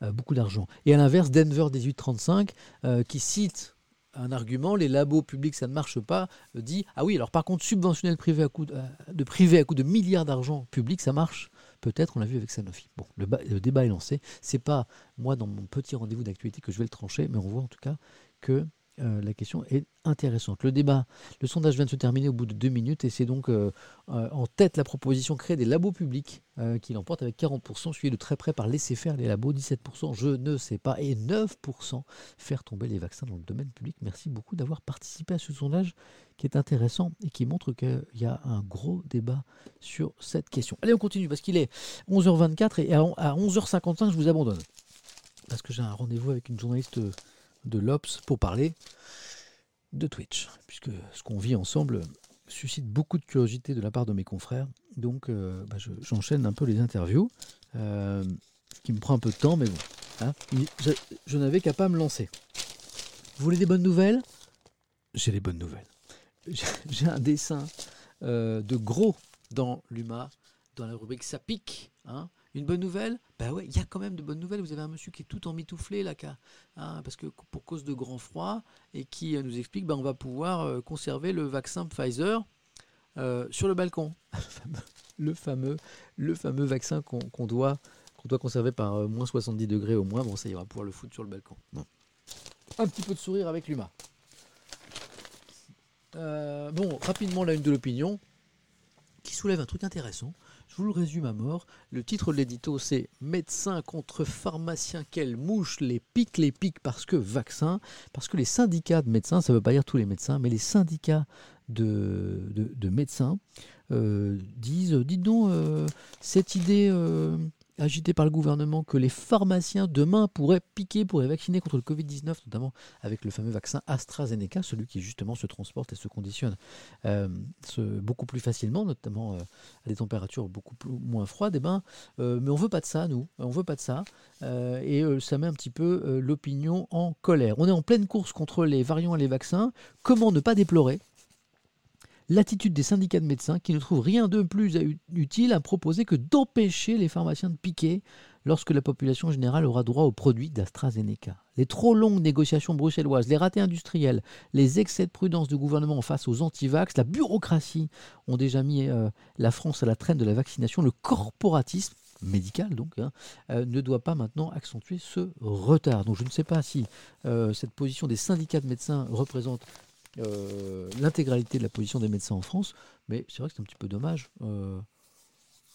euh, beaucoup d'argent. Et à l'inverse, Denver 1835, euh, qui cite un argument, les labos publics ça ne marche pas, dit ah oui, alors par contre subventionner le privé à de, euh, de privé à coup de milliards d'argent public, ça marche. Peut-être, on l'a vu avec Sanofi. Bon, le, ba- le débat est lancé. C'est pas moi dans mon petit rendez-vous d'actualité que je vais le trancher, mais on voit en tout cas que euh, la question est intéressante. Le débat, le sondage vient de se terminer au bout de deux minutes et c'est donc euh, euh, en tête la proposition créer des labos publics qui l'emporte avec 40%, suivi de très près par laisser faire les labos, 17%, je ne sais pas, et 9% faire tomber les vaccins dans le domaine public. Merci beaucoup d'avoir participé à ce sondage qui est intéressant et qui montre qu'il y a un gros débat sur cette question. Allez, on continue parce qu'il est 11h24 et à 11h55, je vous abandonne. Parce que j'ai un rendez-vous avec une journaliste de l'Obs pour parler de Twitch. Puisque ce qu'on vit ensemble suscite beaucoup de curiosité de la part de mes confrères. Donc euh, bah, je- j'enchaîne un peu les interviews. euh, ce qui me prend un peu de temps, mais bon. hein. Je n'avais qu'à pas me lancer. Vous voulez des bonnes nouvelles? J'ai les bonnes nouvelles. J'ai j'ai un dessin euh, de gros dans l'UMA dans la rubrique Ça pique. Hein. Une bonne nouvelle? Ben ouais, il y a quand même de bonnes nouvelles. Vous avez un monsieur qui est tout en mitouflé là, hein, parce que pour cause de grand froid, et qui euh, nous explique ben, on va pouvoir euh, conserver le vaccin Pfizer euh, sur le balcon. le fameux, vaccin qu'on doit, conserver par moins 70 degrés au moins. Bon, ça, va pouvoir le foutre sur le balcon. Un petit peu de sourire avec l'humain. bon, rapidement la une de l'opinion qui soulève un truc intéressant. Vous le résume à mort. Le titre de l'édito, c'est Médecin contre pharmacien, quelle mouche les pique, les pique parce que vaccin. Parce que les syndicats de médecins, ça ne veut pas dire tous les médecins, mais les syndicats de, de, médecins euh, disent Dites donc, euh, cette idée. Euh, agité par le gouvernement que les pharmaciens demain pourraient piquer, pourraient vacciner contre le Covid-19, notamment avec le fameux vaccin AstraZeneca, celui qui justement se transporte et se conditionne euh, beaucoup plus facilement, notamment euh, à des températures beaucoup moins froides. Eh ben, euh, mais on veut pas de ça, nous. On veut pas de ça. et ça met un petit peu l'opinion en colère. On est en pleine course contre les variants et les vaccins. Comment ne pas déplorer? L'attitude des syndicats de médecins qui ne trouvent rien de plus utile à proposer que d'empêcher les pharmaciens de piquer lorsque la population générale aura droit aux produits d'AstraZeneca. Les trop longues négociations bruxelloises, les ratés industriels, les excès de prudence du gouvernement face aux antivax, la bureaucratie ont déjà mis euh, la France à la traîne de la vaccination. Le corporatisme médical donc, hein, euh, ne doit pas maintenant accentuer ce retard. Donc je ne sais pas si euh, cette position des syndicats de médecins représente l'intégralité de la position des médecins en France, mais c'est vrai que c'est un petit peu dommage. Euh,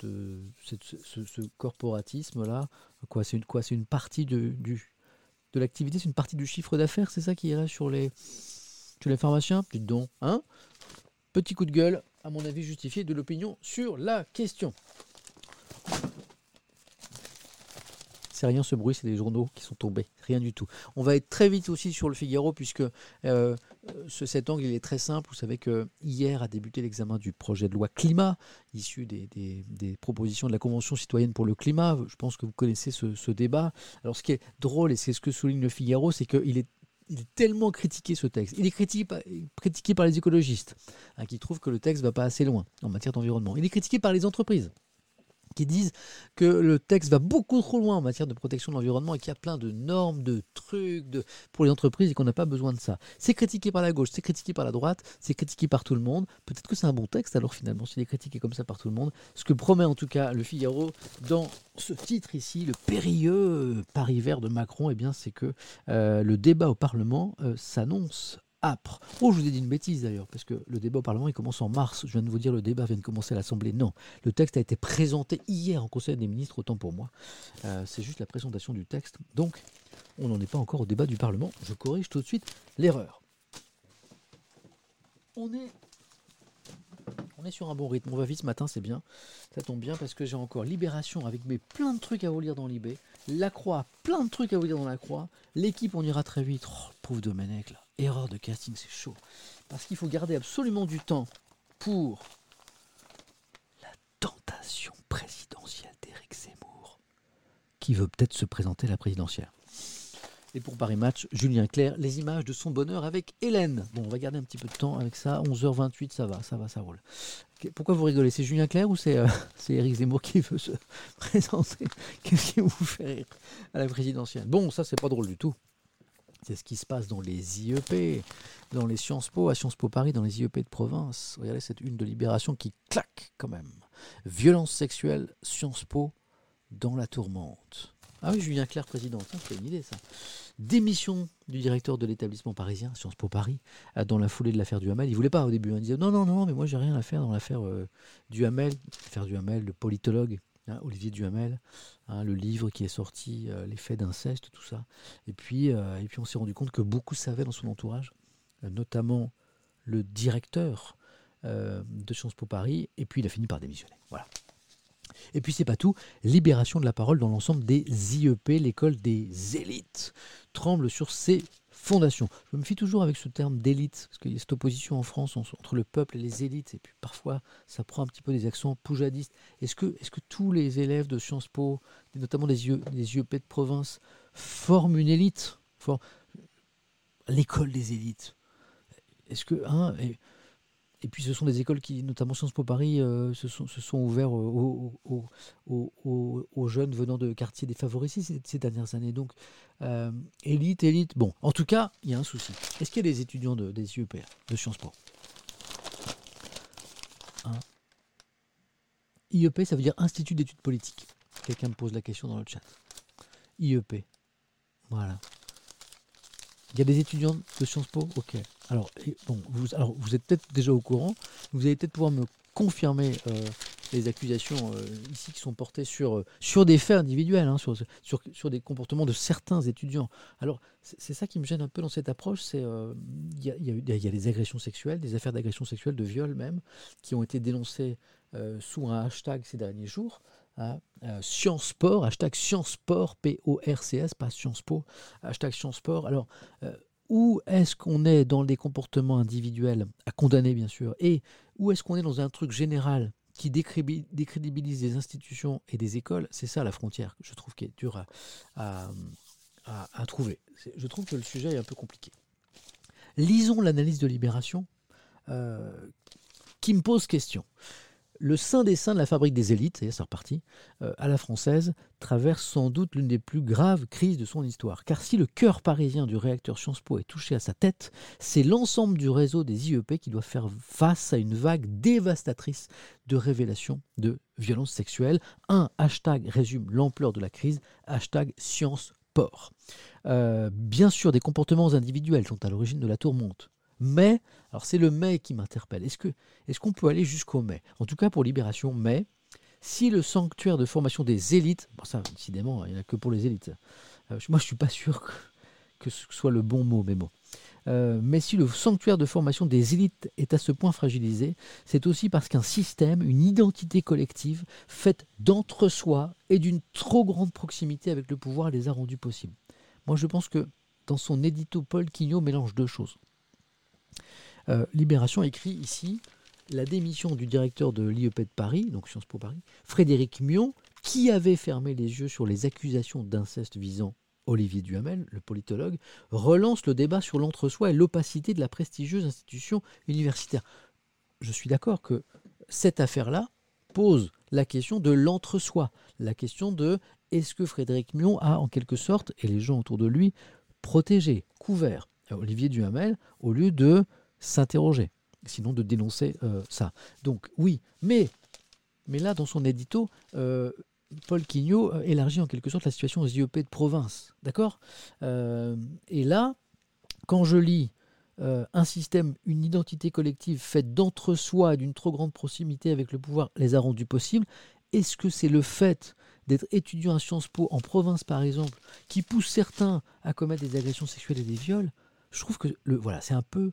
ce, corporatisme-là, quoi, c'est une, quoi, c'est une partie de, l'activité, c'est une partie du chiffre d'affaires, c'est ça qui irait sur les, sur pharmaciens? Donc, hein? Petit coup de gueule, à mon avis justifié, de l'opinion sur la question. C'est rien ce bruit, c'est des journaux qui sont tombés. Rien du tout. On va être très vite aussi sur le Figaro, puisque euh, ce, cet angle il est très simple. Vous savez que hier a débuté l'examen du projet de loi climat, issu des, propositions de la Convention citoyenne pour le climat. Je pense que vous connaissez ce, débat. Alors ce qui est drôle, et c'est ce que souligne le Figaro, c'est qu'il est tellement critiqué ce texte. Il est critiqué par, critiqué par les écologistes, hein, qui trouvent que le texte ne va pas assez loin en matière d'environnement. Il est critiqué par les entreprises, qui disent que le texte va beaucoup trop loin en matière de protection de l'environnement et qu'il y a plein de normes, de trucs de, pour les entreprises et qu'on n'a pas besoin de ça. C'est critiqué par la gauche, c'est critiqué par la droite, c'est critiqué par tout le monde. Peut-être que c'est un bon texte alors finalement s'il est critiqué comme ça par tout le monde. Ce que promet en tout cas le Figaro dans ce titre ici, le périlleux Paris vert de Macron, eh bien c'est que euh, le débat au Parlement euh, s'annonce Oh, je vous ai dit une bêtise d'ailleurs, parce que le débat au Parlement, il commence en mars. Je viens de vous dire, le débat vient de commencer à l'Assemblée. Non, le texte a été présenté hier en Conseil des ministres, autant pour moi. Euh, c'est juste la présentation du texte. Donc, on n'en est pas encore au débat du Parlement. Je corrige tout de suite l'erreur. On est sur un bon rythme. On va vite ce matin, c'est bien. Ça tombe bien parce que j'ai encore Libération avec mes plein de trucs à vous lire dans Libé. La Croix, plein de trucs à vous lire dans La Croix. L'équipe, on ira très vite. Oh, pauvre Domenech, là. Erreur de casting, c'est chaud. Parce qu'il faut garder absolument du temps pour la tentation présidentielle d'Éric Zemmour, qui veut peut-être se présenter à la présidentielle. Et pour Paris Match, Julien Clerc, les images de son bonheur avec Hélène. Bon, on va garder un petit peu de temps avec ça. 11h28, ça va, ça va, ça roule. Pourquoi vous rigolez? C'est Julien Clerc ou c'est Éric euh, Zemmour qui veut se présenter? Qu'est-ce qui vous fait rire à la présidentielle? Bon, ça, c'est pas drôle du tout. C'est ce qui se passe dans les IEP, dans les Sciences Po, à Sciences Po Paris, dans les IEP de province. Regardez cette une de Libération qui claque quand même. Violence sexuelle, Sciences Po dans la tourmente. Ah oui, Julien Clerc, président, c'est une idée ça. Démission du directeur de l'établissement parisien, Sciences Po Paris, euh, dans la foulée de l'affaire du Hamel. Il voulait pas au début. Il disait non, non, non, mais moi j'ai rien à faire dans l'affaire euh, du Hamel. L'affaire du Hamel, le politologue hein, Olivier Duhamel, hein, le livre qui est sorti, euh, Les faits d'inceste, tout ça. Et puis, et puis on s'est rendu compte que beaucoup savaient dans son entourage, notamment le directeur de Sciences Po Paris, et puis il a fini par démissionner. Voilà. Et puis c'est pas tout, libération de la parole dans l'ensemble des IEP, l'école des élites, tremble sur ses fondations. Je me fie toujours avec ce terme d'élite, parce qu'il y a cette opposition en France entre le peuple et les élites, et puis parfois ça prend un petit peu des accents poujadistes. Est-ce que, tous les élèves de Sciences Po, notamment des, IEP de province, forment une élite? L'école des élites Est-ce que... Hein, puis ce sont des écoles qui, notamment Sciences Po Paris, euh, se, sont, sont ouverts aux, jeunes venant de quartiers défavorisés ces, dernières années. Donc, euh, élite, élite. Bon, en tout cas, il y a un souci. Est-ce qu'il y a des étudiants de, des IEP, de Sciences Po? Hein? IEP, ça veut dire Institut d'études politiques. Quelqu'un me pose la question dans le chat. IEP. Voilà. Il y a des étudiants de Sciences Po? Ok. Alors, bon, vous, êtes peut-être déjà au courant. Vous allez peut-être pouvoir me confirmer euh, les accusations euh, ici qui sont portées sur, euh, sur des faits individuels, hein, sur, sur, sur des comportements de certains étudiants. Alors, c'est ça qui me gêne un peu dans cette approche. C'est il y, a, y y a des agressions sexuelles, des affaires d'agression sexuelle, de viol même, qui ont été dénoncées sous un hashtag ces derniers jours. hein, Science Sport, hashtag Science Sport, P-O-R-C-S, pas Sciences Po, hashtag Science Sport. Alors, où est-ce qu'on est dans des comportements individuels, à condamner bien sûr, et où est-ce qu'on est dans un truc général qui décrédibilise des institutions et des écoles? C'est ça la frontière, je trouve, qui est dure à, trouver. Je trouve que le sujet est un peu compliqué. Lisons l'analyse de Libération euh, qui me pose question. Le sein des seins de la fabrique des élites, et c'est reparti, euh, à la française, traverse sans doute l'une des plus graves crises de son histoire. Car si le cœur parisien du réacteur Sciences Po est touché à sa tête, c'est l'ensemble du réseau des IEP qui doit faire face à une vague dévastatrice de révélations de violences sexuelles. Un hashtag résume l'ampleur de la crise, hashtag Sciences Port. Euh, bien sûr, des comportements individuels sont à l'origine de la tourmente. Mais, alors c'est le mais qui m'interpelle. Est-ce que est-ce qu'on peut aller jusqu'au mai? En tout cas pour Libération, mais si le sanctuaire de formation des élites, bon ça décidément il n'y en a que pour les élites. Euh, moi je suis pas sûr que, que ce soit le bon mot, mais bon. Euh, mais si le sanctuaire de formation des élites est à ce point fragilisé, c'est aussi parce qu'un système, une identité collective, faite d'entre-soi et d'une trop grande proximité avec le pouvoir les a rendus possibles. Moi je pense que dans son édito, Paul Quignot mélange deux choses. Euh, Libération écrit ici la démission du directeur de l'IEP de Paris, donc Sciences Po Paris, Frédéric Mion, qui avait fermé les yeux sur les accusations d'inceste visant Olivier Duhamel, le politologue, relance le débat sur l'entre-soi et l'opacité de la prestigieuse institution universitaire. Je suis d'accord que cette affaire-là pose la question de l'entre-soi, la question de est-ce que Frédéric Mion a en quelque sorte, et les gens autour de lui, protégé, couvert Olivier Duhamel au lieu de s'interroger, sinon de dénoncer euh, ça. Donc oui, mais, mais là, dans son édito, euh, Paul Quignot euh, élargit en quelque sorte la situation aux IEP de province. D'accord Et là, quand je lis un système, une identité collective faite d'entre-soi et d'une trop grande proximité avec le pouvoir les a rendus possibles, est-ce que c'est le fait d'être étudiant à Sciences Po en province, par exemple, qui pousse certains à commettre des agressions sexuelles et des viols? Je trouve que le, voilà, c'est un peu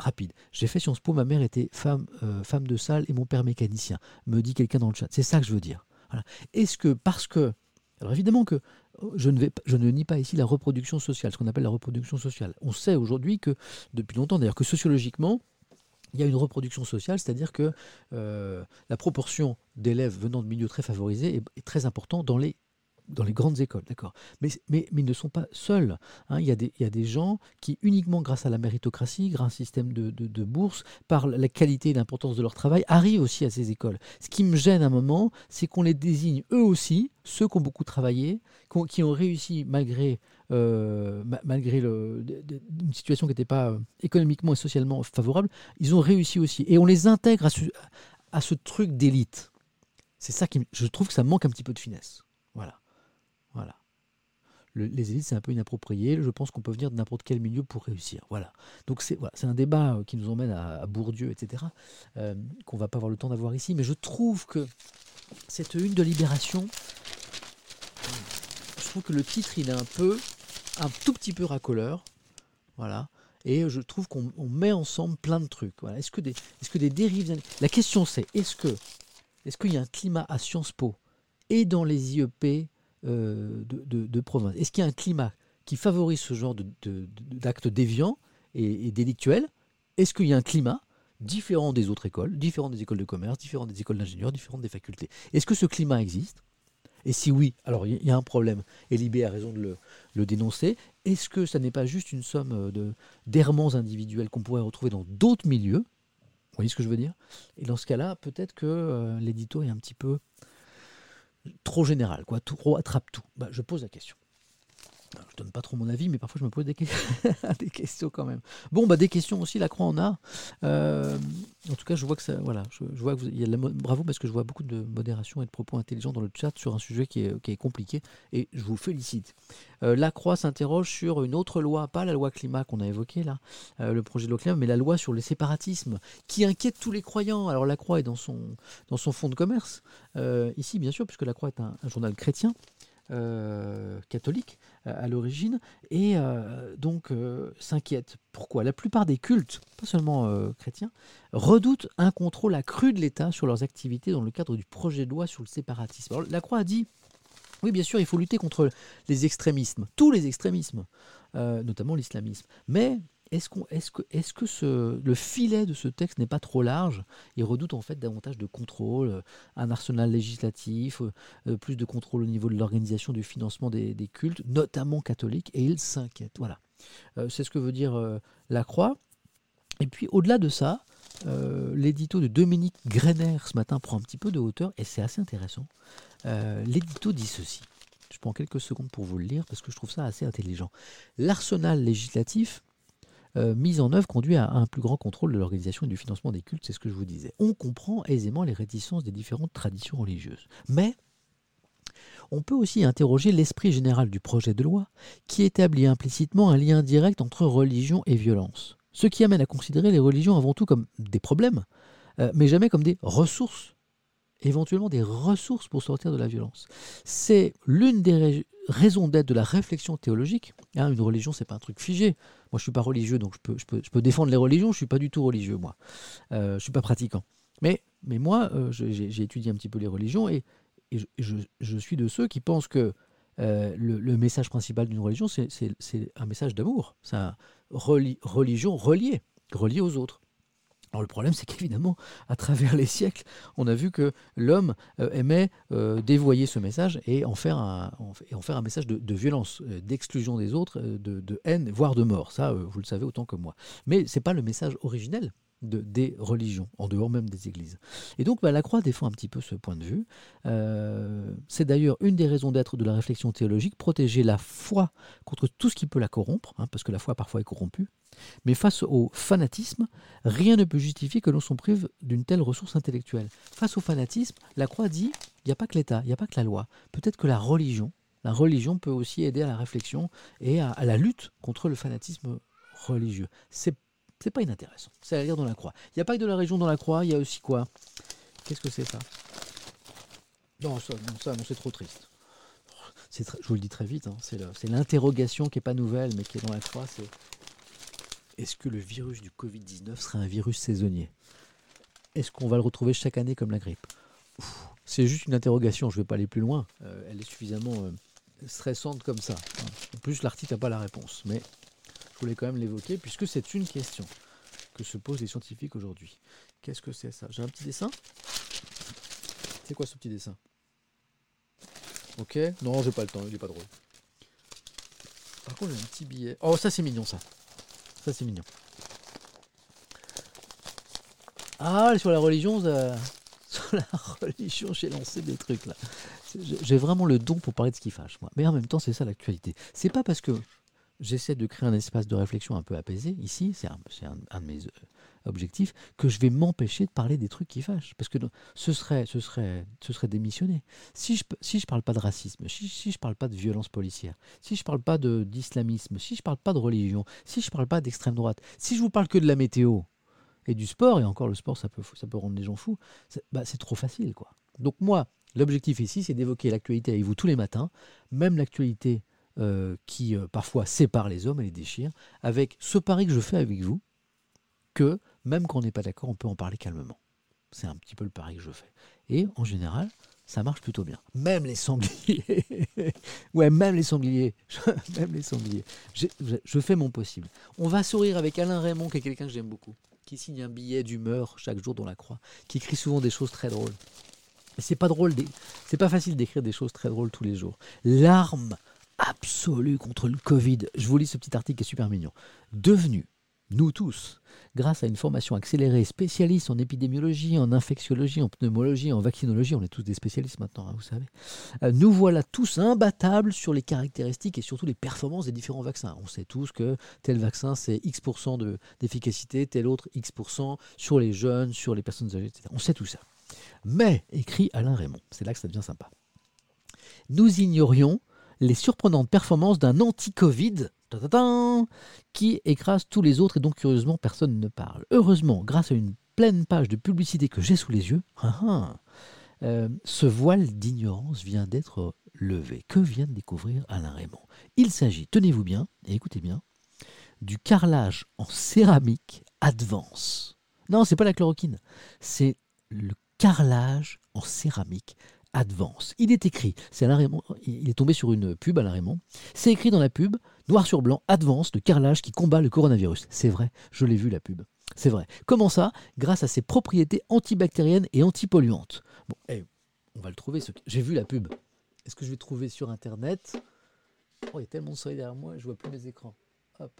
rapide. J'ai fait Sciences Po, ma mère était femme, euh, femme de salle et mon père mécanicien, me dit quelqu'un dans le chat. C'est ça que je veux dire. Est-ce que parce que alors évidemment que je ne, vais, je ne nie pas ici la reproduction sociale, ce qu'on appelle la reproduction sociale. On sait aujourd'hui que, depuis longtemps d'ailleurs, que sociologiquement, il y a une reproduction sociale, c'est-à-dire que euh, la proportion d'élèves venant de milieux très favorisés est, est très importante dans les dans les grandes écoles, d'accord. Mais, mais, ils ne sont pas seuls. hein. Il, y a des, il y a des gens qui, uniquement grâce à la méritocratie, grâce à un système de, de, de bourse, par la qualité et l'importance de leur travail, arrivent aussi à ces écoles. Ce qui me gêne à un moment, c'est qu'on les désigne eux aussi, ceux qui ont beaucoup travaillé, qui ont, réussi malgré, euh, ma- malgré une situation qui n'était pas euh, économiquement et socialement favorable, ils ont réussi aussi. Et on les intègre à ce, à ce truc d'élite. C'est ça qui, je trouve que ça manque un petit peu de finesse. Voilà. Le- les élites, c'est un peu inapproprié. Je pense qu'on peut venir de n'importe quel milieu pour réussir. Voilà. Donc c'est un débat euh, qui nous emmène à, Bourdieu, etc., euh, qu'on va pas avoir le temps d'avoir ici. Mais je trouve que cette une de Libération, je trouve que le titre, il est un peu, un tout petit peu racoleur. Voilà. Et je trouve qu'on on met ensemble plein de trucs. Voilà. Est-ce que des, des dérives. La question c'est est-ce que, est-ce qu'il y a un climat à Sciences Po et dans les IEP de, de- province. Est-ce qu'il y a un climat qui favorise ce genre d'actes déviants et, délictuels? Est-ce qu'il y a un climat différent des autres écoles, différent des écoles de commerce, différent des écoles d'ingénieurs, différent des facultés? Est-ce que ce climat existe? Et si oui, alors il y- a un problème. Et Libé a raison de le, dénoncer. Est-ce que ça n'est pas juste une somme euh, de- d'errements individuels qu'on pourrait retrouver dans d'autres milieux? Voyez ce que je veux dire? Et dans ce cas-là, peut-être que euh, l'édito est un petit peu trop général, quoi, trop attrape tout. Bah, je pose la question. Alors, je donne pas trop mon avis, mais parfois je me pose des, que- des questions quand même. Bon, bah des questions aussi, la croix en a. Euh, en tout cas, je vois que ça, voilà, je, je vois que bravo parce que je vois beaucoup de modération et de propos intelligents dans le chat sur un sujet qui est, compliqué et je vous félicite. Euh, la croix s'interroge sur une autre loi, pas la loi climat qu'on a évoquée là, euh, le projet de loi climat, mais la loi sur le séparatisme qui inquiète tous les croyants. Alors la croix est dans son fonds de commerce euh, ici, bien sûr, puisque la croix est un journal chrétien. Euh, catholique à, l'origine et euh, donc euh, s'inquiète. Pourquoi? La plupart des cultes, pas seulement chrétiens, redoutent un contrôle accru de l'État sur leurs activités dans le cadre du projet de loi sur le séparatisme. Alors, la Croix a dit, oui bien sûr, il faut lutter contre les extrémismes, tous les extrémismes, notamment l'islamisme. Mais est-ce, est-ce que, que ce, le filet de ce texte n'est pas trop large? Il redoute en fait davantage de contrôle, euh, un arsenal législatif, euh, euh, plus de contrôle au niveau de l'organisation du financement des, cultes, notamment catholiques, et il s'inquiète. Voilà. C'est ce que veut dire la Croix. Et puis au-delà de ça, l'édito de Dominique Greiner ce matin prend un petit peu de hauteur et c'est assez intéressant. L'édito dit ceci. Je prends quelques secondes pour vous le lire parce que je trouve ça assez intelligent. L'arsenal législatif euh, mis en œuvre conduit à un plus grand contrôle de l'organisation et du financement des cultes, c'est ce que je vous disais. On comprend aisément les réticences des différentes traditions religieuses. Mais on peut aussi interroger l'esprit général du projet de loi qui établit implicitement un lien direct entre religion et violence. Ce qui amène à considérer les religions avant tout comme des problèmes, euh, mais jamais comme des ressources, éventuellement des ressources pour sortir de la violence. C'est l'une des rais- raisons d'être de la réflexion théologique. Hein, une religion, c'est pas un truc figé. Moi, je suis pas religieux, donc je peux, défendre les religions. Je suis pas du tout religieux, moi. Euh, je suis pas pratiquant. Mais, moi, euh, j'ai étudié un petit peu les religions et, je, suis de ceux qui pensent que euh, le, message principal d'une religion, c'est- un message d'amour. C'est un reli- religion reliée, reliée aux autres. Alors le problème, c'est qu'évidemment, à travers les siècles, on a vu que l'homme euh, aimait euh, dévoyer ce message et en faire un, message de, violence, euh, d'exclusion des autres, de, de haine, voire de mort. Ça, vous le savez autant que moi. Mais c'est pas le message originel de, des religions, en dehors même des églises. Et donc, bah, la Croix défend un petit peu ce point de vue. Euh, c'est d'ailleurs une des raisons d'être de la réflexion théologique, protéger la foi contre tout ce qui peut la corrompre, hein, parce que la foi parfois est corrompue. Mais face au fanatisme, rien ne peut justifier que l'on s'en prive d'une telle ressource intellectuelle. Face au fanatisme, la Croix dit il n'y a pas que l'État, il n'y a pas que la loi. Peut-être que la religion, la religion peut aussi aider à la réflexion et à, à la lutte contre le fanatisme religieux. C'est c'est pas inintéressant. C'est à lire dans la Croix. Il n'y a pas que de la région dans la Croix, il y a aussi quoi? Qu'est-ce que c'est ça? Non, ça, non, c'est trop triste. Je vous le dis très vite, hein, c'est l'interrogation qui n'est pas nouvelle, mais qui est dans la Croix, c'est est-ce que le virus du Covid-19 serait un virus saisonnier? Est-ce qu'on va le retrouver chaque année comme la grippe? C'est juste une interrogation, je ne vais pas aller plus loin. Euh, elle est suffisamment euh, stressante comme ça. hein. En plus, l'article n'a pas la réponse, mais voulais quand même l'évoquer puisque c'est une question que se posent les scientifiques aujourd'hui. Qu'est-ce que c'est ça? J'ai un petit dessin? C'est quoi ce petit dessin? Ok Non, j'ai pas le temps, il est pas drôle. Par contre, j'ai un petit billet. Oh, ça c'est mignon ça. Ça c'est mignon. Ah, sur la religion, ça- sur la religion, j'ai lancé des trucs là. J'ai vraiment le don pour parler de ce qui fâche, moi. Mais en même temps, c'est ça l'actualité. C'est pas parce que j'essaie de créer un espace de réflexion un peu apaisé, ici, c'est un, de mes euh, objectifs, que je vais m'empêcher de parler des trucs qui fâchent. Parce que ce serait, ce serait, ce serait démissionner. Si je, si je parle pas de racisme, si, si je parle pas de violence policière, si je parle pas d'islamisme, si je parle pas de religion, si je parle pas d'extrême droite, si je vous parle que de la météo et du sport, et encore le sport, ça peut, ça peut rendre les gens fous, c'est bah, c'est trop facile, quoi. Donc moi, l'objectif ici, c'est d'évoquer l'actualité avec vous tous les matins, même l'actualité euh, qui euh, parfois sépare les hommes et les déchire, avec ce pari que je fais avec vous, que même quand on n'est pas d'accord, on peut en parler calmement. C'est un petit peu le pari que je fais. Et en général, ça marche plutôt bien. Même les sangliers. ouais, même les sangliers. même les sangliers. Je, je fais mon possible. On va sourire avec Alain Raymond, qui est quelqu'un que j'aime beaucoup, qui signe un billet d'humeur chaque jour dans la croix, qui écrit souvent des choses très drôles. Et c'est pas drôle, c'est pas facile d'écrire des choses très drôles tous les jours. L'arme absolue contre le Covid. Je vous lis ce petit article qui est super mignon. Devenu nous tous, grâce à une formation accélérée spécialiste en épidémiologie, en infectiologie, en pneumologie, en vaccinologie, on est tous des spécialistes maintenant, hein, vous savez, euh, nous voilà tous imbattables sur les caractéristiques et surtout les performances des différents vaccins. On sait tous que tel vaccin c'est X% de- d'efficacité, tel autre X% sur les jeunes, sur les personnes âgées, etc. On sait tout ça. Mais, écrit Alain Raymond, c'est là que ça devient sympa, nous ignorions les surprenantes performances d'un anti-Covid qui écrase tous les autres et donc curieusement personne ne parle. Heureusement, grâce à une pleine page de publicité que j'ai sous les yeux, ah ah, euh, ce voile d'ignorance vient d'être levé. Que vient de découvrir Alain Raymond? Il s'agit, tenez-vous bien et écoutez bien, du carrelage en céramique Advance. Non, c'est pas la chloroquine, c'est le carrelage en céramique Il est écrit, c'est il est tombé sur une pub Alain Raymond. C'est écrit dans la pub, noir sur blanc, Advance de carrelage qui combat le coronavirus. C'est vrai, je l'ai vu la pub. C'est vrai. Comment ça? Grâce à ses propriétés antibactériennes et antipolluantes. Bon, eh, on va le trouver. J'ai vu la pub. Est-ce que je vais trouver sur Internet? Oh, il y a tellement de soleil derrière moi, je vois plus mes écrans. Hop.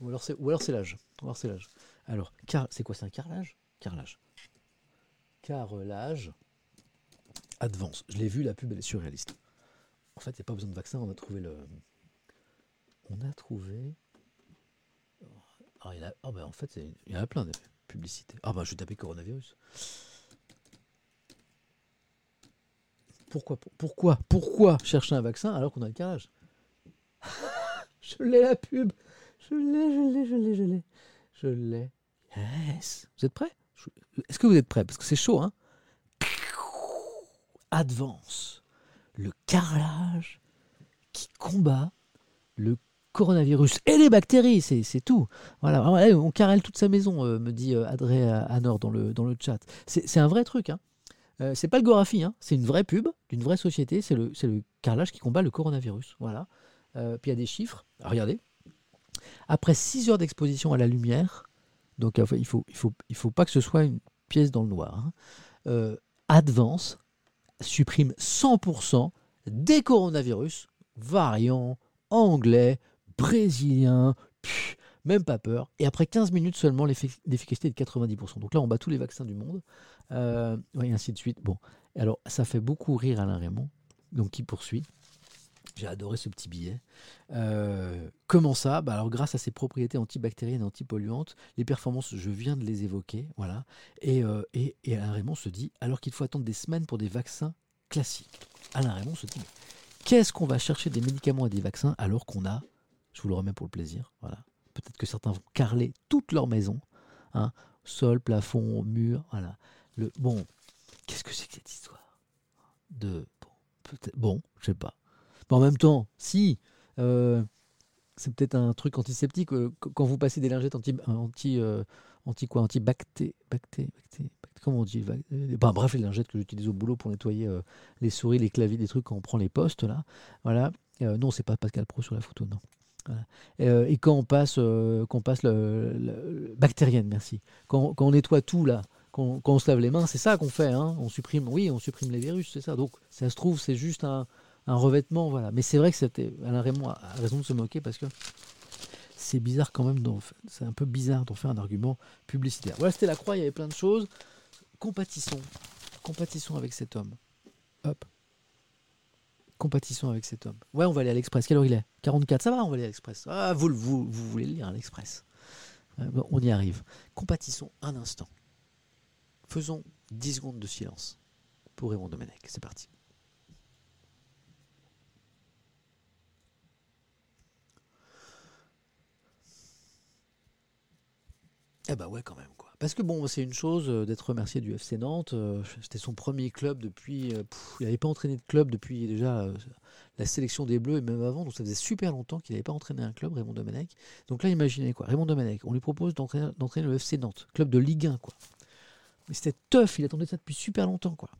Ou alors c'est, l'âge. Alors c'est l'âge. Alors, car... c'est quoi C'est un carrelage? Carrelage. Carrelage. Advance. Je l'ai vu, la pub, elle est surréaliste. En fait, il n'y a pas besoin de vaccin, on a trouvé le. On a trouvé. Ah, il a... ah, ben, en fait, il y en a plein de publicités. Ah, bah, je vais taper coronavirus. Pourquoi, pourquoi, pourquoi chercher un vaccin alors qu'on a le carrelage? Je l'ai la pub. Je l'ai, je l'ai, je l'ai, je l'ai. Je l'ai. Yes. Vous êtes prêts? Est-ce que vous êtes prêts? Parce que c'est chaud, hein Advance. Le carrelage qui combat le coronavirus et les bactéries, c'est tout. Voilà, eh, on carrelle toute sa maison, euh, me dit euh, Adré euh, Anor dans le, dans le chat. C'est un vrai truc. Hein. Euh, c'est pas le Gorafi, hein. c'est une vraie pub d'une vraie société. C'est le, le carrelage qui combat le coronavirus. Voilà. Euh, puis il y a des chiffres. Regardez. Après 6 heures d'exposition à la lumière, donc il faut, il faut, il faut pas que ce soit une pièce dans le noir. hein, euh, Advance supprime 100% des coronavirus, variants, anglais, brésiliens, même pas peur. Et après 15 minutes seulement, l'effi- l'efficacité est de 90%. Donc là, on bat tous les vaccins du monde. Euh, et ainsi de suite. Bon, alors ça fait beaucoup rire Alain Raymond, donc qui poursuit. J'ai adoré ce petit billet. Euh, comment ça? Bah Alors, grâce à ses propriétés antibactériennes et antipolluantes, les performances, je viens de les évoquer. Voilà. Et, euh, et, et Alain Raymond se dit alors qu'il faut attendre des semaines pour des vaccins classiques. Alain Raymond se dit qu'est-ce qu'on va chercher des médicaments et des vaccins alors qu'on a, je vous le remets pour le plaisir, voilà. Peut-être que certains vont carreler toute leur maison, hein, sol, plafond, mur, voilà. Le, bon, qu'est-ce que c'est que cette histoire? De bon, peut-être- bon, je sais pas. En même temps, si euh, c'est peut-être un truc antiseptique euh, qu- quand vous passez des lingettes anti anti euh, quoi anti bacté bacté bacté bacté- comment on dit bah, bref les lingettes que j'utilise au boulot pour nettoyer les souris les claviers des trucs quand on prend les postes là voilà. Non c'est pas Pascal Pro sur la photo non. Et quand on passe qu'on passe le, bactérienne merci. Quand, quand on nettoie tout là quand, quand on se lave les mains c'est ça qu'on fait hein. on supprime oui on supprime les virus c'est ça. Donc ça se trouve c'est juste un un revêtement, voilà. Mais c'est vrai que c'était Alain Raymond a raison de se moquer parce que c'est bizarre quand même. C'est un peu bizarre d'en faire un argument publicitaire. Voilà, c'était la croix. Il y avait plein de choses. Compatissons, compatissons avec cet homme. Hop. Compatissons avec cet homme. Ouais, on va aller à l'Express. Quelle heure il est? 44. Ça va, on va aller à l'Express. Ah, vous, vous, vous voulez le lire à l'Express. Bon, on y arrive. Compatissons un instant. Faisons 10 secondes de silence pour Raymond Domenech. C'est parti. Eh bah ouais quand même quoi. Parce que bon, c'est une chose euh, d'être remercié du FC Nantes. euh, C'était son premier club depuis. euh, il n'avait pas entraîné de club depuis déjà la sélection des Bleus et même avant. Donc ça faisait super longtemps qu'il n'avait pas entraîné un club, Raymond Domenech. Donc là, imaginez quoi. Raymond Domenech, on lui propose d'entraîner le FC Nantes, club de Ligue 1 quoi. Mais c'était tough, il attendait ça depuis super longtemps quoi.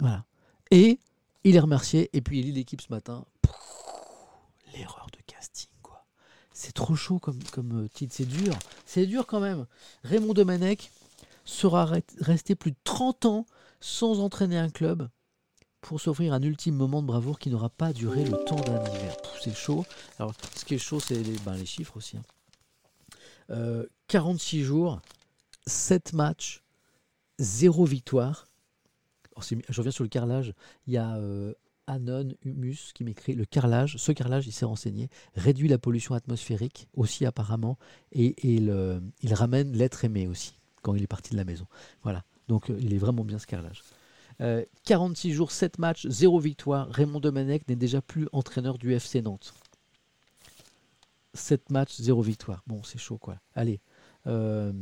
Voilà. Et il est remercié et puis il lit l'équipe ce matin L'erreur de casting quoi. C'est trop chaud comme, euh, titre, c'est dur. C'est dur quand même. Raymond Domenech sera re- resté plus de 30 ans sans entraîner un club pour s'offrir un ultime moment de bravoure qui n'aura pas duré le temps d'un hiver. C'est chaud. Alors, ce qui est chaud, c'est les, ben, les chiffres aussi. hein. Euh, 46 jours, 7 matchs, 0 victoire. C'est- je reviens sur le carrelage. Il y a euh, Anon Humus qui m'écrit le carrelage. Ce carrelage, il s'est renseigné, réduit la pollution atmosphérique aussi apparemment, et, il ramène l'être aimé aussi quand il est parti de la maison. Voilà. Donc euh, il est vraiment bien ce carrelage. Euh, 46 jours, 7 matchs, 0 victoire. Raymond Domenech n'est déjà plus entraîneur du FC Nantes. 7 matchs, 0 victoire. Bon, c'est chaud quoi. Allez. Euh,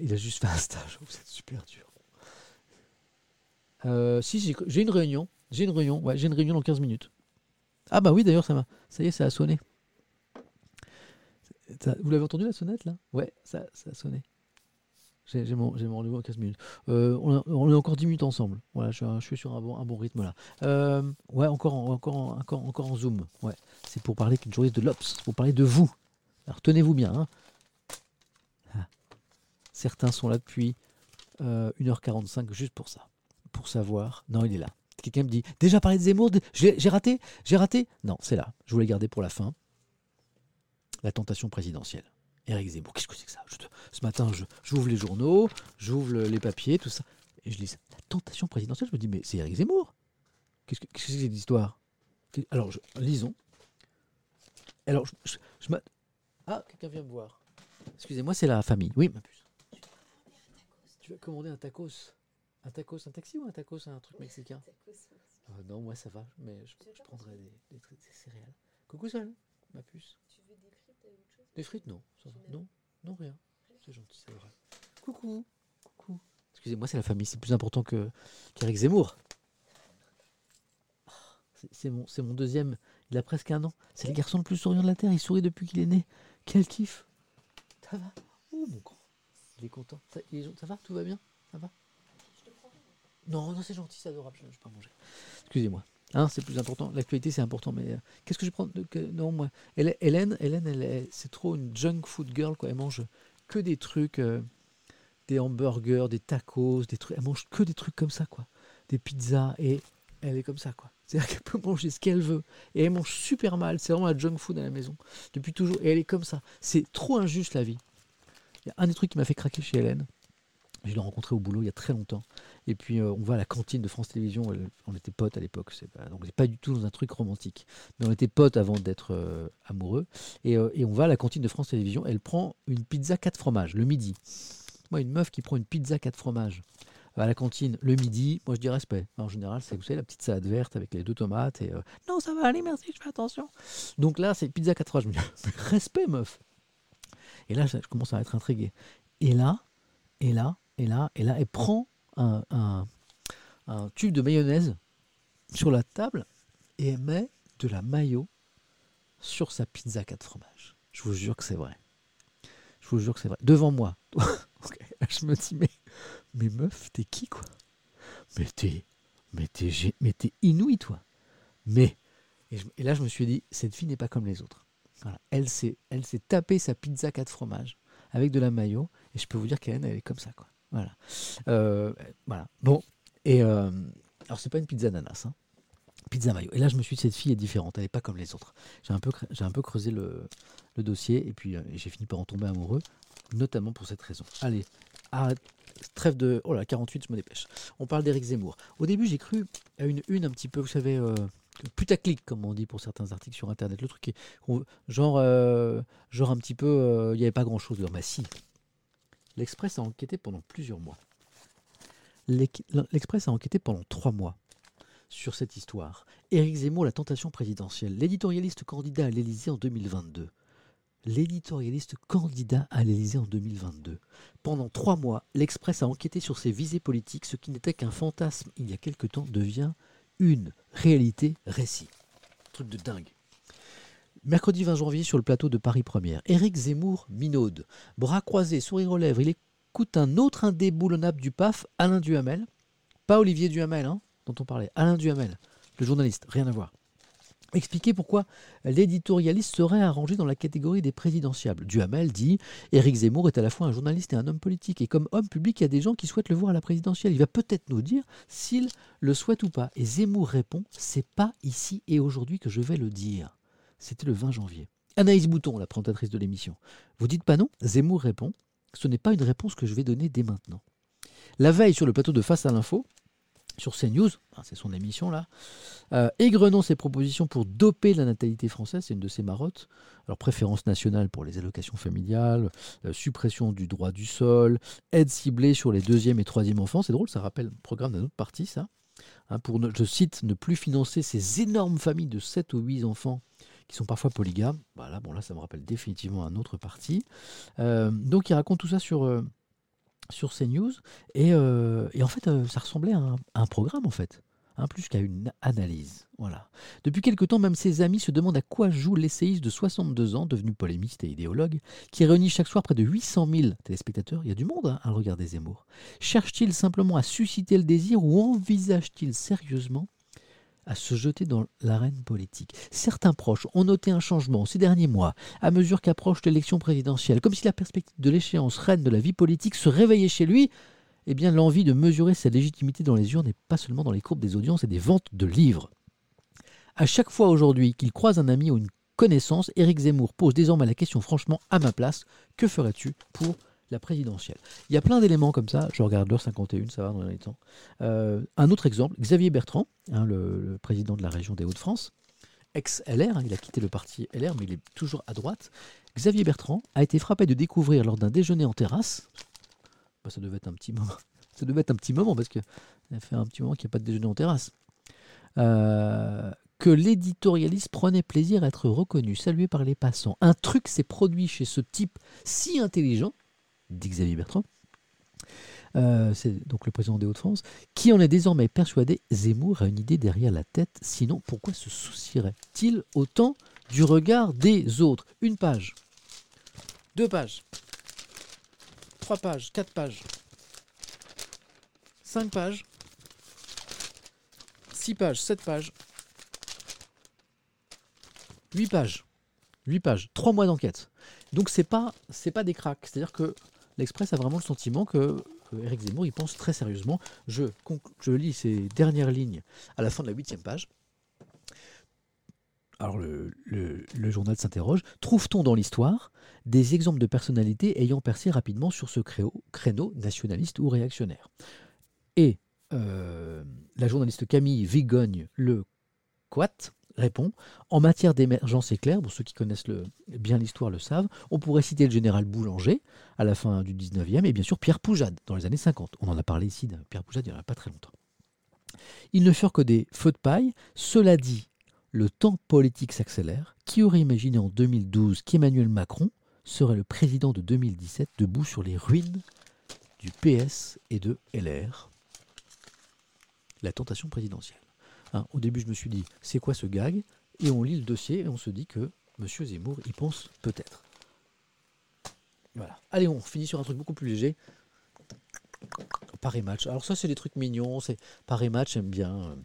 il a juste fait un stage. C'est super dur. Euh, si, j'ai une réunion. J'ai une réunion. Ouais, j'ai une réunion dans 15 minutes. Ah bah oui, d'ailleurs, ça m'a. Ça y est, ça a sonné. Vous l'avez entendu la sonnette là? Ouais, ça, a sonné. J'ai mon, rendez-vous en 15 minutes. Euh, on, a- est encore 10 minutes ensemble. Voilà, je, suis sur un bon, rythme là. Euh, ouais, encore, en- encore, en- encore, encore en Zoom. Ouais, c'est pour parler qu'une de l'Obs, pour parler de vous. Alors tenez-vous bien. hein. Ah. Certains sont là depuis euh, 1h45 juste pour ça. Pour savoir. Non, il est là. Quelqu'un me dit Déjà parlé de Zemmour J'ai raté J'ai raté Non, c'est là. Je voulais garder pour la fin. La tentation présidentielle. Éric Zemmour. Qu'est-ce que c'est que ça? Ce matin, j'ouvre les journaux, j'ouvre le- les papiers, tout ça. Et je lis ça. La tentation présidentielle. Je me dis Mais c'est Éric Zemmour Qu'est-ce que c'est que cette histoire? Alors, lisons. Alors, je, je- Ah, quelqu'un vient me voir. Excusez-moi, c'est la famille. Oui, ma puce. Tu vas commander un tacos? Un tacos, un taxi ou un tacos, un truc mexicain Euh, Non, moi ça va, mais je, je prendrais des, des, des céréales. Coucou seul, ma puce. Des frites, non. ça va. Non, non, rien. C'est gentil, c'est vrai. Coucou, coucou. Excusez-moi, c'est la famille, c'est plus important que qu'Éric Zemmour. Ah, c'est- mon, mon deuxième, il a presque un an. C'est le garçon le plus souriant de la Terre, il sourit depuis qu'il est né. Quel kiff Ça va? Oh mon grand. Il est content. Ça, il est gen- ça va? Tout va bien? Ça va? Non, non, c'est gentil, c'est adorable, je ne vais pas manger. Excusez-moi. Hein, c'est plus important. L'actualité, c'est important. Mais euh, qu'est-ce que je prends de- Non, moi. Hélène, Hélène, c'est trop une junk food girl. Quoi. Elle mange que des trucs, euh, des hamburgers, des tacos, des trucs. Elle mange que des trucs comme ça, quoi. Des pizzas. Et elle est comme ça, quoi. C'est-à-dire qu'elle peut manger ce qu'elle veut. Et elle mange super mal. C'est vraiment la junk food à la maison. Depuis toujours. Et elle est comme ça. C'est trop injuste, la vie. Il y a un des trucs qui m'a fait craquer chez Hélène. Je l'ai rencontré au boulot il y a très longtemps. Et puis euh, on va à la cantine de France Télévisions. On était potes à l'époque. Donc c'est pas du tout dans un truc romantique. Mais on était potes avant d'être euh, amoureux. Et, euh, et on va à la cantine de France Télévisions. Elle prend une pizza 4 fromages le midi. Moi, une meuf qui prend une pizza 4 fromages à la cantine le midi, moi je dis respect. En général, c'est vous savez la petite salade verte avec les deux tomates non ça va aller merci, je fais attention. Donc là c'est pizza 4 fromages. Je me dis respect meuf. Et là je commence à être intrigué. Et là, et là, et là, et là, elle prend un, tube de mayonnaise sur la table et elle met de la mayo sur sa pizza 4 fromages. Je vous jure que c'est vrai. Je vous jure que c'est vrai. Devant moi. Je me dis, mais, mais meuf, t'es qui, quoi? Mais t'es mais t'es inouï, toi. Mais. Et, là, je me suis dit, cette fille n'est pas comme les autres. Voilà. Elle s'est elle s'est tapée sa pizza 4 fromages avec de la mayo. Et je peux vous dire qu'elle elle est comme ça, quoi. Voilà. Euh, voilà. Bon. Et. euh, alors, c'est pas une pizza ananas, hein. Pizza mayo. Et là, je me suis dit, cette fille est différente. Elle n'est pas comme les autres. J'ai un peu, j'ai un peu creusé le, dossier. Et puis, euh, j'ai fini par en tomber amoureux. Notamment pour cette raison. Allez. Arrête. Trêve de. Oh là, 48, je me dépêche. On parle d'Éric Zemmour. Au début, j'ai cru à une une un petit peu, vous savez, euh, putaclic, comme on dit pour certains articles sur Internet. Le truc est. genre, genre un petit peu. Il n'y avait pas grand chose dedans. Bah si. L'Express a enquêté pendant plusieurs mois. L'Express a enquêté pendant trois mois sur cette histoire. Éric Zemmour, la tentation présidentielle. L'éditorialiste candidat à l'Élysée en 2022. L'éditorialiste candidat à l'Élysée en 2022. Pendant trois mois, l'Express a enquêté sur ses visées politiques. Ce qui n'était qu'un fantasme il y a quelque temps devient une réalité récit. Truc de dingue. Mercredi 20 janvier sur le plateau de Paris Première. Éric Zemmour minaude. Bras croisés, sourire aux lèvres. Il écoute un autre indéboulonnable du PAF, Alain Duhamel. Pas Olivier Duhamel, hein, dont on parlait. Alain Duhamel, le journaliste. Rien à voir. Expliquer pourquoi l'éditorialiste serait arrangé dans la catégorie des présidentiables. Duhamel dit Éric Zemmour est à la fois un journaliste et un homme politique. Et comme homme public, il y a des gens qui souhaitent le voir à la présidentielle. Il va peut-être nous dire s'il le souhaite ou pas. Et Zemmour répond C'est pas ici et aujourd'hui que je vais le dire. C'était le 20 janvier. Anaïs Bouton, la présentatrice de l'émission. Vous dites pas non? Zemmour répond Ce n'est pas une réponse que je vais donner dès maintenant. La veille, sur le plateau de Face à l'info, sur CNews, c'est son émission là, euh, égrenant ses propositions pour doper la natalité française, c'est une de ses marottes. Alors préférence nationale pour les allocations familiales, euh, suppression du droit du sol, aide ciblée sur les deuxième et troisième enfants. C'est drôle, ça rappelle le programme d'un autre parti, ça. Hein, pour, je cite, ne plus financer ces énormes familles de 7 ou 8 enfants qui sont parfois polygames. Voilà, bon là, ça me rappelle définitivement un autre parti. Euh, donc il raconte tout ça sur, euh, sur CNews. Et, euh, et en fait, euh, ça ressemblait à un, à un programme, en fait. hein, plus qu'à une analyse. Voilà. Depuis quelque temps, même ses amis se demandent à quoi joue l'essayiste de 62 ans, devenu polémiste et idéologue, qui réunit chaque soir près de 800 000 téléspectateurs. Il y a du monde hein, à regarder Zemmour. Cherche-t-il simplement à susciter le désir ou envisage-t-il sérieusement à se jeter dans l'arène politique Certains proches ont noté un changement ces derniers mois, à mesure qu'approche l'élection présidentielle, comme si la perspective de l'échéance reine de la vie politique se réveillait chez lui eh bien, l'envie de mesurer sa légitimité dans les urnes n'est pas seulement dans les courbes des audiences et des ventes de livres. À chaque fois aujourd'hui qu'il croise un ami ou une connaissance, Éric Zemmour pose désormais la question franchement à ma place que ferais-tu pour présidentielle Il y a plein d'éléments comme ça. Je regarde l'heure 51, ça va dans les temps. Euh, un autre exemple, Xavier Bertrand, hein, le, le président de la région des Hauts-de-France, ex-LR, hein, il a quitté le parti LR, mais il est toujours à droite. Xavier Bertrand a été frappé de découvrir lors d'un déjeuner en terrasse bah, ça devait être un petit moment. Ça devait être un petit moment parce que ça fait un petit moment qu'il n'y a pas de déjeuner en terrasse. Euh, que l'éditorialiste prenait plaisir à être reconnu, salué par les passants. Un truc s'est produit chez ce type si intelligent, dit Xavier Bertrand, euh, c'est donc le président des Hauts-de-France, qui en est désormais persuadé Zemmour a une idée derrière la tête, sinon pourquoi se soucierait-il autant du regard des autres? Une page, deux pages, 3 pages, 4 pages, 5 pages, 6 pages, 7 pages, 8 pages, 8 pages, 3 mois d'enquête. Donc c'est pas pas des cracks, c'est-à-dire que l'Express a vraiment le sentiment que euh, Éric Zemmour il pense très sérieusement. Je, lis ces dernières lignes à la fin de la huitième page. Alors le, journal s'interroge. Trouve-t-on dans l'histoire des exemples de personnalités ayant percé rapidement sur ce créneau, créneau nationaliste ou réactionnaire? Et euh, la journaliste Camille Vigogne Le Quat répond En matière d'émergence éclair, pour ceux qui connaissent bien l'histoire le savent, on pourrait citer le général Boulanger à la fin du 19e et bien sûr Pierre Poujade dans les années 50. On en a parlé ici de Pierre Poujade il n'y en a pas très longtemps. Ils ne furent que des feux de paille. Cela dit, le temps politique s'accélère. Qui aurait imaginé en 2012 qu'Emmanuel Macron serait le président de 2017 debout sur les ruines du PS et de LR La tentation présidentielle. Hein, au début, je me suis dit, c'est quoi ce gag Et on lit le dossier et on se dit que M. Zemmour y pense peut-être. Voilà. Allez, on finit sur un truc beaucoup plus léger. Paris Match. Alors ça, c'est des trucs mignons. C'est Paris Match aime bien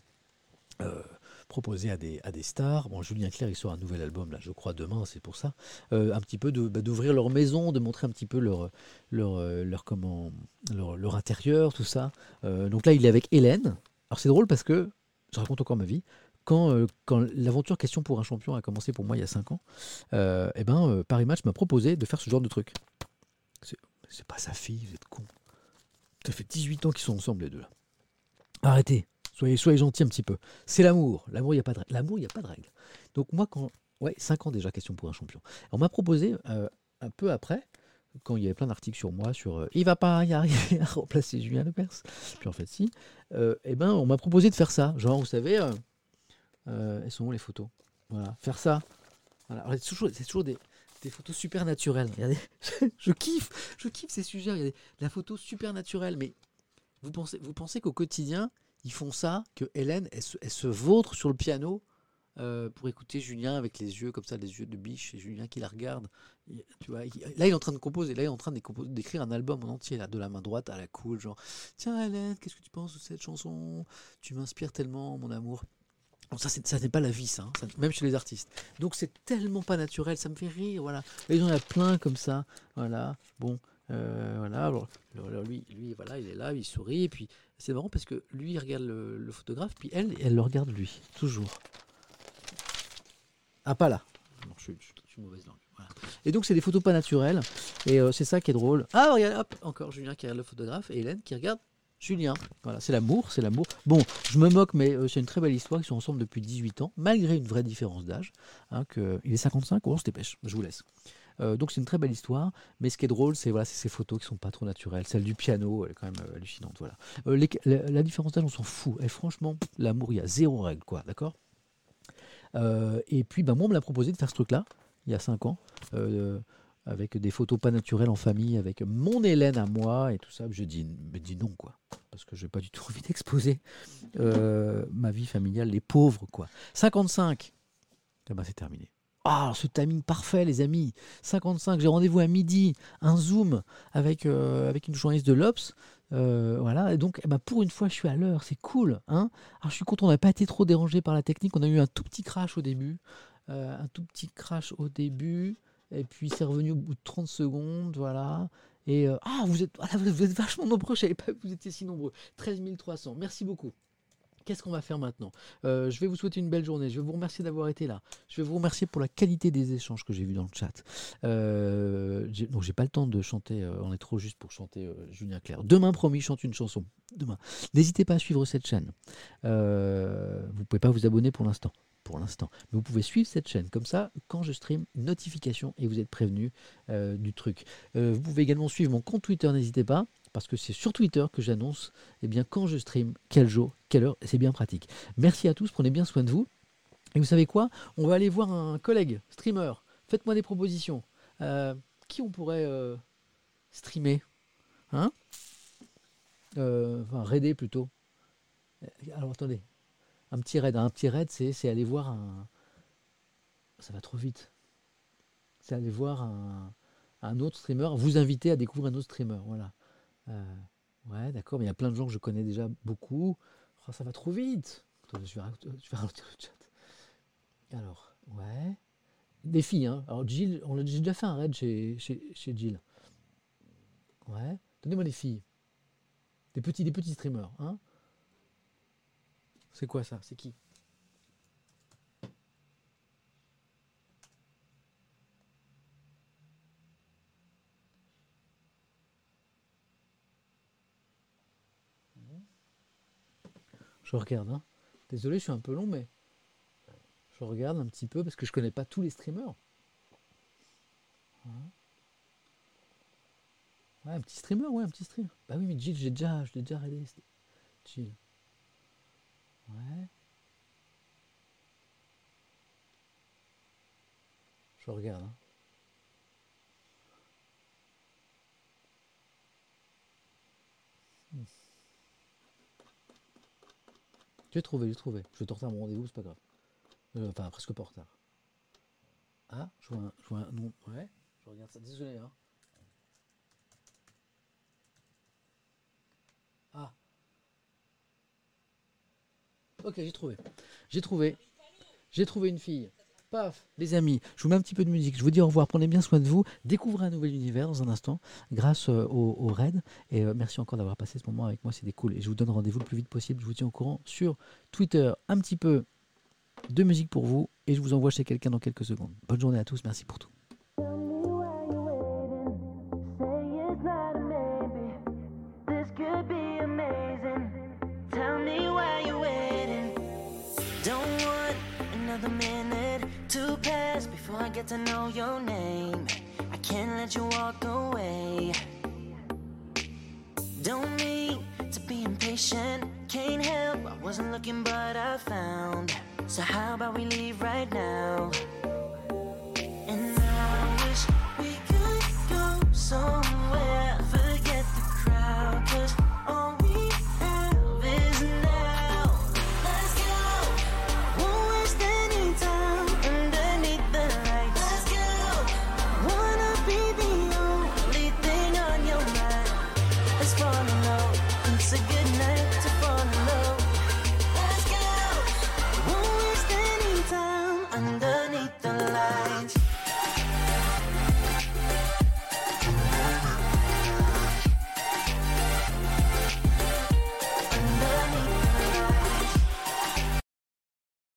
euh, proposer à des, à des stars. Bon, Julien Clerc, il sort un nouvel album, là, je crois, demain, c'est pour ça. Euh, un petit peu bah, d'ouvrir leur maison, de montrer un petit peu leur, leur, euh, leur, comment, leur, intérieur, tout ça. Donc là, il est avec Hélène. Alors c'est drôle parce que, je raconte encore ma vie, quand, euh, quand l'aventure Question pour un champion a commencé pour moi il y a 5 ans, euh, eh ben, euh, Paris Match m'a proposé de faire ce genre de truc. C'est, pas sa fille, vous êtes con. Ça fait 18 ans qu'ils sont ensemble les deux là. Arrêtez, soyez, soyez gentils un petit peu. C'est l'amour. L'amour, il n'y a pas de il a pas de règle. Donc moi, quand... Ouais, 5 ans déjà, question pour un champion. On m'a proposé, un peu après, quand il y avait plein d'articles sur moi, sur euh, il va pas y arriver à remplacer Julien Lepers. Puis en fait, si. Euh, eh ben, on m'a proposé de faire ça. Genre, vous savez, euh, euh, elles sont où les photos? Voilà, faire ça. Voilà. C'est toujours, des, photos super naturelles. Regardez, je kiffe, je kiffe ces sujets. La photo super naturelle. Mais vous pensez, vous pensez qu'au quotidien, ils font ça, que Hélène, elle elle se vautre sur le piano euh, pour écouter Julien avec les yeux comme ça, les yeux de biche, et Julien qui la regarde. Tu vois, là, il est en train de composer, là, il est en train d'écrire un album en entier, là, de la main droite à la cool, genre, tiens Hélène, qu'est-ce que tu penses de cette chanson? Tu m'inspires tellement, mon amour. Ça, ça n'est pas la vie, hein, ça, même chez les artistes. Donc, c'est tellement pas naturel, ça me fait rire, voilà. Et il y en a plein comme ça, voilà. Bon, euh, voilà. Lui, lui, voilà, il est là, il sourit, et puis c'est marrant parce que lui, il regarde le, le photographe, puis elle, elle le regarde lui, toujours. Ah, pas là. Je, une mauvaise langue. Voilà. Et donc, c'est des photos pas naturelles. Et euh, c'est ça qui est drôle. Ah, regarde, hop, encore Julien qui regarde le photographe et Hélène qui regarde Julien. Voilà, c'est l'amour, c'est l'amour. Bon, je me moque, mais euh, c'est une très belle histoire. Ils sont ensemble depuis 18 ans, malgré une vraie différence d'âge. Hein, que... Il est 55, on se dépêche, je vous laisse. Euh, donc c'est une très belle histoire, mais ce qui est drôle, c'est voilà, c'est ces photos qui sont pas trop naturelles. Celle du piano, elle est quand même hallucinante. Voilà. Euh, les- la, la différence d'âge, on s'en fout. Et franchement, l'amour, il y a zéro règle, quoi, d'accord? Et puis, bah, moi, on me l'a proposé de faire ce truc-là, il y a 5 ans, euh, avec des photos pas naturelles en famille, avec mon Hélène à moi et tout ça. Je dis, mais dis non, quoi, parce que j'ai pas du tout envie d'exposer euh, ma vie familiale, les pauvres, quoi. 55, eh ben, c'est terminé. Ah, ce timing parfait, les amis. 55, j'ai rendez-vous à midi, un Zoom avec, euh, avec une journaliste de l'Obs. Euh, voilà, et donc eh ben, pour une fois, je suis à l'heure, c'est cool. Hein Alors je suis content, on n'a pas été trop dérangé par la technique. On a eu un tout petit crash au début. euh, un tout petit crash au début. Et puis c'est revenu au bout de 30 secondes. Voilà. Et euh, ah, vous êtes, ah, vous êtes vachement nombreux, je savais pas que vous étiez si nombreux. 13 300, merci beaucoup. Qu'est-ce qu'on va faire maintenant? Euh, Je vais vous souhaiter une belle journée. Je vais vous remercier d'avoir été là. Je vais vous remercier pour la qualité des échanges que j'ai vus dans le chat. Euh, non, j'ai pas le temps de chanter. euh, on est trop juste pour chanter euh, Julien Clerc. Demain, promis, chante une chanson. Demain. N'hésitez pas à suivre cette chaîne. Euh, vous pouvez pas vous abonner pour l'instant. Pour l'instant. Mais vous pouvez suivre cette chaîne. Comme ça, quand je stream, notification et vous êtes prévenu euh, du truc. Euh, vous pouvez également suivre mon compte Twitter, n'hésitez pas. Parce que c'est sur Twitter que j'annonce eh bien, quand je stream, quel jour, quelle heure. C'est bien pratique. Merci à tous, prenez bien soin de vous. Et vous savez quoi? On va aller voir un collègue, streamer. Faites-moi des propositions. Euh, qui on pourrait euh, streamer? Hein? Euh, Enfin, raider plutôt. Alors attendez. Un petit raid. Un petit raid, c'est c'est aller voir un. Ça va trop vite. C'est aller voir un, un autre streamer, vous inviter à découvrir un autre streamer. Voilà. Euh, ouais, d'accord, mais il y a plein de gens que je connais déjà beaucoup. Oh, ça va trop vite. Je vais, ra- je vais ralentir le chat. Alors, ouais. Des filles, hein. Alors, Jill, on a j'ai déjà fait un raid chez, chez, chez Jill. Ouais. Donnez-moi les filles. Des petits, des petits streamers, hein. C'est quoi ça? C'est qui? Je regarde, hein. Désolé, je suis un peu long, mais je regarde un petit peu parce que je connais pas tous les streamers. Hein. Ouais, un petit streamer, ouais, un petit stream. Bah oui, mais Jill, j'ai déjà, je l'ai déjà c'était- Jill. Ouais. Je regarde. Hein. Hmm. J'ai trouvé, j'ai trouvé. Je vais te retard mon rendez-vous, c'est pas grave. Euh, enfin, presque pas en retard. Ah, je vois un, je vois un nom. Ouais, je regarde ça. Désolé, hein. Ah. Ok, j'ai trouvé. J'ai trouvé. J'ai trouvé une fille. Paf, les amis, je vous mets un petit peu de musique. Je vous dis au revoir. Prenez bien soin de vous. Découvrez un nouvel univers dans un instant grâce euh, au, raid. Et euh, merci encore d'avoir passé ce moment avec moi. C'était cool. Et je vous donne rendez-vous le plus vite possible. Je vous tiens au courant sur Twitter. Un petit peu de musique pour vous. Et je vous envoie chez quelqu'un dans quelques secondes. Bonne journée à tous. Merci pour tout. Get to know your name. I can't let you walk away. Don't mean to be impatient. Can't help, I wasn't looking, but I found. So, how about we leave right now?